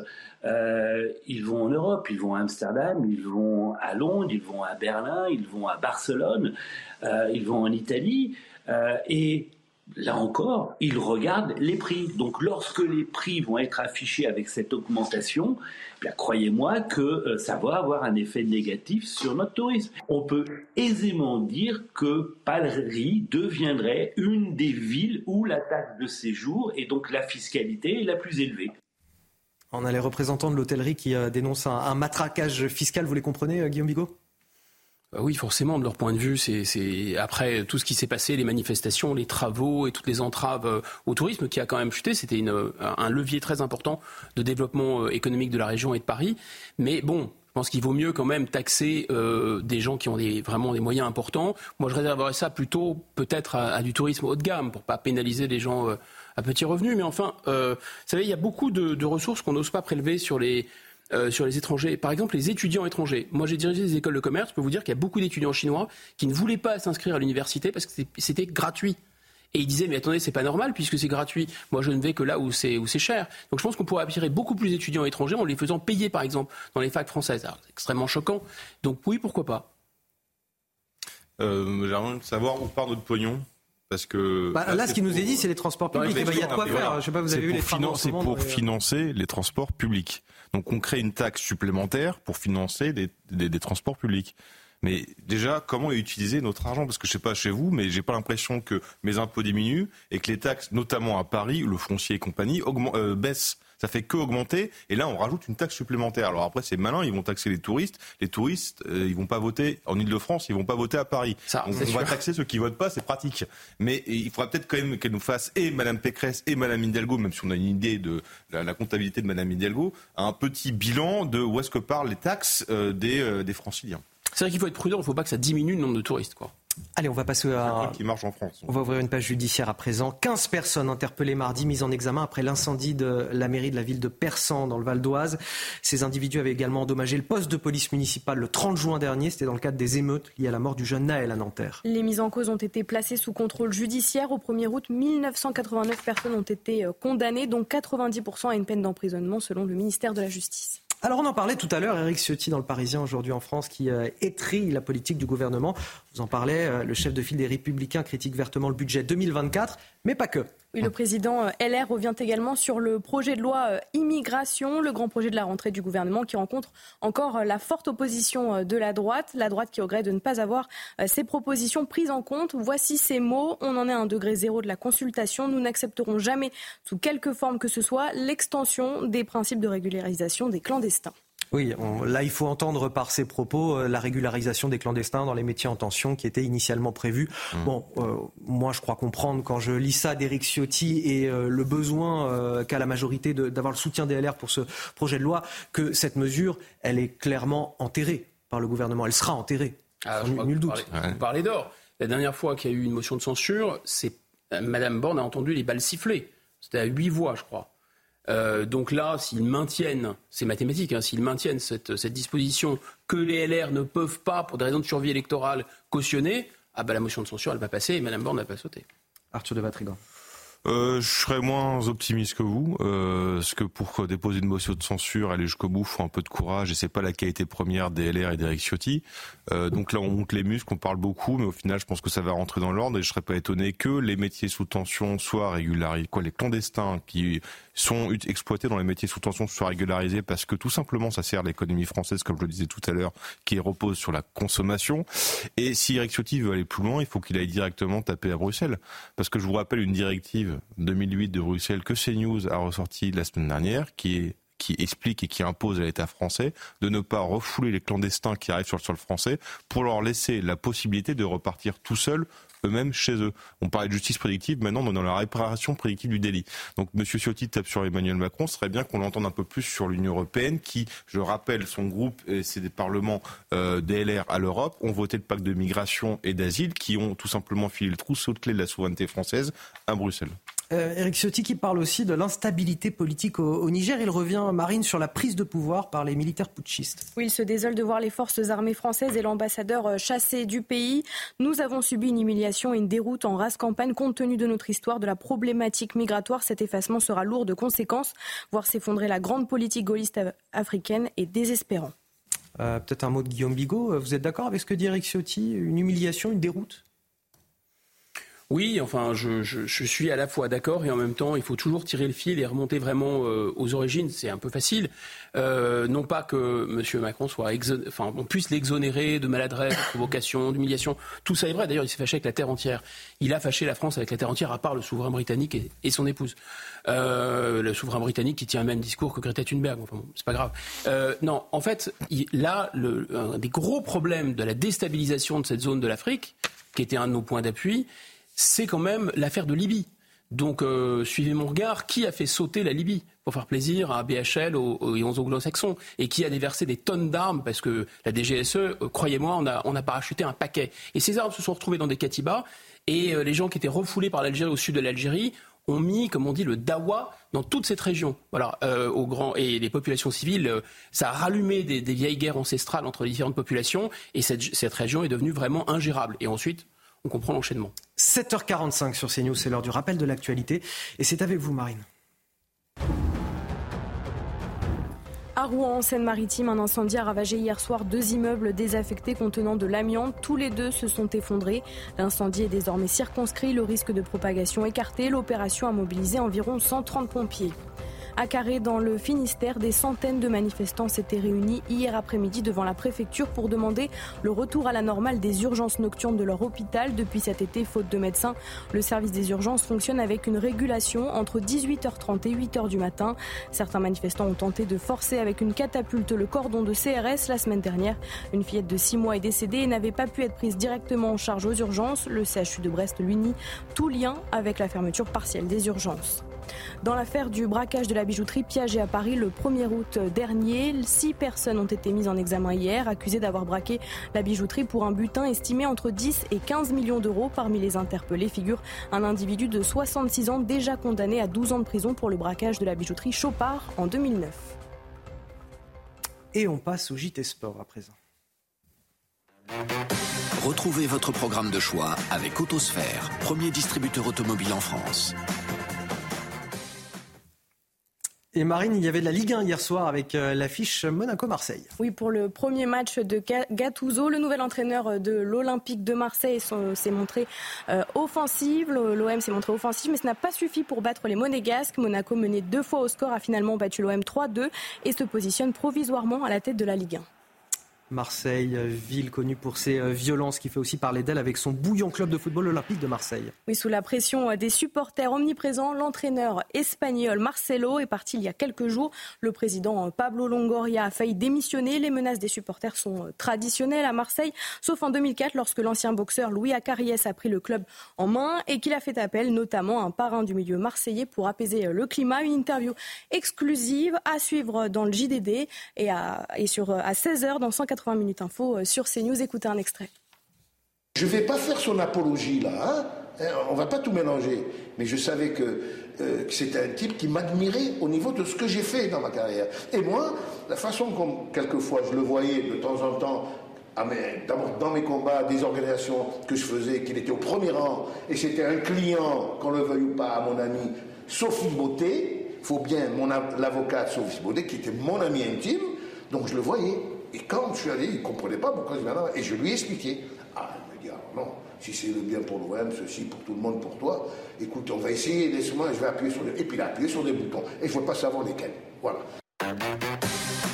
Euh, ils vont en Europe, ils vont à Amsterdam, ils vont à Londres, ils vont à Berlin, ils vont à Barcelone, euh, ils vont en Italie. Euh, et là encore, ils regardent les prix. Donc lorsque les prix vont être affichés avec cette augmentation, croyez-moi que euh, ça va avoir un effet négatif sur notre tourisme. On peut aisément dire que Paris deviendrait une des villes où la taxe de séjour et donc la fiscalité est la plus élevée. On a les représentants de l'hôtellerie qui euh, dénoncent un, un, matraquage fiscal, vous les comprenez, euh, Guillaume Bigot? Oui, forcément, de leur point de vue, c'est après tout ce qui s'est passé, les manifestations, les travaux et toutes les entraves euh, au tourisme qui a quand même chuté. C'était un levier très important de développement euh, économique de la région et de Paris. Mais bon, je pense qu'il vaut mieux quand même taxer euh, des gens qui ont des, vraiment des moyens importants. Moi, je réserverais ça plutôt peut-être à, du tourisme haut de gamme pour pas pénaliser les gens à petits revenus. Mais enfin, vous savez, il y a beaucoup de, de ressources qu'on n'ose pas prélever sur les euh, sur les étrangers. Par exemple, les étudiants étrangers. Moi, j'ai dirigé des écoles de commerce. Je peux vous dire qu'il y a beaucoup d'étudiants chinois qui ne voulaient pas s'inscrire à l'université parce que c'était gratuit. Et ils disaient, mais attendez, c'est pas normal puisque c'est gratuit. Moi, je ne vais que là où c'est cher. Donc, je pense qu'on pourrait attirer beaucoup plus d'étudiants étrangers en les faisant payer, par exemple, dans les facs françaises. C'est extrêmement choquant. Donc, oui, pourquoi pas. Euh, J'aimerais savoir où part notre pognon. Parce que bah, là, ce qui nous est dit, c'est les transports publics. il y a de quoi faire. Je sais pas, vous avez vu les C'est pour financer les transports publics. Donc on crée une taxe supplémentaire pour financer des, transports publics. Mais déjà, comment utiliser notre argent? Parce que je sais pas chez vous, mais j'ai pas l'impression que mes impôts diminuent et que les taxes, notamment à Paris, le foncier et compagnie, euh, baissent ça fait que augmenter. Et là, on rajoute une taxe supplémentaire. Alors après, c'est malin, ils vont taxer les touristes. Les touristes, euh, ils vont pas voter en Ile-de-France, ils vont pas voter à Paris. on, va taxer ceux qui votent pas, c'est pratique. Mais il faudra peut-être quand même qu'elle nous fasse et Madame Pécresse et Madame Hidalgo, même si on a une idée de la, comptabilité de Madame Hidalgo, un petit bilan de où est-ce que parlent les taxes euh, des, euh, des franciliens. C'est vrai qu'il faut être prudent, il ne faut pas que ça diminue le nombre de touristes, quoi. Allez, on va passer à. Qui marche en France. On va ouvrir une page judiciaire à présent. 15 personnes interpellées mardi, mises en examen après l'incendie de la mairie de la ville de Persan, dans le Val d'Oise. Ces individus avaient également endommagé le poste de police municipale le 30 juin dernier. C'était dans le cadre des émeutes liées à la mort du jeune Naël à Nanterre. Les mises en cause ont été placées sous contrôle judiciaire. Au 1er août, 1989 personnes ont été euh, condamnées, dont 90% à une peine d'emprisonnement, selon le ministère de la Justice. Alors on en parlait tout à l'heure, Eric Ciotti dans le Parisien aujourd'hui en France qui euh, la politique du gouvernement. Vous en parlez, euh, le chef de file des Républicains critique vertement le budget 2024, mais pas que. Le président euh, LR revient également sur le projet de loi euh, immigration, le grand projet de la rentrée du gouvernement qui rencontre encore euh, la forte opposition de la droite, la droite qui regrette de ne pas avoir ses propositions prises en compte. Voici ces mots, on en est à un degré zéro de la consultation, nous n'accepterons jamais, sous quelque forme que ce soit, l'extension des principes de régularisation des clandestins. Oui, là, il faut entendre par ces propos euh, la régularisation des clandestins dans les métiers en tension qui était initialement prévue. Mmh. Bon, euh, moi, je crois comprendre quand je lis ça d'Éric Ciotti et euh, le besoin qu'a la majorité d'avoir le soutien des LR pour ce projet de loi, que cette mesure, elle est clairement enterrée par le gouvernement. Elle sera enterrée. Ah, nul doute. Vous parlez d'or. La dernière fois qu'il y a eu une motion de censure, c'est Madame Borne a entendu les balles siffler. C'était à huit voix, je crois. Euh, donc là, s'ils maintiennent, c'est mathématique, hein, s'ils maintiennent cette, disposition que les LR ne peuvent pas, pour des raisons de survie électorale, cautionner, ah bah, la motion de censure, elle va passer et Mme Borne n'a pas sauté. Arthur de Vatrigan. Euh, je serais moins optimiste que vous, euh, parce que pour déposer une motion de censure, aller jusqu'au bout, faut un peu de courage, et c'est pas la qualité première des LR et d'Eric Ciotti. Euh, donc là, on monte les muscles, on parle beaucoup, mais au final, je pense que ça va rentrer dans l'ordre, et je serais pas étonné que les métiers sous tension soient régularisés, quoi, les clandestins qui sont exploités dans les métiers sous tension soient régularisés, parce que tout simplement, ça sert l'économie française, comme je le disais tout à l'heure, qui repose sur la consommation. Et si Eric Ciotti veut aller plus loin, il faut qu'il aille directement taper à Bruxelles, parce que je vous rappelle une directive 2008 de Bruxelles que CNews a ressorti la semaine dernière, qui explique et qui impose à l'État français de ne pas refouler les clandestins qui arrivent sur le sol français pour leur laisser la possibilité de repartir tout seuls eux-mêmes chez eux. On parlait de justice prédictive, maintenant on est dans la réparation prédictive du délit. Donc M. Ciotti tape sur Emmanuel Macron, ce serait bien qu'on l'entende un peu plus sur l'Union européenne qui, je rappelle, son groupe et des parlements euh, DLR à l'Europe, ont voté le pacte de migration et d'asile qui ont tout simplement filé le trousseau de clé de la souveraineté française à Bruxelles. Euh, Eric Ciotti qui parle aussi de l'instabilité politique au, Niger. Il revient, Marine, sur la prise de pouvoir par les militaires putschistes. Oui, il se désole de voir les forces armées françaises et l'ambassadeur euh, chassés du pays. Nous avons subi une humiliation et une déroute en race campagne compte tenu de notre histoire, de la problématique migratoire. Cet effacement sera lourd de conséquences. Voir s'effondrer la grande politique gaulliste africaine est désespérant. Euh, peut-être un mot de Guillaume Bigot. Vous êtes d'accord avec ce que dit Eric Ciotti? Une humiliation, une déroute? Oui, enfin, je, suis à la fois d'accord et en même temps, il faut toujours tirer le fil et remonter vraiment euh, aux origines. C'est un peu facile. Euh, non pas que M. Macron soit, enfin, on puisse l'exonérer de maladresse, de provocation, d'humiliation. Tout ça est vrai. D'ailleurs, il s'est fâché avec la terre entière. Il a fâché la France avec la terre entière, à part le souverain britannique et, son épouse. Euh, le souverain britannique qui tient le même discours que Greta Thunberg. Enfin, bon, c'est pas grave. Non, en fait, il, là, un des gros problèmes de la déstabilisation de cette zone de l'Afrique, qui était un de nos points d'appui, c'est quand même l'affaire de Libye. Donc, euh, suivez mon regard, qui a fait sauter la Libye pour faire plaisir à BHL et aux anglo-saxons et qui a déversé des tonnes d'armes parce que la DGSE, euh, croyez-moi, on a, on a parachuté un paquet. Et ces armes se sont retrouvées dans des katibas et euh, les gens qui étaient refoulés par l'Algérie au sud de l'Algérie ont mis, comme on dit, le dawa dans toute cette région. Voilà, au grand et les populations civiles, ça a rallumé des, vieilles guerres ancestrales entre les différentes populations et cette, cette région est devenue vraiment ingérable. Et ensuite, on comprend l'enchaînement. 7h45 sur CNews, c'est l'heure du rappel de l'actualité. Et c'est avec vous, Marine. À Rouen, en Seine-Maritime, un incendie a ravagé hier soir deux immeubles désaffectés contenant de l'amiante. Tous les deux se sont effondrés. L'incendie est désormais circonscrit, le risque de propagation écarté. L'opération a mobilisé environ 130 pompiers. À Carré, dans le Finistère, des centaines de manifestants s'étaient réunis hier après-midi devant la préfecture pour demander le retour à la normale des urgences nocturnes de leur hôpital. Depuis cet été, faute de médecins, le service des urgences fonctionne avec une régulation entre 18h30 et 8h du matin. Certains manifestants ont tenté de forcer avec une catapulte le cordon de CRS la semaine dernière. Une fillette de 6 mois est décédée et n'avait pas pu être prise directement en charge aux urgences. Le CHU de Brest lui nie tout lien avec la fermeture partielle des urgences. Dans l'affaire du braquage de la bijouterie Piaget à Paris le 1er août dernier, six personnes ont été mises en examen hier, accusées d'avoir braqué la bijouterie pour un butin estimé entre 10 et 15 millions d'euros. Parmi les interpellés figure un individu de 66 ans déjà condamné à 12 ans de prison pour le braquage de la bijouterie Chopard en 2009. Et on passe au JT Sport à présent. Retrouvez votre programme de choix avec Autosphère, premier distributeur automobile en France. Et Marine, il y avait de la Ligue 1 hier soir avec euh, l'affiche Monaco-Marseille. Oui, pour le premier match de Gattuso, le nouvel entraîneur de l'Olympique de Marseille s'est montré euh, offensif. L'OM s'est montré offensif, mais ce n'a pas suffi pour battre les Monégasques. Monaco, mené deux fois au score, a finalement battu l'OM 3-2 et se positionne provisoirement à la tête de la Ligue 1. Marseille, euh, ville connue pour ses euh, violences, qui fait aussi parler d'elle avec son bouillon club de football olympique de Marseille. Oui, sous la pression euh, des supporters omniprésents, l'entraîneur espagnol Marcelo est parti il y a quelques jours. Le président Pablo Longoria a failli démissionner. Les menaces des supporters sont traditionnelles à Marseille, sauf en 2004 lorsque l'ancien boxeur Louis Acariès a pris le club en main et qu'il a fait appel notamment à un parrain du milieu marseillais pour apaiser le climat. Une interview exclusive à suivre dans le JDD et, à, à 16h dans 180 80 minutes info euh, sur CNews. Écoutez un extrait. Je ne vais pas faire son apologie là, hein euh, on va pas tout mélanger. Mais je savais que, euh, que c'était un type qui m'admirait au niveau de ce que j'ai fait dans ma carrière. Et moi, la façon comme quelquefois je le voyais de temps en temps d'abord dans mes combats, des organisations que je faisais, qu'il était au premier rang, et c'était un client, qu'on le veuille ou pas, à mon ami Sophie Beauté, faut bien, mon l'avocate Sophie Beauté, qui était mon ami intime, donc je le voyais. Et quand je suis allé, il ne comprenait pas pourquoi je venais là. Et je lui ai expliqué. Ah, il me dit, non, si c'est le bien pour l'OM, ceci pour tout le monde, pour toi, écoute, on va essayer, laisse-moi, je vais appuyer sur des... Et puis il a appuyé sur des boutons. Et il ne faut pas savoir lesquels. Voilà.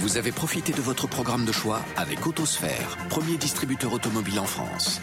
Vous avez profité de votre programme de choix avec Autosphère, premier distributeur automobile en France.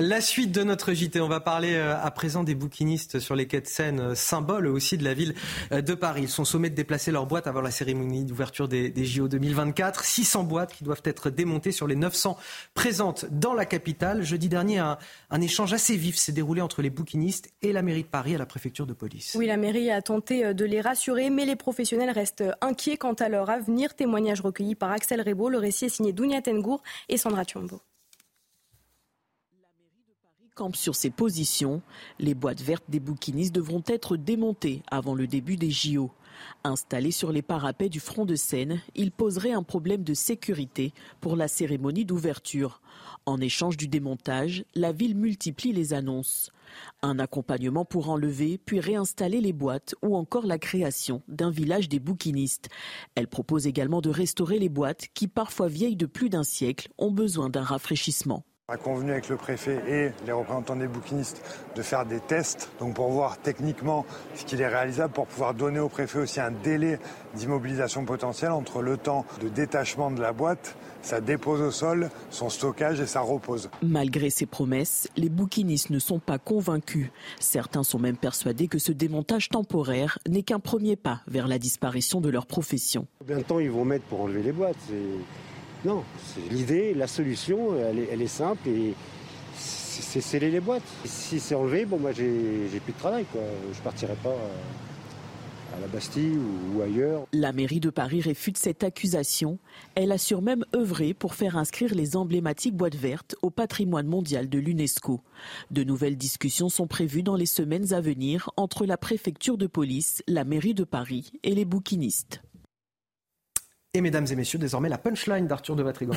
La suite de notre JT, on va parler euh, à présent des bouquinistes sur les quais de Seine, euh, symbole aussi de la ville euh, de Paris. Ils sont sommés de déplacer leurs boîtes avant la cérémonie d'ouverture des, JO 2024. 600 boîtes qui doivent être démontées sur les 900 présentes dans la capitale. Jeudi dernier, un, échange assez vif s'est déroulé entre les bouquinistes et la mairie de Paris à la préfecture de police. Oui, la mairie a tenté de les rassurer, mais les professionnels restent inquiets quant à leur avenir. Témoignage recueilli par Axel Rebaud. Le récit est signé Dounia Tengour et Sandra Thiombo sur ses positions. Les boîtes vertes des bouquinistes devront être démontées avant le début des JO. Installés sur les parapets du front de Seine, ils poseraient un problème de sécurité pour la cérémonie d'ouverture. En échange du démontage, la ville multiplie les annonces. Un accompagnement pour enlever puis réinstaller les boîtes ou encore la création d'un village des bouquinistes. Elle propose également de restaurer les boîtes qui, parfois vieilles de plus d'un siècle, ont besoin d'un rafraîchissement a convenu avec le préfet et les représentants des bouquinistes de faire des tests, donc pour voir techniquement ce qu'il est réalisable, pour pouvoir donner au préfet aussi un délai d'immobilisation potentielle entre le temps de détachement de la boîte, sa dépose au sol, son stockage et sa repose. Malgré ces promesses, les bouquinistes ne sont pas convaincus. Certains sont même persuadés que ce démontage temporaire n'est qu'un premier pas vers la disparition de leur profession. Combien de temps ils vont mettre pour enlever les boîtes? Non, l'idée, la solution, elle est, simple et c'est sceller les boîtes. Si c'est enlevé, bon, moi j'ai plus de travail. Quoi. Je partirai pas euh, à la Bastille ou, ailleurs. La mairie de Paris réfute cette accusation. Elle assure même œuvrer pour faire inscrire les emblématiques boîtes vertes au patrimoine mondial de l'UNESCO. De nouvelles discussions sont prévues dans les semaines à venir entre la préfecture de police, la mairie de Paris et les bouquinistes. Et mesdames et messieurs, désormais la punchline d'Arthur de Vatrigan.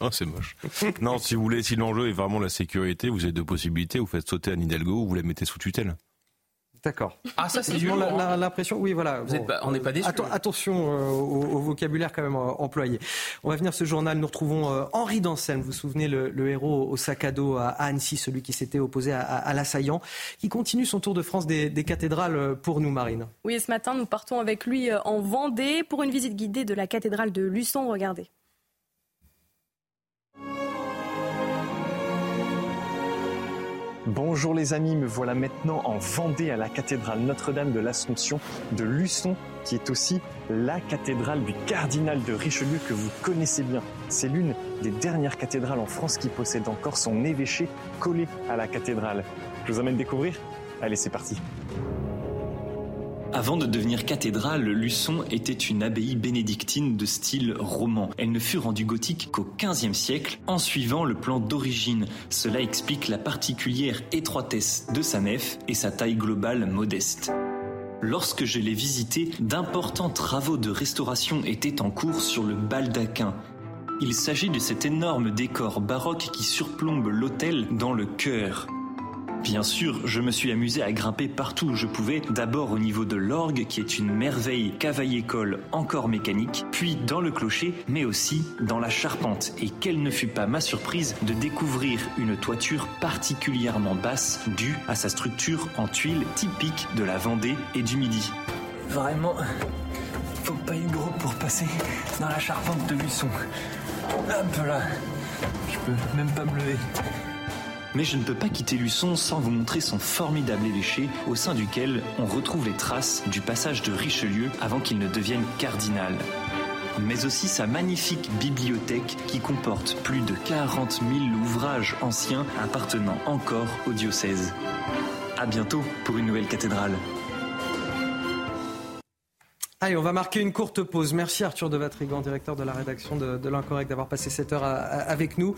oh, c'est moche. Non, si vous voulez, si l'enjeu est vraiment la sécurité, vous avez deux possibilités. Vous faites sauter Anne Hidalgo ou vous la mettez sous tutelle. D'accord. Ah, ça, c'est L'impression, oui, voilà. on n'est pas déçus. attention euh, au, vocabulaire quand même euh, employé. On va venir ce journal. Nous retrouvons euh, Henri Dancel. Vous vous souvenez, le, héros au sac à dos à Annecy, celui qui s'était opposé à, l'assaillant, qui continue son tour de France des, des, cathédrales pour nous, Marine. Oui, ce matin, nous partons avec lui en Vendée pour une visite guidée de la cathédrale de Luçon. Regardez. Bonjour les amis, me voilà maintenant en Vendée à la cathédrale Notre-Dame de l'Assomption de Luçon, qui est aussi la cathédrale du cardinal de Richelieu que vous connaissez bien. C'est l'une des dernières cathédrales en France qui possède encore son évêché collé à la cathédrale. Je vous emmène découvrir Allez, c'est parti. Avant de devenir cathédrale, Luçon était une abbaye bénédictine de style roman. Elle ne fut rendue gothique qu'au XVe siècle en suivant le plan d'origine. Cela explique la particulière étroitesse de sa nef et sa taille globale modeste. Lorsque je l'ai visitée, d'importants travaux de restauration étaient en cours sur le baldaquin. Il s'agit de cet énorme décor baroque qui surplombe l'autel dans le chœur. Bien sûr, je me suis amusé à grimper partout où je pouvais, d'abord au niveau de l'orgue qui est une merveille cavaille-école encore mécanique, puis dans le clocher, mais aussi dans la charpente. Et quelle ne fut pas ma surprise de découvrir une toiture particulièrement basse due à sa structure en tuiles typique de la Vendée et du Midi. Vraiment, faut pas être gros pour passer dans la charpente de Luçon. Hop là, je peux même pas me lever. Mais je ne peux pas quitter Luçon sans vous montrer son formidable évêché au sein duquel on retrouve les traces du passage de Richelieu avant qu'il ne devienne cardinal. Mais aussi sa magnifique bibliothèque qui comporte plus de 40 000 ouvrages anciens appartenant encore au diocèse. À bientôt pour une nouvelle cathédrale. Allez, on va marquer une courte pause. Merci Arthur de Vatrigan, directeur de la rédaction de, l'Incorrect, d'avoir passé cette heure avec nous.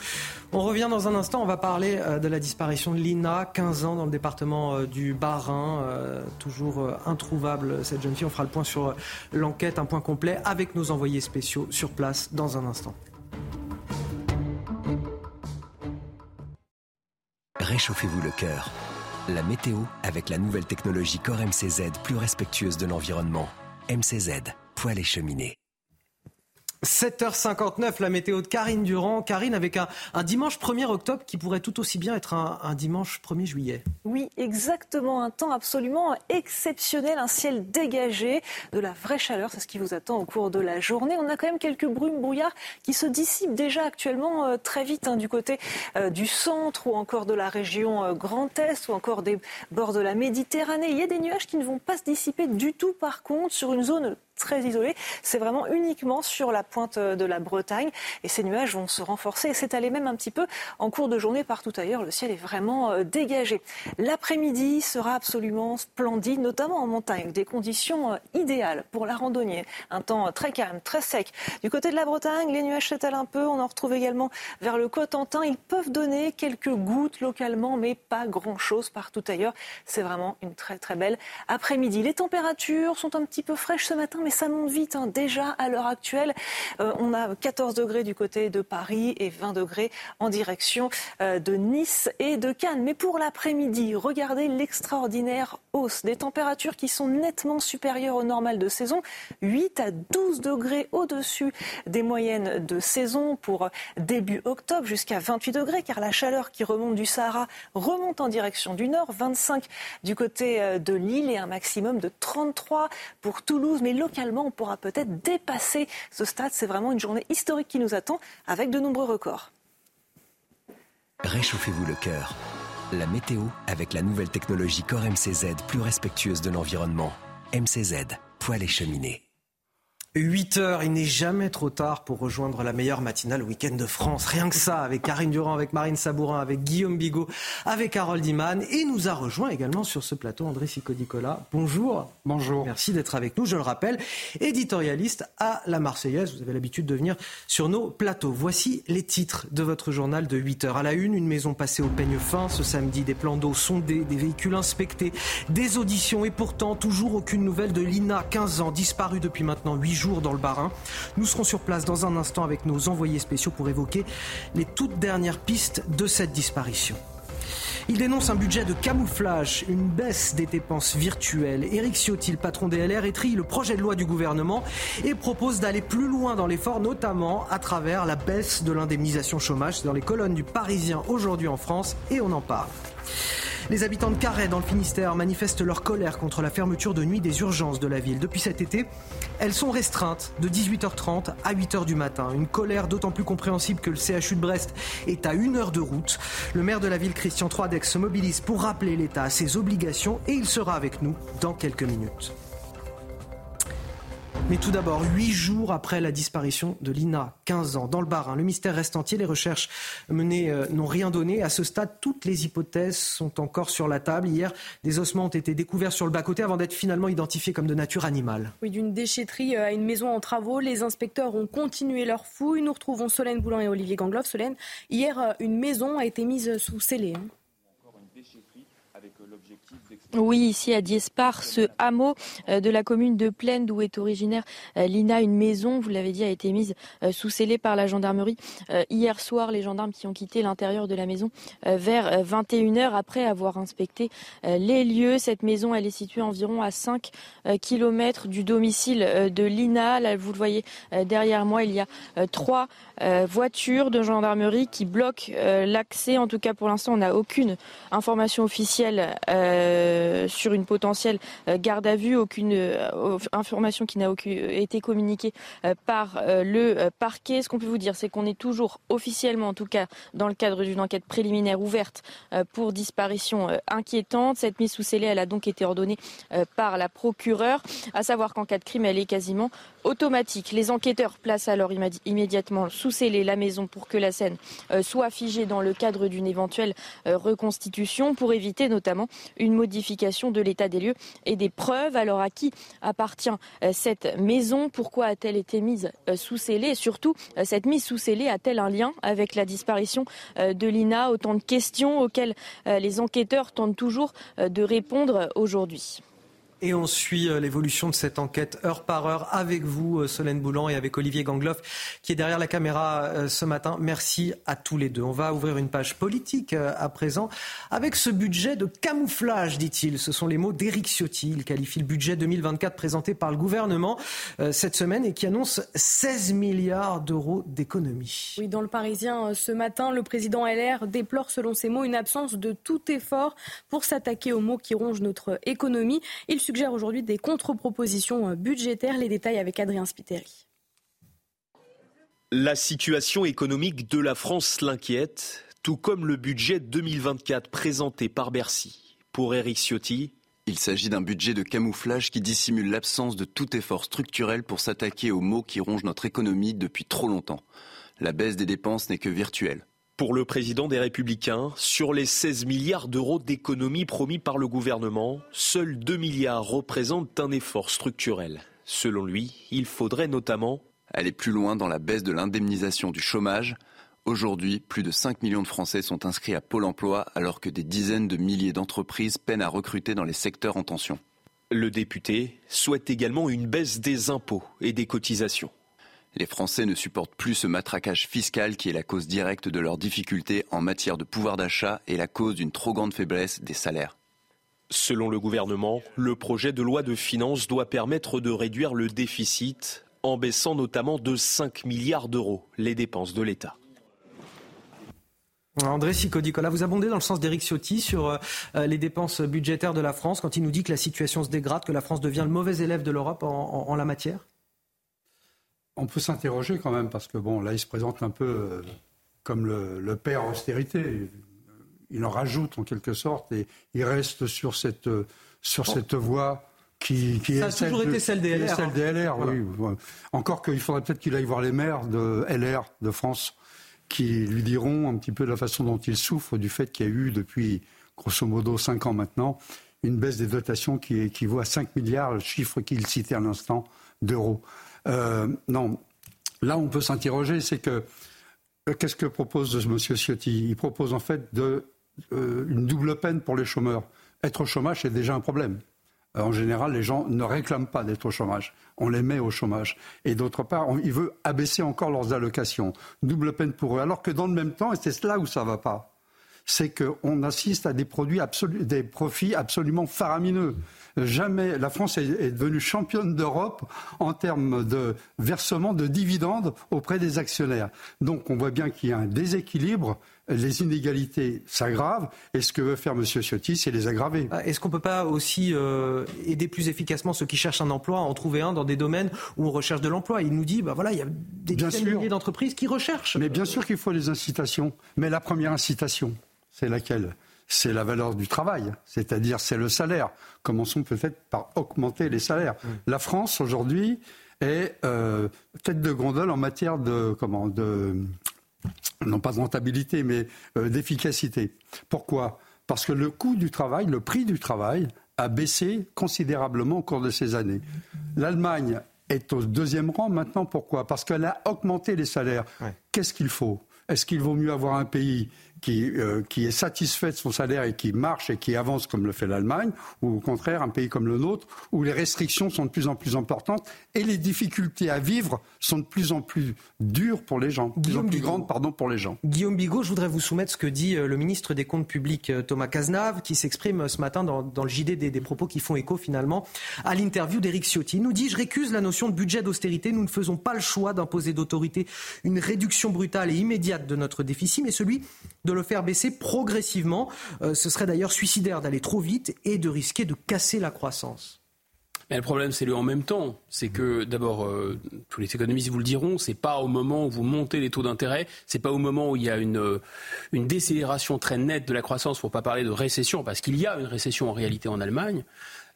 On revient dans un instant. On va parler euh, de la disparition de Lina, 15 ans, dans le département euh, du Bas-Rhin. Euh, toujours introuvable, cette jeune fille. On fera le point sur l'enquête, un point complet avec nos envoyés spéciaux sur place dans un instant. Réchauffez-vous le cœur. La météo avec la nouvelle technologie Core MCZ plus respectueuse de l'environnement. MCZ, poêle et cheminée. 7h59, la météo de Karine Durand. Karine, avec un, dimanche 1er octobre qui pourrait tout aussi bien être un, dimanche 1er juillet. Oui, exactement. Un temps absolument exceptionnel, un ciel dégagé, de la vraie chaleur. C'est ce qui vous attend au cours de la journée. On a quand même quelques brumes brouillards qui se dissipent déjà actuellement euh, très vite hein, du côté euh, du centre ou encore de la région euh, Grand Est ou encore des bords de la Méditerranée. Il y a des nuages qui ne vont pas se dissiper du tout par contre sur une zone très isolé. C'est vraiment uniquement sur la pointe de la Bretagne. Et ces nuages vont se renforcer et s'étaler même un petit peu en cours de journée partout ailleurs. Le ciel est vraiment euh, dégagé. L'après-midi sera absolument splendide, notamment en montagne. Des conditions euh, idéales pour la randonnée. Un temps très calme, très sec. Du côté de la Bretagne, les nuages s'étalent un peu. On en retrouve également vers le Cotentin. Ils peuvent donner quelques gouttes localement, mais pas grand-chose partout ailleurs. C'est vraiment une très très belle après-midi. Les températures sont un petit peu fraîches ce matin mais ça monte vite. Hein. Déjà, à l'heure actuelle, euh, on a 14 degrés du côté de Paris et 20 degrés en direction euh, de Nice et de Cannes. Mais pour l'après-midi, regardez l'extraordinaire hausse des températures qui sont nettement supérieures au normal de saison. 8 à 12 degrés au-dessus des moyennes de saison pour début octobre jusqu'à 28 degrés car la chaleur qui remonte du Sahara remonte en direction du nord. 25 du côté euh, de Lille et un maximum de 33 pour Toulouse. On pourra peut-être dépasser ce stade. C'est vraiment une journée historique qui nous attend avec de nombreux records. Réchauffez-vous le cœur. La météo avec la nouvelle technologie Core MCZ plus respectueuse de l'environnement. MCZ, poêle et cheminée. 8 heures, il n'est jamais trop tard pour rejoindre la meilleure matinale week-end de France. Rien que ça, avec Karine Durand, avec Marine Sabourin, avec Guillaume Bigot, avec Harold Iman. Et nous a rejoint également sur ce plateau André Sicodicola. Bonjour. Bonjour. Merci d'être avec nous. Je le rappelle, éditorialiste à la Marseillaise. Vous avez l'habitude de venir sur nos plateaux. Voici les titres de votre journal de 8 heures. À la une, une maison passée au peigne fin ce samedi, des plans d'eau sondés, des véhicules inspectés, des auditions et pourtant toujours aucune nouvelle de Lina, 15 ans, disparue depuis maintenant 8 jours dans le Barin. Nous serons sur place dans un instant avec nos envoyés spéciaux pour évoquer les toutes dernières pistes de cette disparition. Il dénonce un budget de camouflage, une baisse des dépenses virtuelles. Éric Ciotti, le patron des LR, étrie le projet de loi du gouvernement et propose d'aller plus loin dans l'effort, notamment à travers la baisse de l'indemnisation chômage. dans les colonnes du Parisien aujourd'hui en France et on en parle. Les habitants de Carhaix, dans le Finistère, manifestent leur colère contre la fermeture de nuit des urgences de la ville. Depuis cet été, elles sont restreintes de 18h30 à 8h du matin. Une colère d'autant plus compréhensible que le CHU de Brest est à une heure de route. Le maire de la ville, Christian Troidex, se mobilise pour rappeler l'État à ses obligations et il sera avec nous dans quelques minutes. Mais tout d'abord, huit jours après la disparition de Lina, 15 ans, dans le Barin, le mystère reste entier. Les recherches menées euh, n'ont rien donné. À ce stade, toutes les hypothèses sont encore sur la table. Hier, des ossements ont été découverts sur le bas-côté avant d'être finalement identifiés comme de nature animale. Oui, d'une déchetterie euh, à une maison en travaux, les inspecteurs ont continué leur fouille. Nous retrouvons Solène Boulan et Olivier Gangloff. Solène, hier, euh, une maison a été mise sous scellé. Encore une déchetterie avec l'objectif Oui, ici à Diespar, ce hameau euh, de la commune de Plaine d'où est originaire euh, Lina, une maison, vous l'avez dit, a été mise euh, sous scellé par la gendarmerie. Hier soir, les gendarmes qui ont quitté l'intérieur de la maison vers 21h après avoir inspecté les lieux. Cette maison, elle est située environ à 5 km du domicile de Lina. Là, vous le voyez derrière moi, il y a trois voitures de gendarmerie qui bloquent l'accès. En tout cas, pour l'instant, on n'a aucune information officielle euh, sur une potentielle euh, garde à vue, aucune euh, information qui n'a été communiquée par le parquet. Ce qu'on peut vous dire, c'est qu'on est toujours officiellement, en tout cas dans le cadre d'une enquête préliminaire ouverte pour disparition inquiétante. Cette mise sous scellé, elle a donc été ordonnée par la procureure, à savoir qu'en cas de crime, elle est quasiment automatique. Les enquêteurs placent alors immédiatement sous scellé la maison pour que la scène soit figée dans le cadre d'une éventuelle reconstitution pour éviter notamment une modification de l'état des lieux et des preuves. Alors à qui appartient euh, cette maison? Pourquoi a-t-elle été mise euh, sous scellé Et surtout, euh, cette mise sous scellé a-t-elle un lien avec la disparition de Lina? Autant de questions auxquelles les enquêteurs tentent toujours de répondre aujourd'hui. Et on suit euh, l'évolution de cette enquête heure par heure avec vous, euh, Solène Boulan, et avec Olivier Gangloff, qui est derrière la caméra euh, ce matin. Merci à tous les deux. On va ouvrir une page politique à présent avec ce budget de camouflage, dit-il. Ce sont les mots d'Éric Ciotti. Il qualifie le budget 2024 présenté par le gouvernement cette semaine et qui annonce 16 milliards d'euros d'économies. Oui, dans le Parisien ce matin, le président LR déplore, selon ses mots, une absence de tout effort pour s'attaquer aux mots qui rongent notre économie. Il suggère aujourd'hui des contre-propositions euh, budgétaires. Les détails avec Adrien Spiteri. La situation économique de la France l'inquiète, tout comme le budget 2024 présenté par Bercy. Pour Éric Ciotti, il s'agit d'un budget de camouflage qui dissimule l'absence de tout effort structurel pour s'attaquer aux maux qui rongent notre économie depuis trop longtemps. La baisse des dépenses n'est que virtuelle. Pour le président des Républicains, sur les 16 milliards d'euros d'économies promis par le gouvernement, seuls 2 milliards représentent un effort structurel. Selon lui, il faudrait notamment aller plus loin dans la baisse de l'indemnisation du chômage. Aujourd'hui, plus de 5 millions de Français sont inscrits à Pôle Emploi alors que des dizaines de milliers d'entreprises peinent à recruter dans les secteurs en tension. Le député souhaite également une baisse des impôts et des cotisations. Les Français ne supportent plus ce matraquage fiscal qui est la cause directe de leurs difficultés en matière de pouvoir d'achat et la cause d'une trop grande faiblesse des salaires. Selon le gouvernement, le projet de loi de finances doit permettre de réduire le déficit en baissant notamment de 5 milliards d'euros les dépenses de l'État. André Sicodicola, vous abondez dans le sens d'Éric Ciotti sur euh, les dépenses budgétaires de la France quand il nous dit que la situation se dégrade, que la France devient le mauvais élève de l'Europe en la matière? On peut s'interroger quand même, parce que bon, là, il se présente un peu euh, comme le, père austérité. Il en rajoute en quelque sorte et il reste sur cette, sur cette voie qui, qui Ça a toujours été celle des LR. Celle des LR, oui. Encore qu'il faudrait peut-être qu'il aille voir les maires de LR de France qui lui diront un petit peu de la façon dont il souffre du fait qu'il y a eu depuis grosso modo 5 ans maintenant une baisse des dotations qui équivaut à 5 milliards, le chiffre qu'il citait à l'instant, d'euros. Euh, non, là on peut s'interroger, c'est que euh, qu'est-ce que propose M. Ciotti? Il propose en fait euh, une double peine pour les chômeurs. Être au chômage, c'est déjà un problème. En général, les gens ne réclament pas d'être au chômage. On les met au chômage. Et d'autre part, il veut abaisser encore leurs allocations. Double peine pour eux. Alors que dans le même temps, et c'est là où ça ne va pas, c'est qu'on assiste à des, produits des profits absolument faramineux. Jamais la France est, devenue championne d'Europe en termes de versement de dividendes auprès des actionnaires. Donc on voit bien qu'il y a un déséquilibre les inégalités s'aggravent et ce que veut faire M. Ciotti, c'est les aggraver. Ah, est-ce qu'on ne peut pas aussi euh, aider plus efficacement ceux qui cherchent un emploi à en trouver un dans des domaines où on recherche de l'emploi? Il nous dit, bah voilà, il y a des milliers d'entreprises qui recherchent. Mais bien sûr qu'il faut des incitations. Mais la première incitation, c'est laquelle? C'est la valeur du travail, c'est-à-dire c'est le salaire. Commençons peut-être par augmenter les salaires? La France aujourd'hui est euh, tête de gondole en matière de comment de non pas de rentabilité mais euh, d'efficacité. Pourquoi? Parce que le coût du travail, le prix du travail a baissé considérablement au cours de ces années. L'Allemagne est au deuxième rang maintenant. Pourquoi? Parce qu'elle a augmenté les salaires. Qu'est-ce qu'il faut? Est-ce qu'il vaut mieux avoir un pays qui, euh, qui est satisfait de son salaire et qui marche et qui avance comme le fait l'Allemagne, ou au contraire un pays comme le nôtre, où les restrictions sont de plus en plus importantes et les difficultés à vivre sont de plus en plus dures pour les gens, de plus en plus grandes pardon, pour les gens. Guillaume Bigot, je voudrais vous soumettre ce que dit euh, le ministre des Comptes publics euh, Thomas Cazenave, qui s'exprime ce matin dans, le JD des, des, propos qui font écho finalement à l'interview d'Éric Ciotti. Il nous dit, je récuse la notion de budget d'austérité, nous ne faisons pas le choix d'imposer d'autorité une réduction brutale et immédiate de notre déficit, mais celui de le faire baisser progressivement. Euh, ce serait d'ailleurs suicidaire d'aller trop vite et de risquer de casser la croissance. Mais le problème, c'est le en même temps. C'est que d'abord, euh, tous les économistes vous le diront, c'est pas au moment où vous montez les taux d'intérêt, c'est pas au moment où il y a une, euh, une décélération très nette de la croissance, pour pas parler de récession, parce qu'il y a une récession en réalité en Allemagne.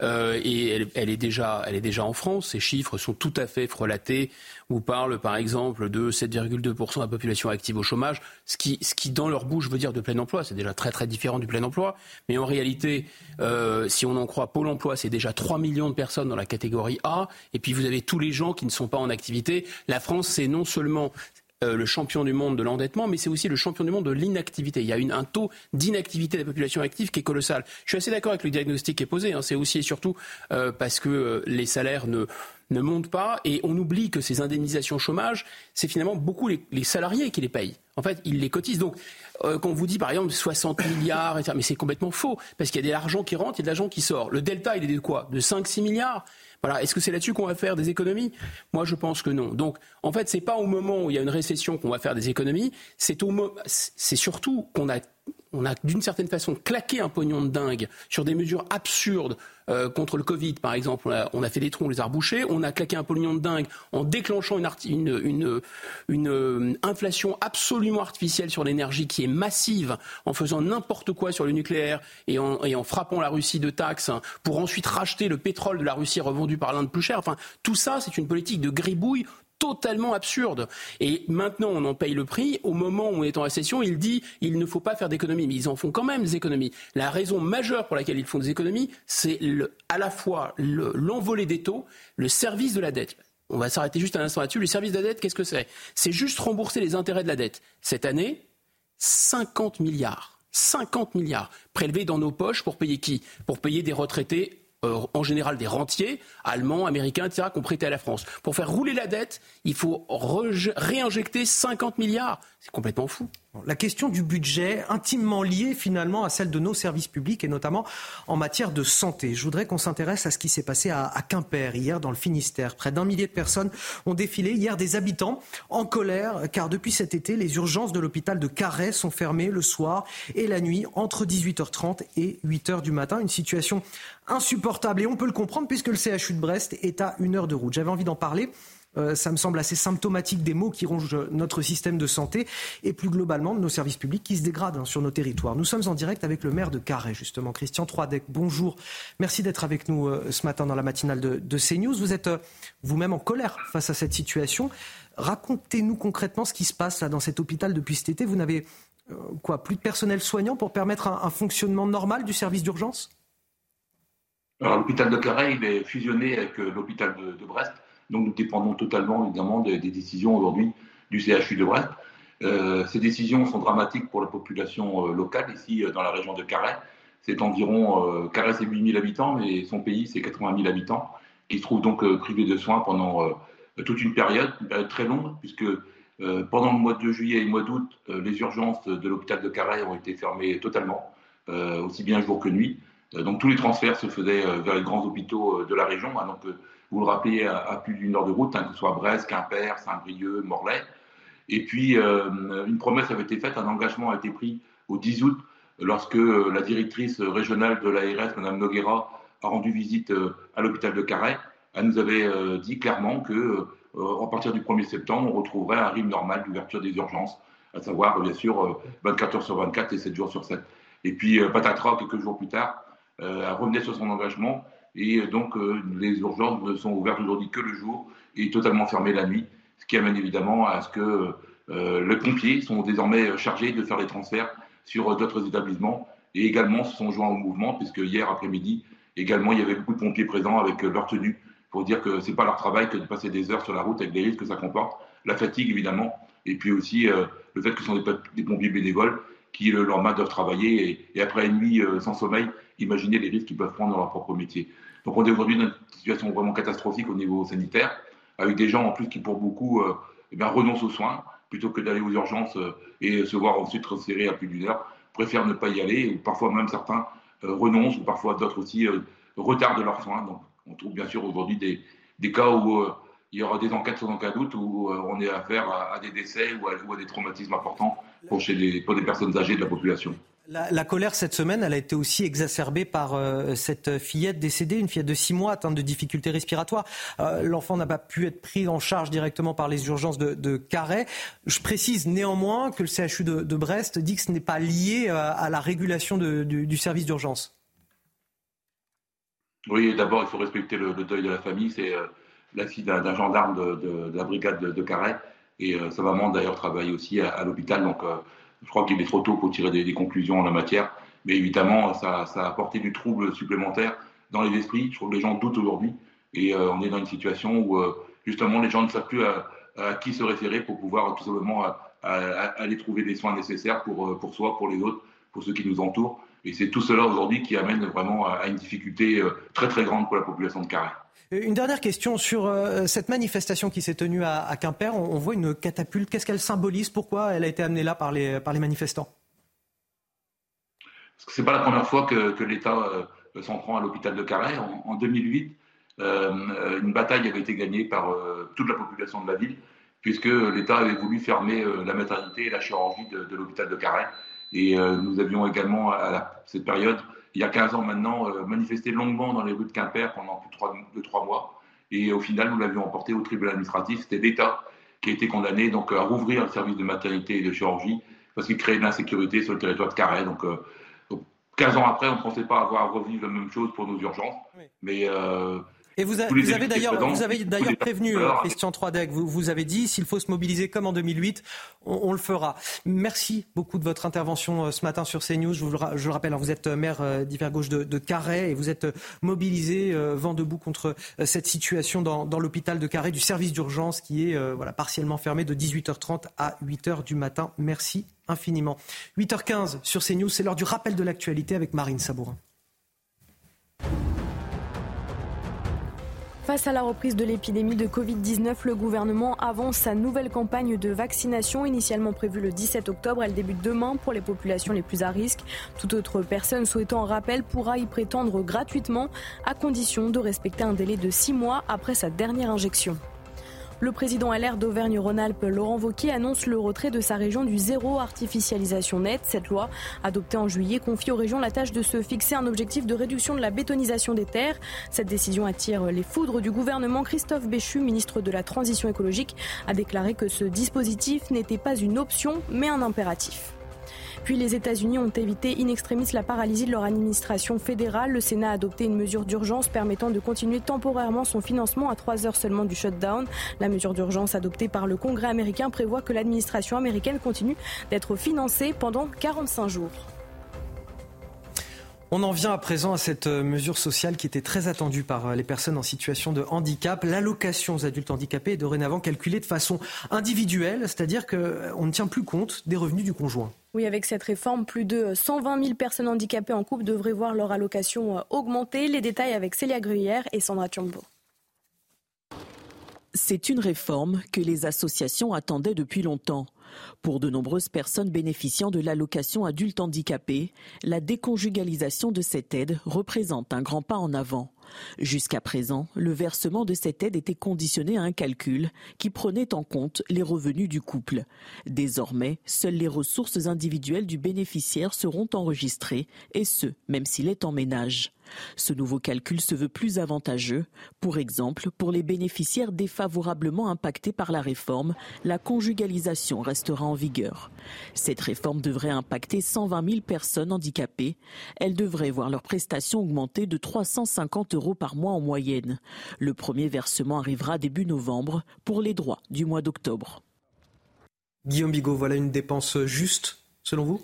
Euh, et elle, est déjà, en France. Ces chiffres sont tout à fait frelatés. On parle par exemple de 7,2% de la population active au chômage, ce qui, ce qui dans leur bouche veut dire de plein emploi. C'est déjà très très différent du plein emploi. Mais en réalité, euh, si on en croit Pôle emploi, c'est déjà 3 millions de personnes dans la catégorie A. Et puis vous avez tous les gens qui ne sont pas en activité. La France, c'est non seulement euh, le champion du monde de l'endettement, mais c'est aussi le champion du monde de l'inactivité. Il y a une, un taux d'inactivité de la population active qui est colossal. Je suis assez d'accord avec le diagnostic qui est posé. Hein. C'est aussi et surtout euh, parce que euh, les salaires ne ne montent pas et on oublie que ces indemnisations chômage, c'est finalement beaucoup les, salariés qui les payent. En fait, ils les cotisent. Donc, quand on vous dit par exemple 60 milliards, mais c'est complètement faux parce qu'il y a de l'argent qui rentre et de l'argent qui sort. Le delta, il est de quoi? De 5-6 milliards? Voilà. Est-ce que c'est là-dessus qu'on va faire des économies? Moi, je pense que non. Donc, en fait, c'est pas au moment où il y a une récession qu'on va faire des économies. C'est au, c'est surtout qu'on a on a d'une certaine façon claqué un pognon de dingue sur des mesures absurdes euh, contre le Covid, par exemple. On a, fait des trous, on les a rebouchés. On a claqué un pognon de dingue en déclenchant une, euh, inflation absolument artificielle sur l'énergie qui est massive, en faisant n'importe quoi sur le nucléaire et en, et en, frappant la Russie de taxes pour ensuite racheter le pétrole de la Russie revendu par l'Inde plus cher. Enfin, tout ça, c'est une politique de gribouille totalement absurde. Et maintenant, on en paye le prix. Au moment où on est en récession, il dit il ne faut pas faire d'économies. Mais ils en font quand même des économies. La raison majeure pour laquelle ils font des économies, c'est à la fois l'envolée des taux, le service de la dette. On va s'arrêter juste un instant là-dessus. Le service de la dette, qu'est-ce que c'est? C'est juste rembourser les intérêts de la dette. Cette année, 50 milliards. 50 milliards prélevés dans nos poches pour payer qui? Pour payer des retraités euh, en général des rentiers, allemands, américains, etc., qui ont prêté à la France. Pour faire rouler la dette, il faut réinjecter 50 milliards. C'est complètement fou. La question du budget, intimement liée finalement à celle de nos services publics et notamment en matière de santé. Je voudrais qu'on s'intéresse à ce qui s'est passé à, Quimper hier dans le Finistère. Près d'un millier de personnes ont défilé hier des habitants en colère car depuis cet été, les urgences de l'hôpital de Carhaix sont fermées le soir et la nuit entre 18h30 et 8h du matin. Une situation insupportable et on peut le comprendre puisque le CHU de Brest est à une heure de route. J'avais envie d'en parler euh, ça me semble assez symptomatique des maux qui rongent notre système de santé et plus globalement de nos services publics qui se dégradent hein, sur nos territoires. Nous sommes en direct avec le maire de Carré, justement, Christian Troidec. Bonjour. Merci d'être avec nous euh, ce matin dans la matinale de, CNews. Vous êtes euh, vous-même en colère face à cette situation. Racontez-nous concrètement ce qui se passe là dans cet hôpital depuis cet été. Vous n'avez quoi plus de personnel soignant pour permettre un, fonctionnement normal du service d'urgence? L'hôpital de Carré, il est fusionné avec l'hôpital de Brest. Donc nous dépendons totalement évidemment des, décisions aujourd'hui du CHU de Brest. Euh, ces décisions sont dramatiques pour la population euh, locale ici euh, dans la région de Carhaix. C'est environ, Carhaix c'est 8000 habitants, mais son pays c'est 80 000 habitants, qui se trouvent donc privés de soins pendant toute une période, une période très longue, puisque pendant le mois de juillet et le mois d'août, les urgences de l'hôpital de Carhaix ont été fermées totalement, aussi bien jour que nuit. donc tous les transferts se faisaient vers les grands hôpitaux de la région. Hein, vous le rappelez, à, plus d'une heure de route, hein, que ce soit Brest, Quimper, Saint-Brieuc, Morlaix. Et puis, euh, une promesse avait été faite, un engagement a été pris au 10 août, lorsque euh, la directrice régionale de l'ARS, Mme Noguera, a rendu visite euh, à l'hôpital de Carhaix. Elle nous avait dit clairement que, à partir du 1er septembre, on retrouverait un rythme normal d'ouverture des urgences, à savoir, bien sûr, 24 heures sur 24 et 7 jours sur 7. Et puis, patatras, quelques jours plus tard, elle revenait sur son engagement et donc, euh, les urgences ne sont ouvertes aujourd'hui que le jour et totalement fermées la nuit, ce qui amène évidemment à ce que euh, les pompiers sont désormais chargés de faire les transferts sur d'autres établissements et également se sont joints au mouvement, puisque hier après-midi, également, il y avait beaucoup de pompiers présents avec leur tenue pour dire que ce n'est pas leur travail que de passer des heures sur la route avec les risques que ça comporte, la fatigue évidemment, et puis aussi euh, le fait que ce sont des, pompiers bénévoles qui le lendemain doivent travailler et, après une nuit sans sommeil, imaginer les risques qu'ils peuvent prendre dans leur propre métier. Donc on est aujourd'hui dans une situation vraiment catastrophique au niveau sanitaire, avec des gens en plus qui pour beaucoup eh bien, renoncent aux soins plutôt que d'aller aux urgences et se voir ensuite resserrer à plus d'une heure, préfèrent ne pas y aller, ou parfois même certains renoncent, ou parfois d'autres aussi retardent leurs soins. Donc on trouve bien sûr aujourd'hui des, des, cas où il y aura des enquêtes sans aucun doute où euh, on est affaire à, des décès ou à, des traumatismes importants pour des personnes âgées de la population. La, colère cette semaine, elle a été aussi exacerbée par euh, cette fillette décédée, une fillette de 6 mois atteinte de difficultés respiratoires. Euh, l'enfant n'a pas pu être pris en charge directement par les urgences de, Carhaix. Je précise néanmoins que le CHU de, Brest dit que ce n'est pas lié à la régulation du, service d'urgence. Oui, d'abord, il faut respecter le, deuil de la famille. C'est la fille d'un gendarme de, la brigade de, Carré. Et euh, sa maman, d'ailleurs, travaille aussi à, l'hôpital. Donc, euh, je crois qu'il est trop tôt pour tirer des, conclusions en la matière. Mais évidemment, ça, a apporté du trouble supplémentaire dans les esprits. Je trouve que les gens doutent aujourd'hui. Et euh, on est dans une situation où, justement, les gens ne savent plus à, qui se référer pour pouvoir tout simplement aller trouver des soins nécessaires pour, pour soi, pour les autres, pour ceux qui nous entourent. Et c'est tout cela aujourd'hui qui amène vraiment à une difficulté très très grande pour la population de Carré. Une dernière question sur euh, cette manifestation qui s'est tenue à, Quimper. On, voit une catapulte. Qu'est-ce qu'elle symbolise? Pourquoi elle a été amenée là par les, par les manifestants? Ce n'est pas la première fois que, l'État euh, s'en prend à l'hôpital de Carré. En, 2008, euh, une bataille avait été gagnée par toute la population de la ville, puisque l'État avait voulu fermer la maternité et la chirurgie de, l'hôpital de Carré. Et nous avions également, à cette période, il y a 15 ans maintenant, euh, manifesté longuement dans les rues de Quimper pendant plus de trois, mois. Et au final, nous l'avions emporté au tribunal administratif. C'était l'État qui a été condamné donc, à rouvrir le service de maternité et de chirurgie parce qu'il créait de l'insécurité sur le territoire de Carré. Donc, 15 euh, ans après, on ne pensait pas avoir à revivre la même chose pour nos urgences. Mais euh, et vous, avez d'ailleurs, vous avez d'ailleurs prévenu euh, Christian Troidec. Vous, vous avez dit s'il faut se mobiliser comme en 2008, on, le fera. Merci beaucoup de votre intervention euh, ce matin sur CNews. Je, vous le, je le rappelle, hein, vous êtes euh, maire d'hiver gauche de, de, Carhaix et vous êtes mobilisé vent debout contre cette situation dans, dans l'hôpital de Carhaix du service d'urgence qui est voilà partiellement fermé de 18h30 à 8h du matin. Merci infiniment. 8h15 sur CNews, c'est l'heure du rappel de l'actualité avec Marine Sabourin. Face à la reprise de l'épidémie de Covid-19, le gouvernement avance sa nouvelle campagne de vaccination initialement prévue le 17 octobre. Elle débute demain pour les populations les plus à risque. Toute autre personne souhaitant un rappel pourra y prétendre gratuitement à condition de respecter un délai de six mois après sa dernière injection. Le président LR d'Auvergne-Rhône-Alpes, Laurent Wauquiez, annonce le retrait de sa région du zéro artificialisation nette. Cette loi, adoptée en juillet, confie aux régions la tâche de se fixer un objectif de réduction de la bétonisation des terres. Cette décision attire les foudres du gouvernement. Christophe Béchu, ministre de la Transition écologique, a déclaré que ce dispositif n'était pas une option, mais un impératif. Puis les États-Unis ont évité in extremis la paralysie de leur administration fédérale. Le Sénat a adopté une mesure d'urgence permettant de continuer temporairement son financement à trois heures seulement du shutdown. La mesure d'urgence adoptée par le Congrès américain prévoit que l'administration américaine continue d'être financée pendant 45 jours. On en vient à présent à cette euh, mesure sociale qui était très attendue par euh, les personnes en situation de handicap. L'allocation aux adultes handicapés est dorénavant calculée de façon individuelle, c'est-à-dire qu'on euh, ne tient plus compte des revenus du conjoint. Oui, avec cette réforme, plus de 120 000 personnes handicapées en couple devraient voir leur allocation augmenter. Les détails avec Célia Gruyère et Sandra Tchombo. C'est une réforme que les associations attendaient depuis longtemps. Pour de nombreuses personnes bénéficiant de l'allocation adulte handicapé, la déconjugalisation de cette aide représente un grand pas en avant. Jusqu'à présent, le versement de cette aide était conditionné à un calcul qui prenait en compte les revenus du couple. Désormais, seules les ressources individuelles du bénéficiaire seront enregistrées, et ce, même s'il est en ménage. Ce nouveau calcul se veut plus avantageux. Pour exemple, pour les bénéficiaires défavorablement impactés par la réforme, la conjugalisation restera en vigueur. Cette réforme devrait impacter 120 000 personnes handicapées. Elles devraient voir leurs prestations augmenter de 350 euros par mois en moyenne. Le premier versement arrivera début novembre pour les droits du mois d'octobre. Guillaume Bigot, voilà une dépense juste selon vous?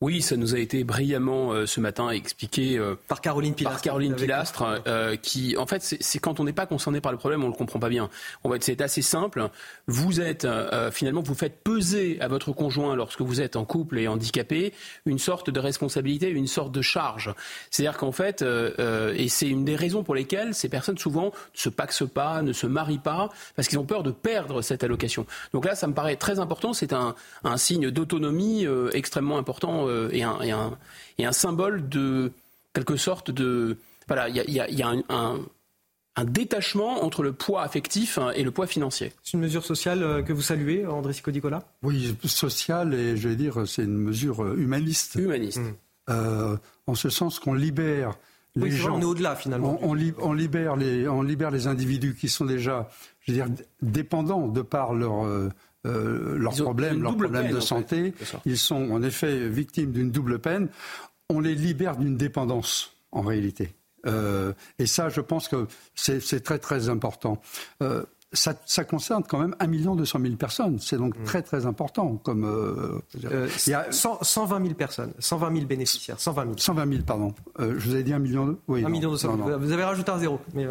Oui, ça nous a été brillamment euh, ce matin expliqué euh, par Caroline Pilastre. Par Caroline Pilastre, euh, qui, en fait, c'est quand on n'est pas concerné par le problème, on le comprend pas bien. En fait, c'est assez simple. Vous êtes finalement, vous faites peser à votre conjoint lorsque vous êtes en couple et handicapé une sorte de responsabilité, une sorte de charge. C'est-à-dire qu'en fait, et c'est une des raisons pour lesquelles ces personnes souvent ne se paxent pas, ne se marient pas, parce qu'ils ont peur de perdre cette allocation. Donc là, ça me paraît très important. C'est un, un signe d'autonomie extrêmement important euh, et, un, et, un, symbole de quelque sorte de voilà, il y a, un, un, détachement entre le poids affectif hein, et le poids financier. C'est une mesure sociale euh, que vous saluez, André Sicodicola Oui, sociale et je vais dire c'est une mesure euh, humaniste. Humaniste. en ce sens qu'on libère les gens. on est au-delà finalement. On, on, libère les, on libère les individus qui sont déjà, je veux dire, dépendants de par leur euh, leurs problèmes, leurs problèmes de santé. Ils sont en effet victimes d'une double peine. On les libère d'une dépendance, en réalité. Euh, et ça, je pense que c'est très très important. Euh, ça, concerne quand même 1 200 000 personnes. C'est donc mm. très très important. Comme, euh, euh, il y a 120 000 personnes, 120 000 bénéficiaires, 120 000. 120 000, pardon. Euh, je vous ai dit 1 million. Oui, 1 million 200 000. Vous avez rajouté un zéro. Mais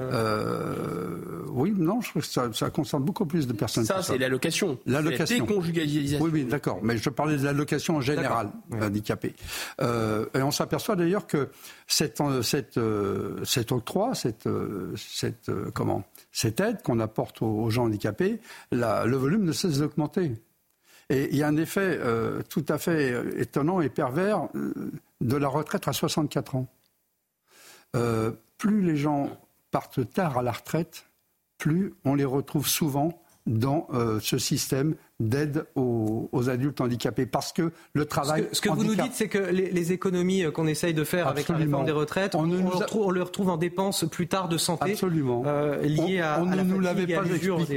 oui, non, je trouve que ça, concerne beaucoup plus de personnes. Ça, c'est l'allocation. L'allocation. déconjugalisation. Oui, oui, d'accord. Mais je parlais de l'allocation en général, handicapé. et on s'aperçoit d'ailleurs que cette, cette, cet octroi, cette, cette comment cette aide qu'on apporte aux, gens handicapés, le volume ne cesse d'augmenter. Et il y a un effet euh, tout à fait euh, étonnant et pervers euh, de la retraite à 64 ans. plus les gens partent tard à la retraite, plus on les retrouve souvent dans ce système d'aide aux, adultes handicapés parce que le travail. Ce que, vous nous dites, c'est que les, économies euh, qu'on essaye de faire avec la réforme des retraites, on, on, retrouve, le retrouve en dépenses plus tard de santé. Absolument. Euh, liées à, ne nous pas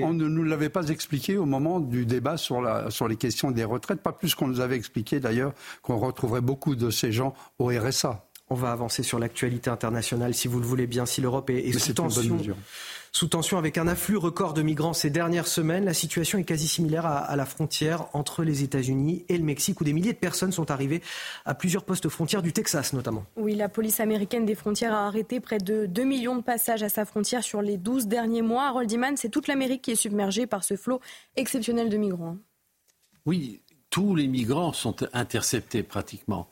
on ne nous l'avait pas expliqué au moment du débat sur, la, sur les questions des retraites, pas plus qu'on nous avait expliqué d'ailleurs qu'on retrouverait beaucoup de ces gens au RSA. On va avancer sur l'actualité internationale, si vous le voulez bien, si l'Europe est, est sous tension sous tension avec un afflux record de migrants ces dernières semaines. La situation est quasi similaire à, la frontière entre les États-Unis et le Mexique, où des milliers de personnes sont arrivées à plusieurs postes frontières du Texas notamment. Oui, la police américaine des frontières a arrêté près de 2 millions de passages à sa frontière sur les 12 derniers mois. Harold Iman, c'est toute l'Amérique qui est submergée par ce flot exceptionnel de migrants. Oui, tous les migrants sont interceptés pratiquement.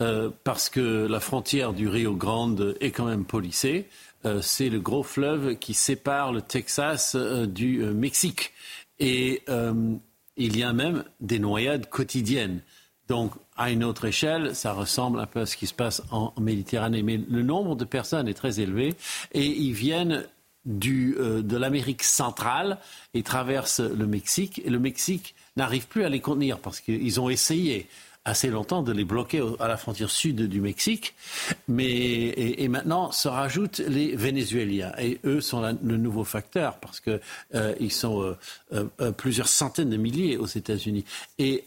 Euh, parce que la frontière du Rio Grande est quand même policée. Euh, c'est le gros fleuve qui sépare le Texas euh, du euh, Mexique. Et il y a même des noyades quotidiennes. Donc, à une autre échelle, ça ressemble un peu à ce qui se passe en, Méditerranée. Mais le nombre de personnes est très élevé et ils viennent de l'Amérique centrale et traversent le Mexique. Et le Mexique n'arrive plus à les contenir parce qu'ils ont essayé assez longtemps de les bloquer à la frontière sud du Mexique. Mais, et, maintenant se rajoutent les Vénézuéliens. Et eux sont le nouveau facteur parce qu'ils euh, sont euh, euh, plusieurs centaines de milliers aux États-Unis. Et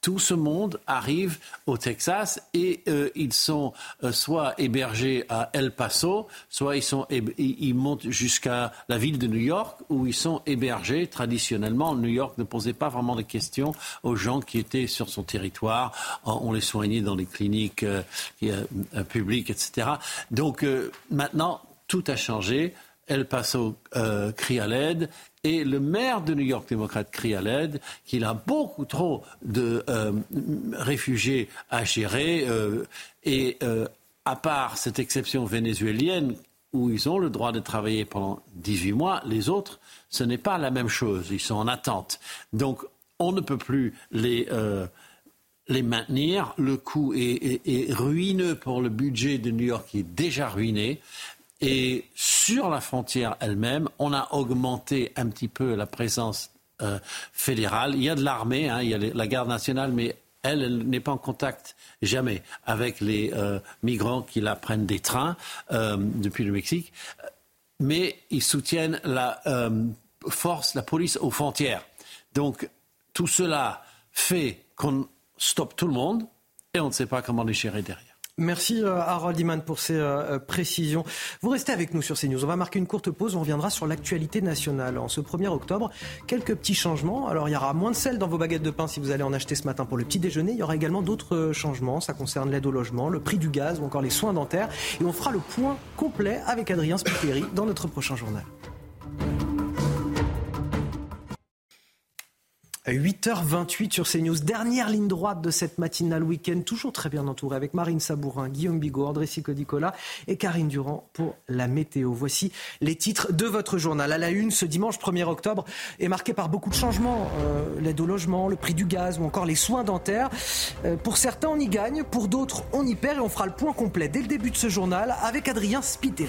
tout ce monde arrive au Texas et euh, ils sont euh, soit hébergés à El Paso, soit ils, sont, ils montent jusqu'à la ville de New York où ils sont hébergés. Traditionnellement, New York ne posait pas vraiment de questions aux gens qui étaient sur son territoire. On les soignait dans les cliniques euh, publiques, etc. Donc maintenant, tout a changé. El Paso crie à l'aide et le maire de New York démocrate crie à l'aide qu'il a beaucoup trop de euh, réfugiés à gérer. Euh, et euh, à part cette exception vénézuélienne, où ils ont le droit de travailler pendant 18 mois, les autres, ce n'est pas la même chose. Ils sont en attente. Donc, on ne peut plus les les maintenir. Le coût est, est, ruineux pour le budget de New York qui est déjà ruiné. Et sur la frontière elle-même, on a augmenté un petit peu la présence euh, fédérale. Il y a de l'armée, hein, il y a la garde nationale, mais elle, n'est pas en contact jamais avec les euh, migrants qui la prennent des trains euh, depuis le Mexique. Mais ils soutiennent la force, la police aux frontières. Donc tout cela fait qu'on stoppe tout le monde et on ne sait pas comment les gérer derrière. Merci euh, Harold Iman pour ces euh, euh, précisions. Vous restez avec nous sur CNews. On va marquer une courte pause. On reviendra sur l'actualité nationale. En ce 1er octobre, quelques petits changements. Alors il y aura moins de sel dans vos baguettes de pain si vous allez en acheter ce matin pour le petit déjeuner. Il y aura également d'autres changements. Ça concerne l'aide au logement, le prix du gaz ou encore les soins dentaires. Et on fera le point complet avec Adrien Spiteri dans notre prochain journal. 8h28 sur CNews. Dernière ligne droite de cette matinale week-end, toujours très bien entourée avec Marine Sabourin, Guillaume Bigot, André Sicodicola et Karine Durand pour la météo. Voici les titres de votre journal. À la une, ce dimanche 1er octobre est marqué par beaucoup de changements. Euh, l'aide au logement, le prix du gaz ou encore les soins dentaires. Euh, pour certains, on y gagne, pour d'autres, on y perd et on fera le point complet dès le début de ce journal avec Adrien Spiteri.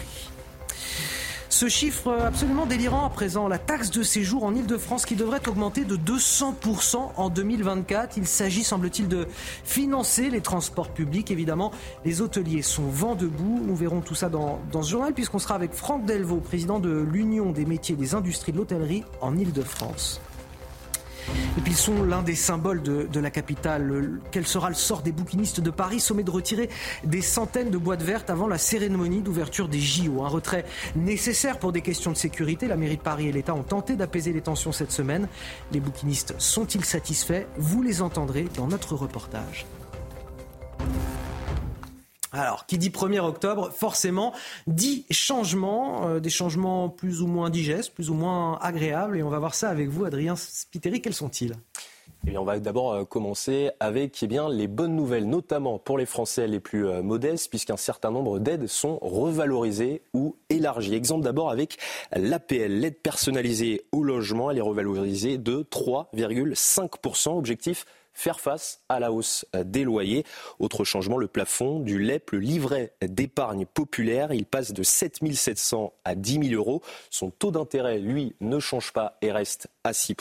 Ce chiffre absolument délirant à présent, la taxe de séjour en Ile-de-France qui devrait augmenter de 200% en 2024. Il s'agit, semble-t-il, de financer les transports publics. Évidemment, les hôteliers sont vent debout. Nous verrons tout ça dans, ce journal puisqu'on sera avec Franck Delvaux, président de l'Union des métiers des industries de l'hôtellerie en Ile-de-France. Et puis ils sont l'un des symboles de, la capitale. Quel sera le sort des bouquinistes de Paris? Sommet de retirer des centaines de boîtes vertes avant la cérémonie d'ouverture des JO. Un retrait nécessaire pour des questions de sécurité. La mairie de Paris et l'État ont tenté d'apaiser les tensions cette semaine. Les bouquinistes sont-ils satisfaits? Vous les entendrez dans notre reportage. Alors, qui dit 1er octobre, forcément, dit changement, euh, des changements plus ou moins digestes, plus ou moins agréables. Et on va voir ça avec vous, Adrien Spiteri. Quels sont-ils? Eh bien, on va d'abord euh, commencer avec eh bien, les bonnes nouvelles, notamment pour les Français les plus euh, modestes, puisqu'un certain nombre d'aides sont revalorisées ou élargies. Exemple d'abord avec l'APL, l'aide personnalisée au logement, elle est revalorisée de 3,5%. Objectif faire face à la hausse des loyers. Autre changement, le plafond du LEP, le livret d'épargne populaire, il passe de 7 700 à 10 000 euros. Son taux d'intérêt, lui, ne change pas et reste à 6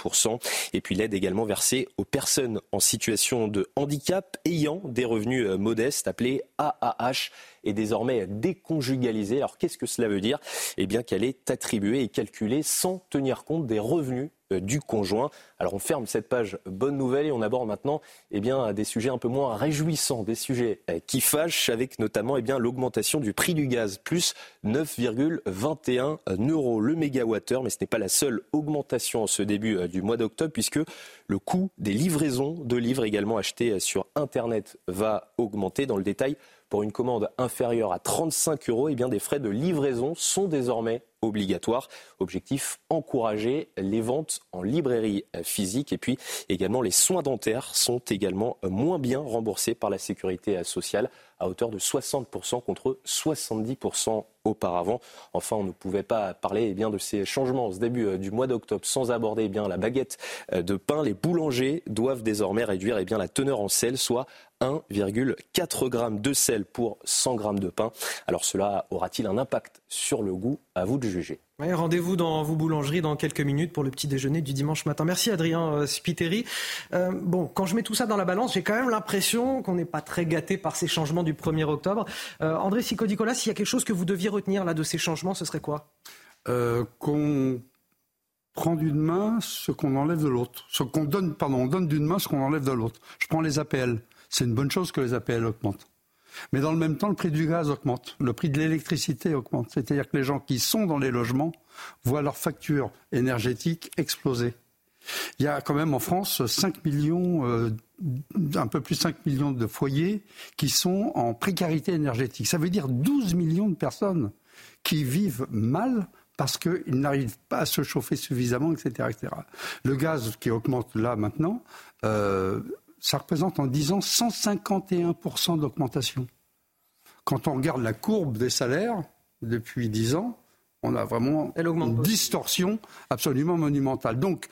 Et puis l'aide également versée aux personnes en situation de handicap ayant des revenus euh, modestes, appelés AAH, est désormais déconjugalisée. Alors qu'est-ce que cela veut dire? Eh bien qu'elle est attribuée et calculée sans tenir compte des revenus du conjoint. Alors on ferme cette page bonne nouvelle et on aborde maintenant eh bien, des sujets un peu moins réjouissants, des sujets euh, qui fâchent avec notamment eh l'augmentation du prix du gaz, plus 9,21 euros le mégawattheure. Mais ce n'est pas la seule augmentation en ce début euh, du mois d'octobre puisque le coût des livraisons de livres également achetés sur Internet va augmenter. Dans le détail, pour une commande inférieure à 35 euros, eh des frais de livraison sont désormais obligatoires. Objectif encourager les ventes en librairie physique et puis également les soins dentaires sont également moins bien remboursés par la sécurité sociale à hauteur de 60% contre 70% auparavant. Enfin, on ne pouvait pas parler eh de ces changements au début euh, du mois d'octobre sans aborder eh bien, la baguette euh, de pain. Les boulangers doivent désormais réduire eh la teneur en sel, soit 1,4 g de sel pour 100 g de pain. Alors cela aura-t-il un impact sur le goût À vous de juger. Rendez-vous dans vos boulangeries dans quelques minutes pour le petit déjeuner du dimanche matin. Merci Adrien euh, Spiteri. Euh, bon, quand je mets tout ça dans la balance, j'ai quand même l'impression qu'on n'est pas très gâté par ces changements du 1er octobre. Euh, André Sicodicola, s'il y a quelque chose que vous deviez retenir là de ces changements, ce serait quoi? Qu'on prend d'une main ce qu'on enlève de l'autre. Ce qu'on donne, pardon, on donne d'une main ce qu'on enlève de l'autre. Je prends les APL. C'est une bonne chose que les APL augmentent. Mais dans le même temps, le prix du gaz augmente, le prix de l'électricité augmente. C'est-à-dire que les gens qui sont dans les logements voient leur facture énergétique exploser. Il y a quand même en France 5 millions, euh, un peu plus de 5 millions de foyers qui sont en précarité énergétique. Ça veut dire 12 millions de personnes qui vivent mal parce qu'ils n'arrivent pas à se chauffer suffisamment, etc. etc. Le gaz qui augmente là maintenant, euh, ça représente en 10 ans 151% d'augmentation. Quand on regarde la courbe des salaires depuis 10 ans, on a vraiment une distorsion absolument monumentale. Donc,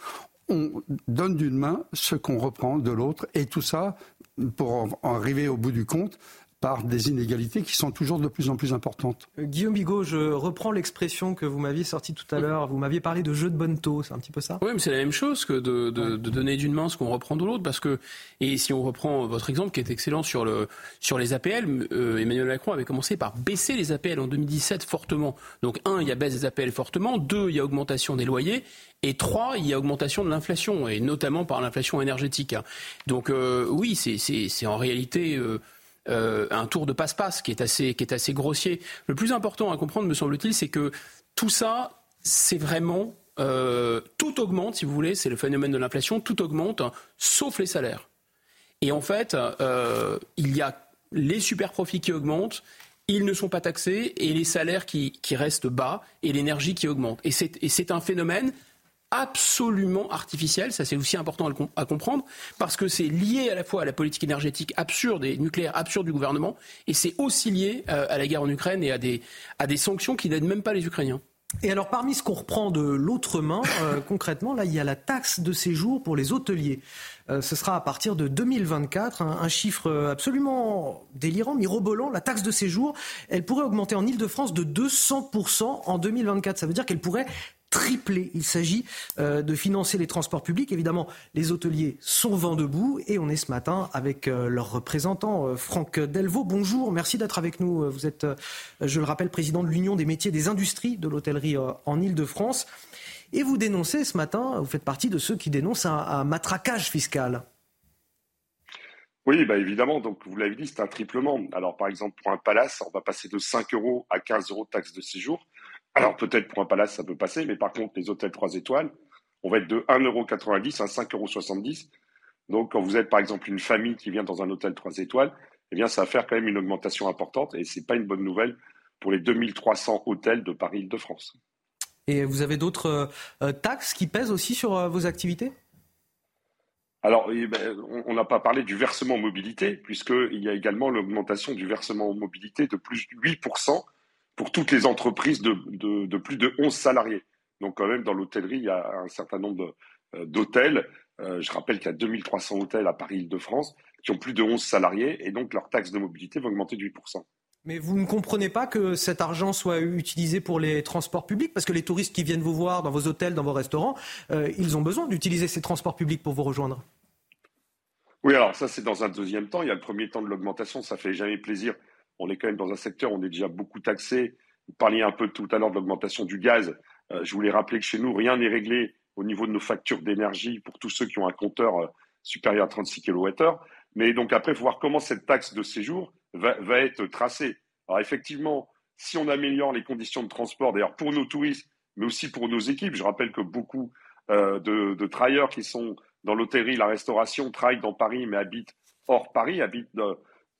on donne d'une main ce qu'on reprend de l'autre, et tout ça, pour en arriver au bout du compte, par des inégalités qui sont toujours de plus en plus importantes. Euh, Guillaume Bigot, je reprends l'expression que vous m'aviez sortie tout à l'heure. Vous m'aviez parlé de jeu de bonne taux, c'est un petit peu ça? Oui, mais c'est la même chose que de, donner d'une main ce qu'on reprend de l'autre. Parce que, et si on reprend votre exemple qui est excellent sur, le, sur les APL, euh, Emmanuel Macron avait commencé par baisser les APL en 2017 fortement. Donc, un, il y a baisse des APL fortement. Deux, il y a augmentation des loyers. Et trois, il y a augmentation de l'inflation, et notamment par l'inflation énergétique. Donc, euh, oui, c'est en réalité. Un tour de passe-passe qui est assez qui est assez grossier. Le plus important à comprendre, me semble-t-il, c'est que tout ça, c'est vraiment tout augmente, si vous voulez, c'est le phénomène de l'inflation, tout augmente, sauf les salaires. Et en fait, il y a les super profits qui augmentent, ils ne sont pas taxés et les salaires qui, restent bas et l'énergie qui augmente. Et c'est un phénomène absolument artificiel, ça c'est aussi important à, comprendre, parce que c'est lié à la fois à la politique énergétique absurde et nucléaire absurde du gouvernement, et c'est aussi lié euh, à la guerre en Ukraine et à des, sanctions qui n'aident même pas les Ukrainiens. Et alors, parmi ce qu'on reprend de l'autre main, euh, [COUGHS] concrètement, là, il y a la taxe de séjour pour les hôteliers. Euh, ce sera à partir de 2024, un, chiffre absolument délirant, mirobolant. La taxe de séjour, elle pourrait augmenter en Ile-de-France de 200% en 2024. Ça veut dire qu'elle pourrait triplé. Il s'agit euh, de financer les transports publics. Évidemment, les hôteliers sont vent debout et on est ce matin avec euh, leur représentant, euh, Franck Delvaux. Bonjour, merci d'être avec nous. Vous êtes, je le rappelle, président de l'Union des métiers des industries de l'hôtellerie en Ile-de-France. Et vous dénoncez ce matin, vous faites partie de ceux qui dénoncent un, matraquage fiscal. Oui, bah évidemment. Donc, vous l'avez dit, c'est un triplement. Alors, par exemple, pour un palace, on va passer de 5 euros à 15 euros de taxe de séjour. Alors peut-être pour un palace, ça peut passer, mais par contre, les hôtels 3 étoiles, on va être de 1,90€ à 5,70€. Donc quand vous êtes par exemple une famille qui vient dans un hôtel 3 étoiles, eh bien ça va faire quand même une augmentation importante et ce n'est pas une bonne nouvelle pour les 2300 hôtels de Paris-Île-de-France. Et vous avez d'autres euh, taxes qui pèsent aussi sur euh, vos activités? Alors, eh ben, on n'a pas parlé du versement mobilité, puisqu'il y a également l'augmentation du versement mobilité de plus de 8% pour toutes les entreprises de, plus de 11 salariés. Donc quand même, dans l'hôtellerie, il y a un certain nombre euh, d'hôtels. Euh, je rappelle qu'il y a 2300 hôtels à Paris-Île-de-France qui ont plus de 11 salariés et donc leur taxe de mobilité va augmenter de 8%. Mais vous ne comprenez pas que cet argent soit utilisé pour les transports publics? Parce que les touristes qui viennent vous voir dans vos hôtels, dans vos restaurants, euh, ils ont besoin d'utiliser ces transports publics pour vous rejoindre. Oui, alors ça c'est dans un deuxième temps. Il y a le premier temps de l'augmentation, ça fait jamais plaisir on est quand même dans un secteur où on est déjà beaucoup taxé. Vous parliez un peu tout à l'heure de l'augmentation du gaz. Euh, je voulais rappeler que chez nous, rien n'est réglé au niveau de nos factures d'énergie pour tous ceux qui ont un compteur euh, supérieur à 36 kWh. Mais donc après, il faut voir comment cette taxe de séjour va, être tracée. Alors effectivement, si on améliore les conditions de transport, d'ailleurs pour nos touristes, mais aussi pour nos équipes, je rappelle que beaucoup euh, de, de travailleurs qui sont dans l'hôtellerie, la restauration, travaillent dans Paris, mais habitent hors Paris, habitent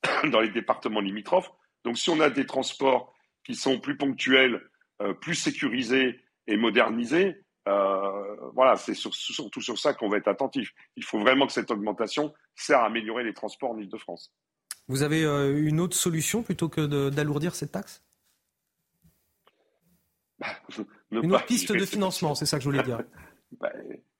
[COUGHS] dans les départements limitrophes. Donc si on a des transports qui sont plus ponctuels, euh, plus sécurisés et modernisés, euh, voilà, c'est surtout sur ça qu'on va être attentif. Il faut vraiment que cette augmentation sert à améliorer les transports en Ile-de-France. Vous avez euh, une autre solution plutôt que d'alourdir cette taxe? Bah, Une autre piste de financement, c'est ça que je voulais dire. [LAUGHS] Bah,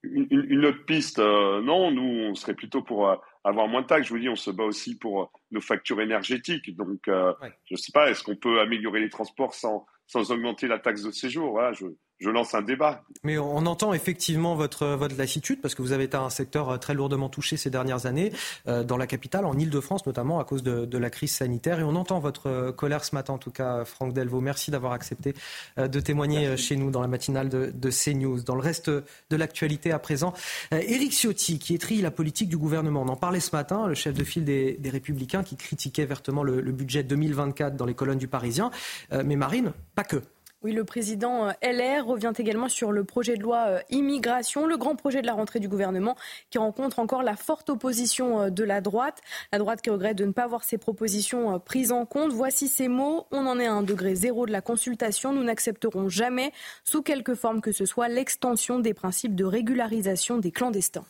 une, autre piste, non, nous, on serait plutôt pour avoir moins de taxes. Je vous dis, on se bat aussi pour euh, nos factures énergétiques. Donc, euh, je ne sais pas, est-ce qu'on peut améliorer les transports sans, sans augmenter la taxe de séjour? Voilà, je, je lance un débat. Mais on entend effectivement votre, votre lassitude, parce que vous avez été un secteur euh, très lourdement touché ces dernières années, euh, dans la capitale, en Ile-de-France notamment, à cause de, de, la crise sanitaire. Et on entend votre euh, colère ce matin, en tout cas, Franck Delvaux. Merci d'avoir accepté de témoigner chez nous dans la matinale de, de CNews. Dans le reste de l'actualité à présent, Éric Ciotti, qui étrit la politique du gouvernement. On en parlait ce matin, le chef de file des, des Républicains, qui critiquait vertement le, le, budget 2024 dans les colonnes du Parisien. mais Marine, pas que. Oui, le président euh, LR revient également sur le projet de loi euh, immigration, le grand projet de la rentrée du gouvernement qui rencontre encore la forte opposition euh, de la droite. La droite qui regrette de ne pas voir ses propositions prises en compte. Voici ces mots. On en est à un degré zéro de la consultation. Nous n'accepterons jamais, sous quelque forme que ce soit, l'extension des principes de régularisation des clandestins.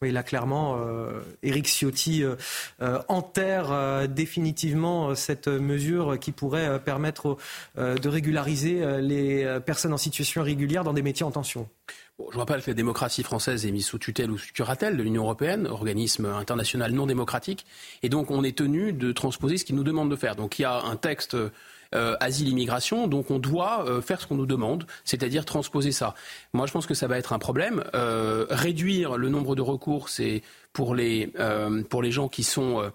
Oui, là, clairement, euh, Éric Ciotti euh, euh, enterre définitivement cette mesure qui pourrait permettre de régulariser les personnes en situation irrégulière dans des métiers en tension. Je rappelle que la démocratie française est mise sous tutelle ou sous curatelle de l'Union européenne, organisme international non démocratique, et donc on est tenu de transposer ce qu'il nous demande de faire. Donc il y a un texte euh, asile immigration. Donc on doit euh, faire ce qu'on nous demande, c'est-à-dire transposer ça. Moi, je pense que ça va être un problème. Euh, réduire le nombre de recours, c'est pour les pour les gens qui sont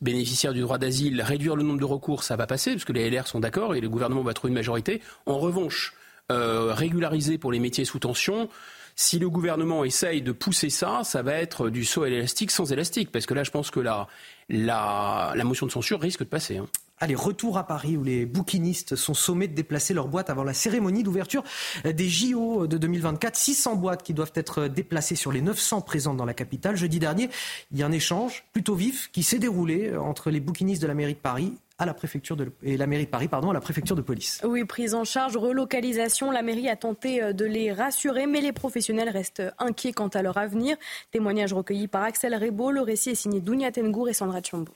bénéficiaires du droit d'asile, réduire le nombre de recours, ça va passer, parce que les LR sont d'accord et le gouvernement va trouver une majorité. En revanche, régulariser pour les métiers sous tension, si le gouvernement essaye de pousser ça, ça va être du saut élastique sans élastique, parce que là, je pense que la, la, la motion de censure risque de passer. Hein. Allez, retour à Paris où les bouquinistes sont sommés de déplacer leurs boîtes avant la cérémonie d'ouverture des JO de 2024. 600 boîtes qui doivent être déplacées sur les 900 présentes dans la capitale. Jeudi dernier, il y a un échange plutôt vif qui s'est déroulé entre les bouquinistes de la mairie de Paris à la préfecture de, et la mairie de Paris, pardon, à la préfecture de police. Oui, prise en charge, relocalisation. La mairie a tenté euh, de les rassurer, mais les professionnels restent inquiets quant à leur avenir. Témoignage recueilli par Axel Rebaud. Le récit est signé Dounia Tengour et Sandra Chambo.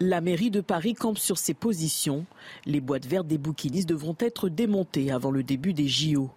La mairie de Paris campe sur ses positions. Les boîtes vertes des bouquinistes devront être démontées avant le début des JO.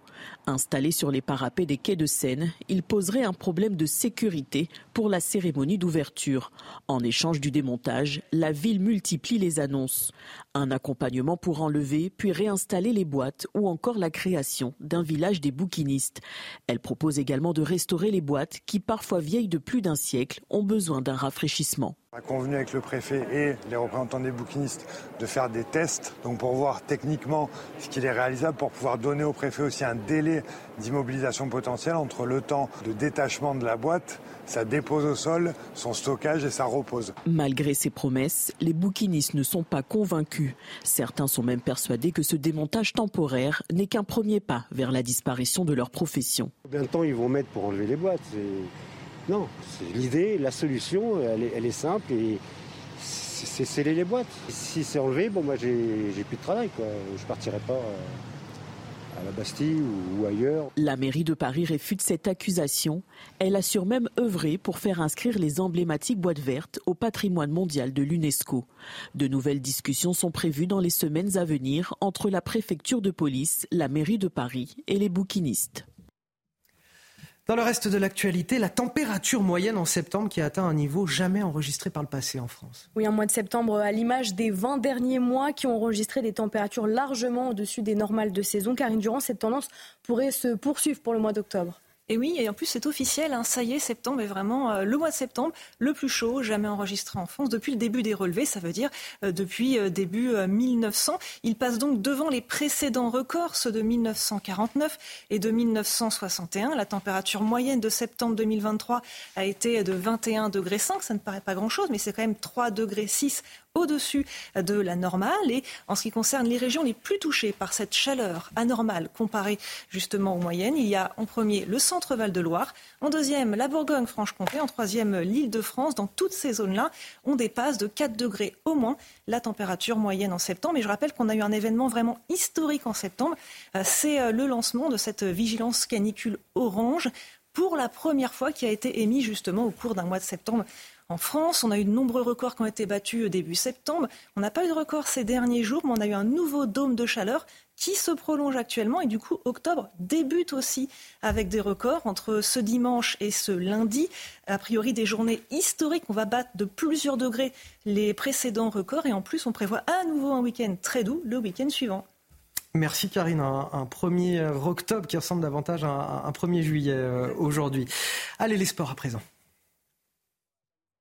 Installés sur les parapets des quais de Seine, ils poseraient un problème de sécurité pour la cérémonie d'ouverture. En échange du démontage, la ville multiplie les annonces. Un accompagnement pour enlever puis réinstaller les boîtes ou encore la création d'un village des bouquinistes. Elle propose également de restaurer les boîtes qui, parfois vieilles de plus d'un siècle, ont besoin d'un rafraîchissement. On a convenu avec le préfet et les représentants des bouquinistes de faire des tests donc pour voir techniquement ce qu'il est réalisable pour pouvoir donner au préfet aussi un délai d'immobilisation potentielle entre le temps de détachement de la boîte, sa dépose au sol, son stockage et sa repose. Malgré ces promesses, les bouquinistes ne sont pas convaincus. Certains sont même persuadés que ce démontage temporaire n'est qu'un premier pas vers la disparition de leur profession. Combien de temps ils vont mettre pour enlever les boîtes? Non, l'idée, la solution, elle est, simple et c'est sceller les boîtes. Si c'est enlevé, bon, moi j'ai plus de travail, quoi. Je partirai pas euh, à la Bastille ou, ailleurs. La mairie de Paris réfute cette accusation. Elle assure même œuvrer pour faire inscrire les emblématiques boîtes vertes au patrimoine mondial de l'UNESCO. De nouvelles discussions sont prévues dans les semaines à venir entre la préfecture de police, la mairie de Paris et les bouquinistes. Dans le reste de l'actualité, la température moyenne en septembre qui a atteint un niveau jamais enregistré par le passé en France. Oui, un mois de septembre à l'image des 20 derniers mois qui ont enregistré des températures largement au-dessus des normales de saison. Karine Durand, cette tendance pourrait se poursuivre pour le mois d'octobre. Et oui, et en plus c'est officiel, hein, ça y est, septembre est vraiment euh, le mois de septembre le plus chaud jamais enregistré en France depuis le début des relevés, ça veut dire euh, depuis euh, début 1900. Il passe donc devant les précédents records, ceux de 1949 et de 1961. La température moyenne de septembre 2023 a été de 21 degrés 5, ça ne paraît pas grand-chose, mais c'est quand même 3 degrés 6 au-dessus de la normale. Et en ce qui concerne les régions les plus touchées par cette chaleur anormale comparée justement aux moyennes, il y a en premier le centre-val de Loire, en deuxième la Bourgogne-Franche-Comté, en troisième l'île de France. Dans toutes ces zones-là, on dépasse de 4 degrés au moins la température moyenne en septembre. Et je rappelle qu'on a eu un événement vraiment historique en septembre. Euh, c'est euh, le lancement de cette vigilance canicule orange pour la première fois qui a été émis justement au cours d'un mois de septembre en France. On a eu de nombreux records qui ont été battus début septembre. On n'a pas eu de record ces derniers jours, mais on a eu un nouveau dôme de chaleur qui se prolonge actuellement. Et du coup, octobre débute aussi avec des records entre ce dimanche et ce lundi. A priori, des journées historiques. On va battre de plusieurs degrés les précédents records. Et en plus, on prévoit à nouveau un week-end très doux le week-end suivant. Merci Karine. Un, 1er octobre qui ressemble davantage à un, un 1er juillet euh, aujourd'hui. Allez, les sports à présent.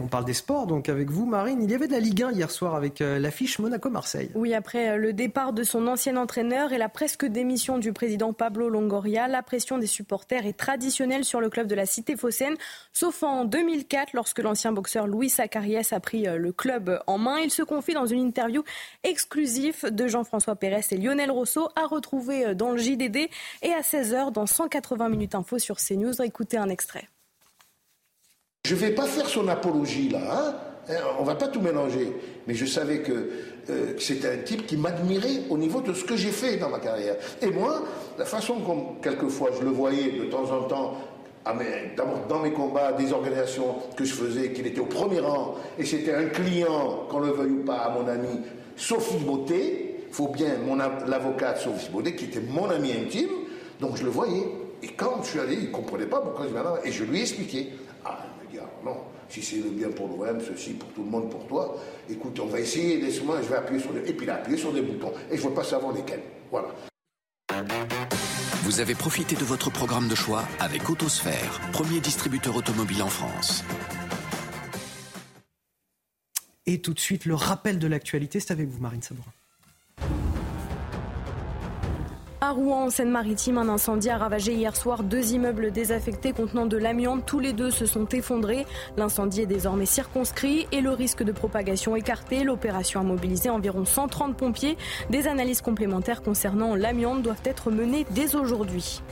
On parle des sports donc avec vous, Marine. Il y avait de la Ligue 1 hier soir avec euh, l'affiche Monaco-Marseille. Oui, après euh, le départ de son ancien entraîneur et la presque démission du président Pablo Longoria, la pression des supporters est traditionnelle sur le club de la Cité phocéenne, sauf en 2004 lorsque l'ancien boxeur Louis Sacarias a pris euh, le club en main. Il se confie dans une interview exclusive de Jean-François Pérez et Lionel Rousseau à retrouver dans le JDD et à 16h dans 180 minutes info sur CNews. Écoutez un extrait. Je ne vais pas faire son apologie là, hein. hein on va pas tout mélanger. Mais je savais que, euh, c'était un type qui m'admirait au niveau de ce que j'ai fait dans ma carrière. Et moi, la façon comme quelquefois je le voyais de temps en temps, dans mes combats, des organisations que je faisais, qu'il était au premier rang, et c'était un client, qu'on le veuille ou pas, à mon ami Sophie Beauté, faut bien, mon l'avocate Sophie Beauté, qui était mon ami intime, donc je le voyais. Et quand je suis allé, il ne comprenait pas pourquoi je venais là, et je lui ai expliqué. Non, si c'est le bien pour l'OM, ceci pour tout le monde, pour toi, écoute, on va essayer, laisse-moi, je vais appuyer sur des... Et puis il a appuyé sur des boutons. Et je ne veux pas savoir lesquels. Voilà. Vous avez profité de votre programme de choix avec Autosphère, premier distributeur automobile en France. Et tout de suite, le rappel de l'actualité, c'est avec vous, Marine Sabourin. À Rouen, en Seine-Maritime, un incendie a ravagé hier soir deux immeubles désaffectés contenant de l'amiante. Tous les deux se sont effondrés. L'incendie est désormais circonscrit et le risque de propagation écarté. L'opération a mobilisé environ 130 pompiers. Des analyses complémentaires concernant l'amiante doivent être menées dès aujourd'hui.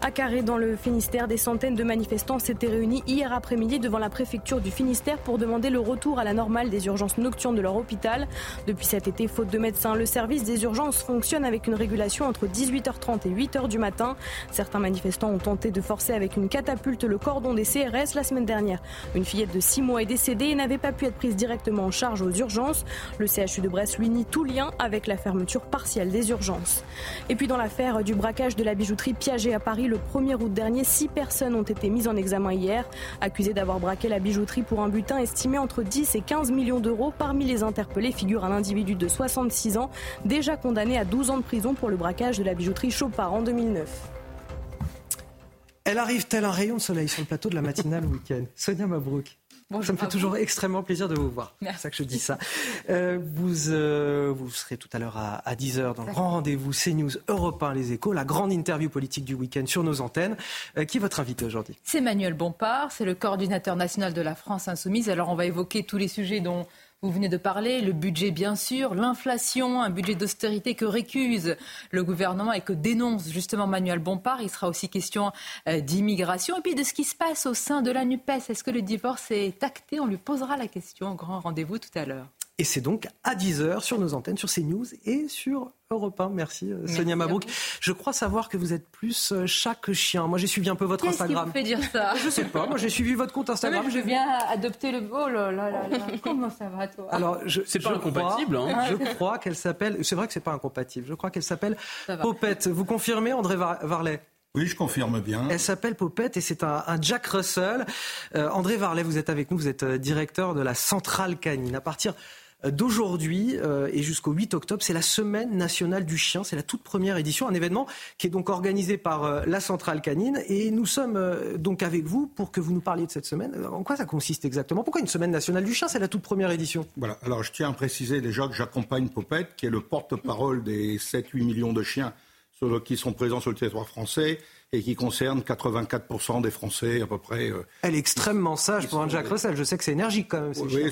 À Carré, dans le Finistère, des centaines de manifestants s'étaient réunis hier après-midi devant la préfecture du Finistère pour demander le retour à la normale des urgences nocturnes de leur hôpital. Depuis cet été, faute de médecins, le service des urgences fonctionne avec une régulation entre 18h30 et 8h du matin. Certains manifestants ont tenté de forcer avec une catapulte le cordon des CRS la semaine dernière. Une fillette de 6 mois est décédée et n'avait pas pu être prise directement en charge aux urgences. Le CHU de Brest lui nie tout lien avec la fermeture partielle des urgences. Et puis dans l'affaire du braquage de la bijouterie Piaget à Paris le 1er août dernier. Six personnes ont été mises en examen hier, accusées d'avoir braqué la bijouterie pour un butin estimé entre 10 et 15 millions d'euros. Parmi les interpellés figure un individu de 66 ans, déjà condamné à 12 ans de prison pour le braquage de la bijouterie Chopard en 2009. Elle arrive tel un rayon de soleil sur le plateau de la matinale week-end? Sonia Mabrouk ça me fait toujours extrêmement plaisir de vous voir. C'est ça que je dis ça. Euh, vous, euh, vous serez tout à l'heure à, 10h dans le grand rendez-vous CNews Europe 1 Les Échos, la grande interview politique du week-end sur nos antennes. Euh, qui est votre invité aujourd'hui? C'est Manuel Bompard, c'est le coordinateur national de la France Insoumise. Alors on va évoquer tous les sujets dont vous venez de parler, le budget bien sûr, l'inflation, un budget d'austérité que récuse le gouvernement et que dénonce justement Manuel Bompard. Il sera aussi question euh, d'immigration et puis de ce qui se passe au sein de la NUPES. Est-ce que le divorce est acté? On lui posera la question au grand rendez-vous tout à l'heure. Et c'est donc à 10h sur nos antennes, sur CNews et sur Europe 1. Merci, euh, Sonia Mabrouk. Je crois savoir que vous êtes plus euh, chaque chien. Moi, j'ai suivi un peu votre Instagram. Qui vous fait dire ça? Je sais pas. Moi, j'ai suivi votre compte Instagram. je viens adopter le. Oh là là là Comment ça va, toi? Alors, je, c'est pas incompatible. Hein. Je crois qu'elle s'appelle. C'est vrai que c'est pas incompatible. Je crois qu'elle s'appelle Popette. Vous confirmez, André Varlet? Oui, je confirme bien. Elle s'appelle Popette et c'est un, Jack Russell. Euh, André Varlet, vous êtes avec nous, vous êtes directeur de la Centrale Canine. À partir d'aujourd'hui euh, et jusqu'au 8 octobre. C'est la Semaine nationale du chien. C'est la toute première édition, un événement qui est donc organisé par euh, la Centrale Canine. Et nous sommes euh, donc avec vous pour que vous nous parliez de cette semaine. En quoi ça consiste exactement? Pourquoi une Semaine nationale du chien C'est la toute première édition? Voilà. Alors je tiens à préciser déjà que j'accompagne Popette, qui est le porte-parole des 7-8 millions de chiens qui sont présents sur le territoire français et qui concerne 84% des Français à peu près. Euh, Elle est extrêmement sage pour un Jacques Russell. Je sais que c'est énergique quand même. oui,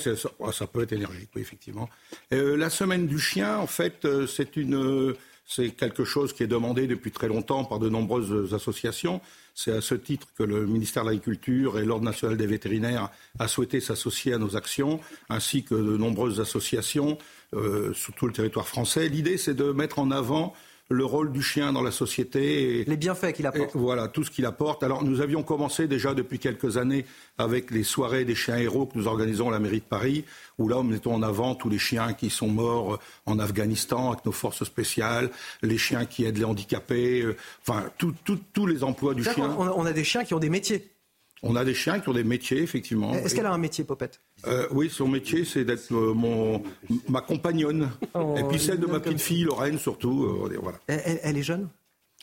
ça, peut être énergique, oui, effectivement. Euh, la semaine du chien, en fait, euh, c'est une, c'est quelque chose qui est demandé depuis très longtemps par de nombreuses associations. C'est à ce titre que le ministère de l'Agriculture et l'Ordre national des vétérinaires a souhaité s'associer à nos actions, ainsi que de nombreuses associations sur tout le territoire français. L'idée, c'est de mettre en avant le rôle du chien dans la société. Et, les bienfaits qu'il apporte. voilà, tout ce qu'il apporte. Alors, nous avions commencé déjà depuis quelques années avec les soirées des chiens héros que nous organisons à la mairie de Paris, où là, nous mettons en avant tous les chiens qui sont morts en Afghanistan avec nos forces spéciales, les chiens qui aident les handicapés, euh, enfin, tous les emplois du chien. on a des chiens qui ont des métiers. On a des chiens qui ont des métiers, effectivement. Est-ce qu'elle a un métier, Popette? Euh, Oui, son métier, c'est d'être euh, mon ma compagnonne. Oh, et puis celle de ma petite fille, Lorraine, surtout. Euh, voilà. elle, est jeune?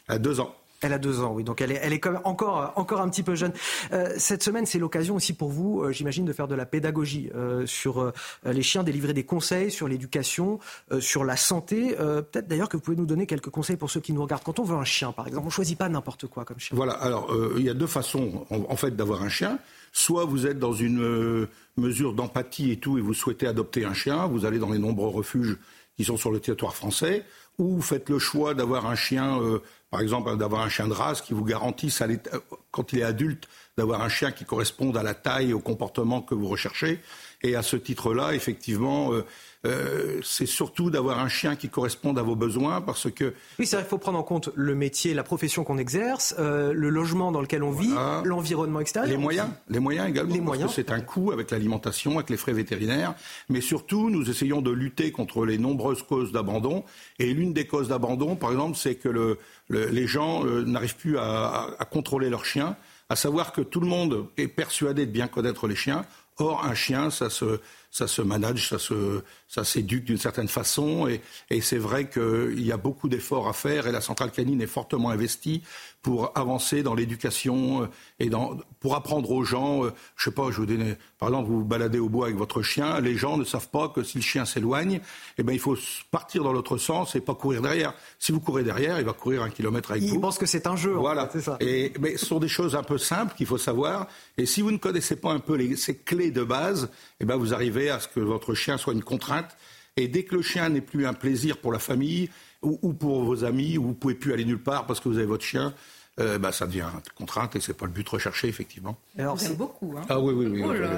Elle a deux ans. Elle a deux ans, oui. Donc elle est, elle est quand même encore, encore un petit peu jeune. Euh, cette semaine, c'est l'occasion aussi pour vous, euh, j'imagine, de faire de la pédagogie euh, sur les chiens, délivrer des conseils sur l'éducation, sur la santé. Peut-être d'ailleurs que vous pouvez nous donner quelques conseils pour ceux qui nous regardent. Quand on veut un chien, par exemple, on choisit pas n'importe quoi comme chien. Voilà. Alors, il y a deux façons, en, fait, d'avoir un chien. Soit vous êtes dans une mesure d'empathie et tout, et vous souhaitez adopter un chien. Vous allez dans les nombreux refuges qui sont sur le territoire français. Ou faites le choix d'avoir un chien par exemple, d'avoir un chien de race qui vous garantisse, quand il est adulte, d'avoir un chien qui corresponde à la taille et au comportement que vous recherchez. Et à ce titre-là, effectivement, euh, euh, c'est surtout d'avoir un chien qui corresponde à vos besoins parce que... Oui, c'est vrai qu'il faut prendre en compte le métier, la profession qu'on exerce, euh, le logement dans lequel on vit, l'environnement extérieur. Les moyens, les moyens également. Les moyens. c'est un coût avec l'alimentation, avec les frais vétérinaires. Mais surtout, nous essayons de lutter contre les nombreuses causes d'abandon. Et l'une des causes d'abandon, par exemple, c'est que le, les gens euh, n'arrivent plus à, à contrôler leurs chiens à savoir que tout le monde est persuadé de bien connaître les chiens. Or, un chien, ça se, ça se manage, ça se, ça s'éduque d'une certaine façon. Et, et c'est vrai qu'il y a beaucoup d'efforts à faire et la centrale canine est fortement investie pour avancer dans l'éducation euh, et dans, pour apprendre aux gens. Euh, je sais pas, je vous donne, par exemple, vous vous baladez au bois avec votre chien. Les gens ne savent pas que si le chien s'éloigne, eh ben il faut partir dans l'autre sens et pas courir derrière. Si vous courez derrière, il va courir un kilomètre avec vous. Il pense que c'est un jeu. Voilà. c'est ça. Et mais ce sont des choses un peu simples qu'il faut savoir. Et si vous ne connaissez pas un peu les, ces clés de base, eh ben vous arrivez à ce que votre chien soit une contrainte. Et dès que le chien n'est plus un plaisir pour la famille ou, ou pour vos amis, ou vous pouvez plus aller nulle part parce que vous avez votre chien, euh, bah, ça devient une contrainte et c'est pas le but recherché effectivement. Alors, c'est beaucoup. Hein. Ah oui, oui, oui. Oh là là.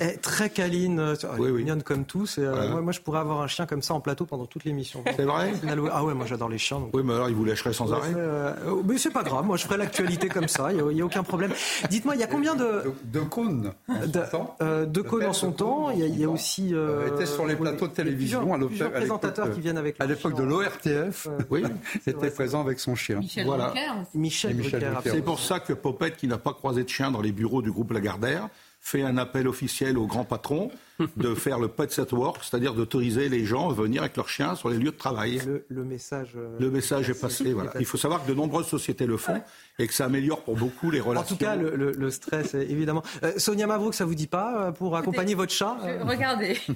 est très câline, euh, Oui, oui. mignonne comme tous. Et, euh, Voilà. moi, moi, je pourrais avoir un chien comme ça en plateau pendant toute l'émission. C'est vrai Ah ouais, moi j'adore les chiens. donc- Oui, mais alors il vous lâcherait sans arrêt. Euh, euh, mais c'est pas grave, moi je ferai l'actualité comme ça, il n'y a, aucun problème. Dites-moi, il y a combien de. De cônes de, de cônes en son temps Il y a, il y a aussi. euh, était sur les plateaux de télévision plusieurs- à plusieurs présentateurs qui viennent avec À l'époque de chien. l'ORTF, Oui, était présent avec son chien. Michel Voilà. Michel, Michel. C'est pour ça que Popette, qui n'a pas croisé de chien dans les bureaux du groupe Lagardère, fait un appel officiel au grand patron de faire le pet set work, c'est-à-dire d'autoriser les gens à venir avec leurs chiens sur les lieux de travail. Le, le message. euh, Le message est passé. Voilà. Il faut savoir que de nombreuses sociétés le font et que ça améliore pour beaucoup les En relations. tout cas, le, le- le stress, euh, évidemment. Euh, Sonia Mabrouk, ça vous dit pas euh, pour accompagner votre chat Je- Regardez. Je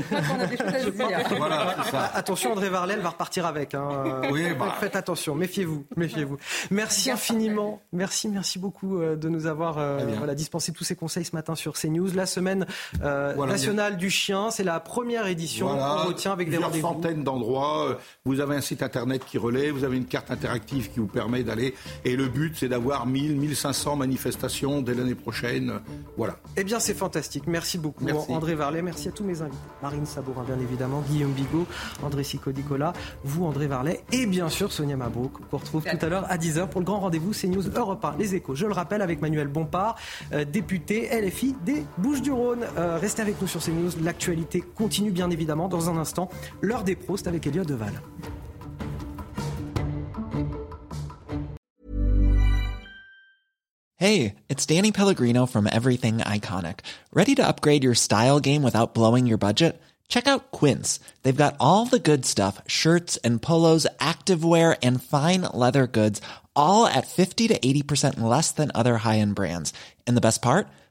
crois [LAUGHS] qu'on a des choses à se dire. Voilà, c'est ça. Ah, Attention, André Varlet, elle va repartir avec. hein. Oui, bah. Faites attention, méfiez-vous, méfiez-vous. Merci infiniment, merci, merci beaucoup de nous avoir euh, voilà, dispensé tous ces conseils ce matin sur CNews. La semaine euh, Voilà, nationale du chien, c'est la première édition Voilà, qu'on retient avec des rendez-vous. centaines d'endroits. Vous avez un site internet qui relaie, vous avez une carte interactive qui vous permet d'aller. Et le but, c'est d'avoir 1000, 1500 manifestations dès l'année prochaine. Voilà. Eh bien, c'est fantastique. Merci beaucoup, Merci. André Varlet. Merci à tous mes invités. Marine Sabourin, bien évidemment, Guillaume Bigot, André Sicodicola, vous, André Varlet, et bien sûr Sonia Mabrouk, qu'on retrouve tout à l'heure à 10h pour le grand rendez-vous CNews Europe 1. Les échos, je le rappelle, avec Manuel Bompard, euh, député LFI des Bouches-du-Rhône. Euh, restez avec nous sur CNews. L'actualité continue, bien évidemment, dans un instant. L'heure des pros, avec Elliot Deval. Hey, it's Danny Pellegrino from Everything Iconic. Ready to upgrade your style game without blowing your budget? Check out Quince. They've got all the good stuff shirts and polos, activewear, and fine leather goods, all at 50 to 80% less than other high end brands. And the best part?